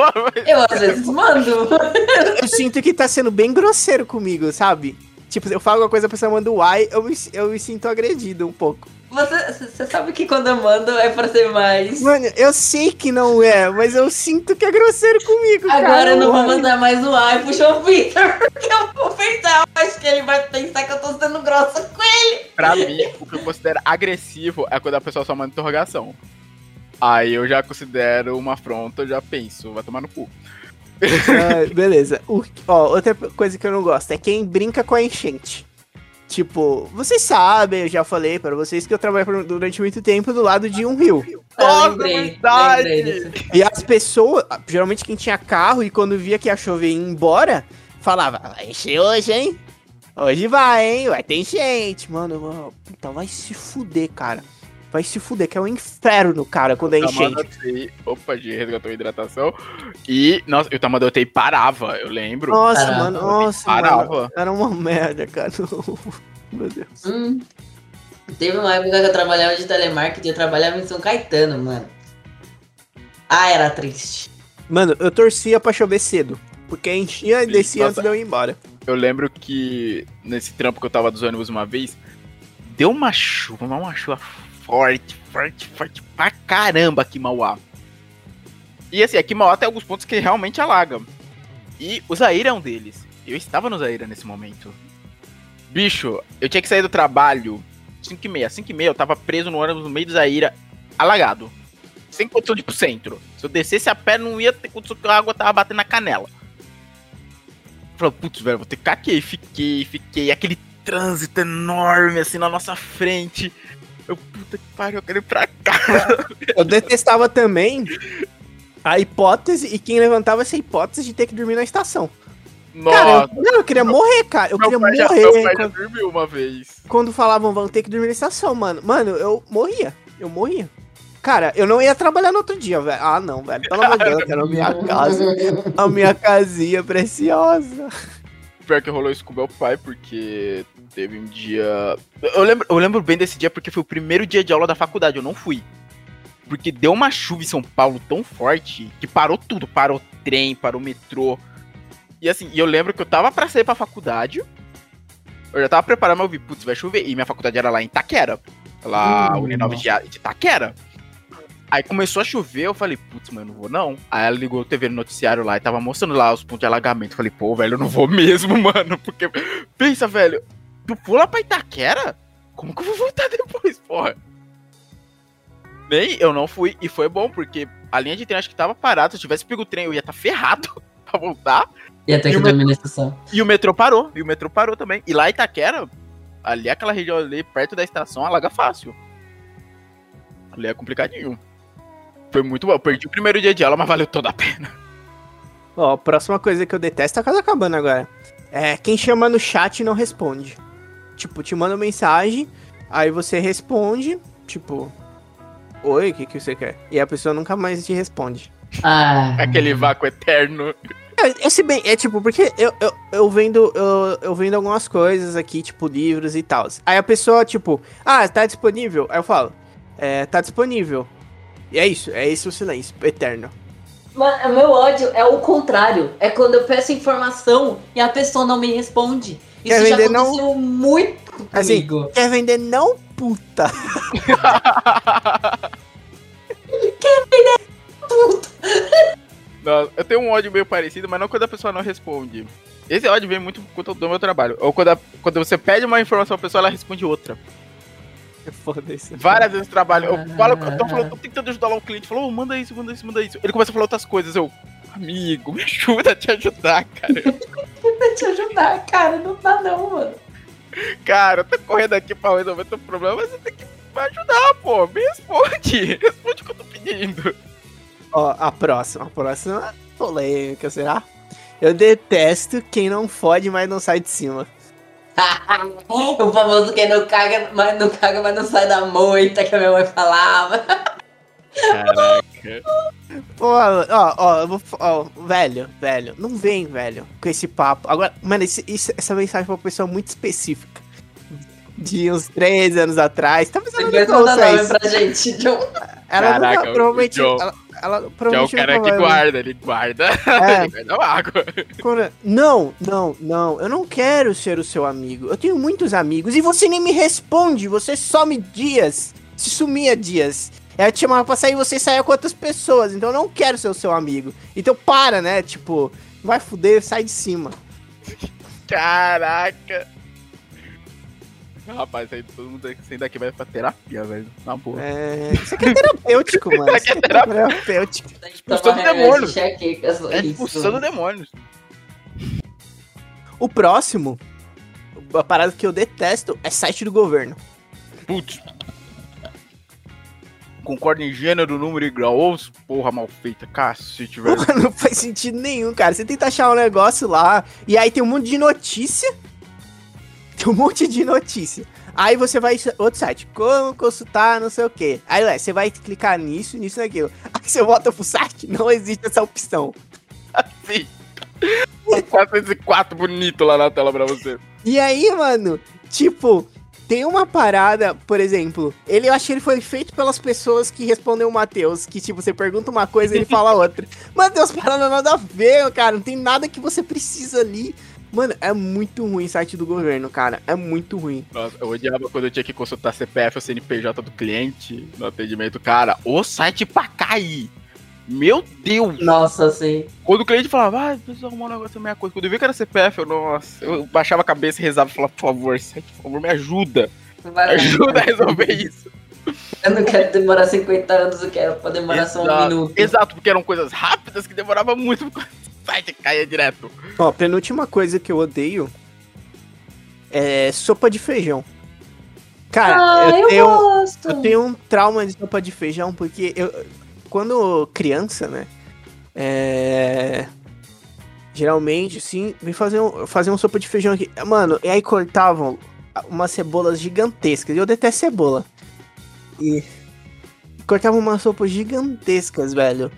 mas- Eu às vezes mando. Eu sinto que tá sendo bem grosseiro comigo, sabe? Tipo, eu falo alguma coisa, a pessoa manda o ai, eu me, eu me sinto agredido um pouco. Você, você sabe que quando eu mando é pra ser mais. Mano, eu sei que não é, mas eu sinto que é grosseiro comigo, cara. Agora eu não vou Ai. mandar mais o ai pro João Vitor, porque eu vou pensar, eu acho que ele vai pensar que eu tô sendo grossa com ele. pra mim, o que eu considero agressivo é quando a pessoa só manda interrogação. Aí eu já considero uma afronta, eu já penso, vai tomar no cu. Ah, beleza. O- ó, outra coisa que eu não gosto é quem brinca com a enchente. Tipo, vocês sabem, eu já falei pra vocês que eu trabalhei por- durante muito tempo do lado de um rio. Nossa, lembrei, lembrei. E as pessoas, geralmente quem tinha carro e quando via que ia chover ia embora, falava, vai encher hoje, hein? Hoje vai, hein? Vai ter enchente. Mano, mano, puta, vai se fuder, cara. Vai se fuder, que é um inferno, cara, quando é O enchente. Tamadotei, opa, de resgatou a hidratação. E, nossa, e o Tamadotei parava, eu lembro. Nossa, Parava. mano, nossa, Parava. mano. Era uma merda, cara. Meu Deus. Hum. Teve uma época que eu trabalhava de telemarketing, eu trabalhava em São Caetano, mano. Ah, era triste. Mano, eu torcia pra chover cedo. Porque enchia e descia nossa. antes de eu ir embora. Eu lembro que nesse trampo que eu tava dos ônibus uma vez, deu uma chuva, uma chuva forte, forte, forte pra caramba aqui Mauá. E assim, aqui Mauá tem alguns pontos que realmente alaga. E o Zaire é um deles. Eu estava no Zaire nesse momento. Bicho, eu tinha que sair do trabalho 5 e meia. 5 e meia eu tava preso no ônibus no meio do Zaire, alagado. Sem condição de ir pro centro. Se eu descesse a pé, não ia ter condição que a água tava batendo na canela. Falei, putz, velho, vou ter que ficar aqui. Fiquei, fiquei. Aquele trânsito enorme assim na nossa frente. Eu, puta que pariu, eu quero ir pra casa. Eu detestava também a hipótese e quem levantava essa hipótese de ter que dormir na estação. Cara, Nossa, eu, não, eu queria morrer, cara. Eu meu queria pai, já, morrer. meu pai já quando, dormiu uma vez. quando falavam, vão ter que dormir na estação, mano. Mano, eu morria. Eu morria. Cara, eu não ia trabalhar no outro dia, velho. Ah, não, velho. Pelo amor de Deus, eu quero a minha casa. A minha casinha preciosa. Pior que rolou isso com meu pai, porque teve um dia. Eu lembro, eu lembro bem desse dia porque foi o primeiro dia de aula da faculdade, eu não fui. Porque deu uma chuva em São Paulo tão forte que parou tudo. Parou trem, parou metrô. E assim, e eu lembro que eu tava pra sair pra faculdade. Eu já tava preparando, mas eu vi, putz, vai chover. E minha faculdade era lá em Itaquera. Lá, Hum, Uninove de, de Itaquera. Aí começou a chover, eu falei, putz, mano, não vou não. Aí ela ligou o TV no noticiário lá e tava mostrando lá os pontos de alagamento. Eu falei, pô, velho, eu não vou mesmo, mano. Porque, pensa, velho, tu pula pra Itaquera? Como que eu vou voltar depois, porra? Nem eu não fui, e foi bom, porque a linha de trem acho que tava parada. Se eu tivesse pego o trem, eu ia estar ferrado pra voltar. Ia ter E que o dormir na estação. E o metrô parou, e o metrô parou também. E lá em Itaquera, ali aquela região ali, perto da estação, alaga fácil. Ali é complicadinho. Foi muito bom. Eu perdi o primeiro dia de aula, mas valeu toda a pena. Ó, a próxima coisa que eu detesto é a casa acabando agora. É quem chama no chat e não responde. Tipo, te manda mensagem, aí você responde, tipo, oi, o que, que você quer? E a pessoa nunca mais te responde. Ah, Aquele vácuo eterno. É, é se bem, é tipo, porque eu, eu, eu vendo eu, eu vendo algumas coisas aqui, tipo, livros e tal. Aí a pessoa, tipo, ah, tá disponível? Aí eu falo, é, tá disponível. E é isso, é esse o silêncio eterno. Mano, o meu ódio é o contrário. É quando eu peço informação e a pessoa não me responde. Quer Isso já vender, não? aconteceu muito Assim, comigo. quer vender não, puta. Não, eu tenho um ódio meio parecido, mas não quando a pessoa não responde. Esse ódio vem muito do meu trabalho. Ou quando, a- quando você pede uma informação à pessoa, ela responde outra. Foda-se. Várias vezes trabalho. Eu falo, eu tô, falando, tô tentando ajudar lá um cliente. Falou, "Ô, manda isso, manda isso, manda isso. Ele começa a falar outras coisas. Eu, amigo, me ajuda a te ajudar, cara. Pra te ajudar, cara. Não dá não, mano. cara, eu tô correndo aqui pra resolver teu problema, mas você tem que me ajudar, pô. Me responde. Responde o que eu tô pedindo. Ó, a próxima, a próxima polêmica, será? Eu detesto quem não fode, mas não sai de cima. O famoso que não caga, mas não caga, mas não sai da moita que a minha mãe falava. Caraca. Pô, ó, ó, eu vou, fa- ó, velho, velho, não vem, velho, com esse papo. Agora, mano, esse- isso- essa mensagem foi uma pessoa muito específica. De uns três anos atrás. Talvez ela não nome isso. pra gente, John. Ela Caraca, nunca, o provavelmente. John. Ela, ela Que é o provavelmente cara que vai- guarda, ele guarda. É. ele guarda água. Cora- Não, não, não. Eu não quero ser o seu amigo. Eu tenho muitos amigos e você nem me responde. Você some dias. Se sumia dias. Eu te chamava pra sair e você saia com outras pessoas. Então eu não quero ser o seu amigo. Então para, né? Tipo, vai fuder, sai de cima. Caraca. Rapaz, aí todo mundo saindo daqui vai pra terapia, velho. Na boa. É, isso aqui é terapêutico, mano. Isso aqui é terapêutico. Expulsando demônio. Enxaquecas, É expulsando demônios. O próximo, a parada que eu detesto é site do governo. Putz. Concordo em gênero, número e grau. Ô, porra mal feita, cacete, velho. Porra, não faz sentido nenhum, cara. Você tenta achar um negócio lá, e aí tem um monte de notícia. Tem um monte de notícia. Aí você vai outro site, como consultar, não sei o que. Aí ué, você vai clicar nisso, nisso, naquilo. Aí você volta pro site, não existe essa opção. Sim. 404 bonito lá na tela pra você. E aí, mano, tipo, tem uma parada, por exemplo, ele eu acho que ele foi feito pelas pessoas que respondeu o Matheus, que tipo, você pergunta uma coisa e ele fala outra. Umas paradas nada a ver, cara, não tem nada que você precisa ali. Mano, é muito ruim o site do governo, cara. É muito ruim. Nossa, eu odiava quando eu tinha que consultar CPF ou CNPJ do cliente no atendimento. Cara, o site pra cair. Meu Deus! Nossa, sim. Quando o cliente falava, ah, preciso arrumar um negócio da minha coisa. Quando eu vi que era CPF, eu, nossa, eu baixava a cabeça e rezava e falava, por favor, site, por favor, me ajuda. Vai. Ajuda a resolver isso. Eu não quero demorar 50 anos, eu quero pra demorar só um Exato. minuto. Exato, porque eram coisas rápidas que demoravam muito site caía direto. Ó, penúltima coisa que eu odeio é sopa de feijão. Cara, ah, eu, eu, tenho, gosto. eu tenho um trauma de sopa de feijão, porque eu, quando criança, né? É. Geralmente, sim, vem fazer um, fazer um sopa de feijão aqui. Mano, e aí cortavam umas cebolas gigantescas. E eu detesto cebola. E cortavam umas sopas gigantescas, velho.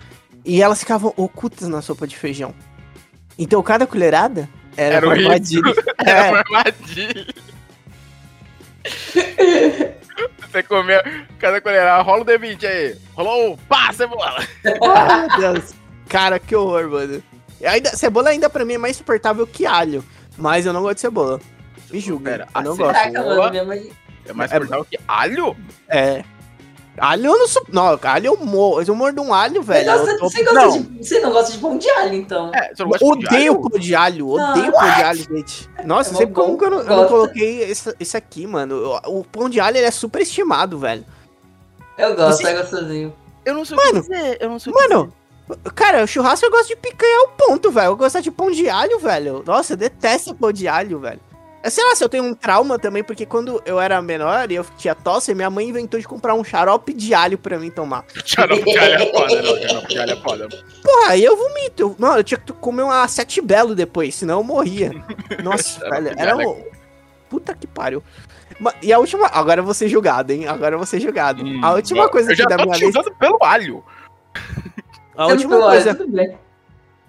E elas ficavam ocultas na sopa de feijão. Então cada colherada era, Era uma um armadilha. Era É, uma armadilha. Você comeu, cada colherada, rola o D20 aí. Rolou, pá, cebola. Meu Deus. Cara, que horror, mano. Ainda, cebola ainda pra mim é mais suportável que alho. Mas eu não gosto de cebola. Me julga. Pera, eu não a gosto. Caraca, Boa. mano, minha mãe. É mais É- suportável que alho? É. Alho eu não sou. Não, alho eu morro. Eu mordo um alho, Você, velho. gosta- eu tô- você gosta não, de, você não gosta de pão de alho, então. É, você não gosta de pão de Odeio alho? pão de alho, Ah, odeio pão de alho, gente. Nossa, É bom, como que eu não, eu não coloquei esse, esse aqui, mano. O, o pão de alho ele é super estimado, velho. Eu gosto, Você- é gostosinho. Eu não sei Mano, o que dizer, eu não sei o que Mano, cara, churrasco eu gosto de picanha ao ponto, velho. Eu gosto de pão de alho, velho. Nossa, eu detesto pão de alho, velho. Eu sei lá se eu tenho um trauma também, porque quando eu era menor e eu tinha tosse, minha mãe inventou de comprar um xarope de alho pra mim tomar. Xarope de alho é foda, não. Xarope de alho é foda. Porra, aí eu vomito. Eu, não, eu tinha que comer uma sete belo depois, senão eu morria. Nossa, velho, era é um... Puta que pariu. E a última... Agora eu vou ser julgado, hein? Agora eu vou ser julgado. Hum, a última bom, coisa eu já aqui da tô minha lista... pelo alho. A última coisa...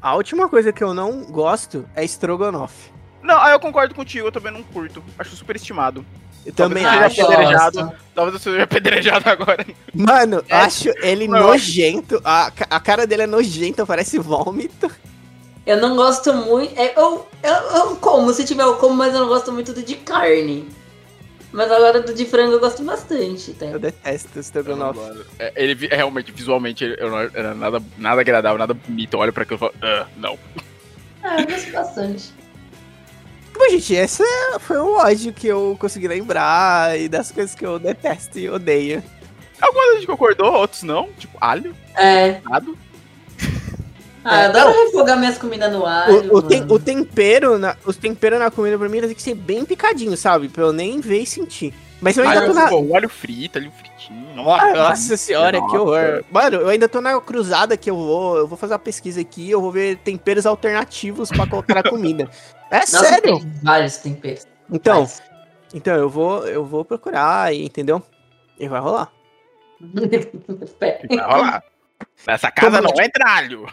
A última coisa que eu não gosto é estrogonofe. Não, aí eu concordo contigo, eu também não curto. Acho super estimado. Eu também Talvez acho. seja apedrejado. Talvez eu seja apedrejado agora. Mano, É. acho ele Não, nojento. A, a cara dele é nojenta, parece vômito. Eu não gosto muito. é, Eu, eu, eu como, se tiver eu como, mas eu não gosto muito do de carne. Mas agora do de frango eu gosto bastante, tá? Eu detesto estrogonofe. É, Ele vi- realmente, visualmente, ele- eu não era nada, nada agradável, nada bonito. Eu olho pra aquilo e falo, ah, não. Ah, eu gosto bastante. Bom, gente, esse foi o ódio que eu consegui lembrar e das coisas que eu detesto e odeio. Algumas a gente concordou, outros não. Tipo, alho, É. nado. Ah, É, eu adoro refogar minhas comidas no alho. O, o, tem- o tempero, na, os temperos na comida pra mim tem que ser bem picadinho, sabe? Pra eu nem ver e sentir. Mas eu ainda Alho, tô na. pô, alho frito, alho fritinho. Nossa senhora, que Nossa. horror. Mano, eu ainda tô na cruzada que eu vou. Eu vou fazer uma pesquisa aqui, eu vou ver temperos alternativos pra colocar na comida. É Nossa, sério? tem vários temperos. Então, Mas- então eu vou, eu vou procurar, entendeu? E vai rolar. Vai rolar. Nessa casa Como- não entra alho.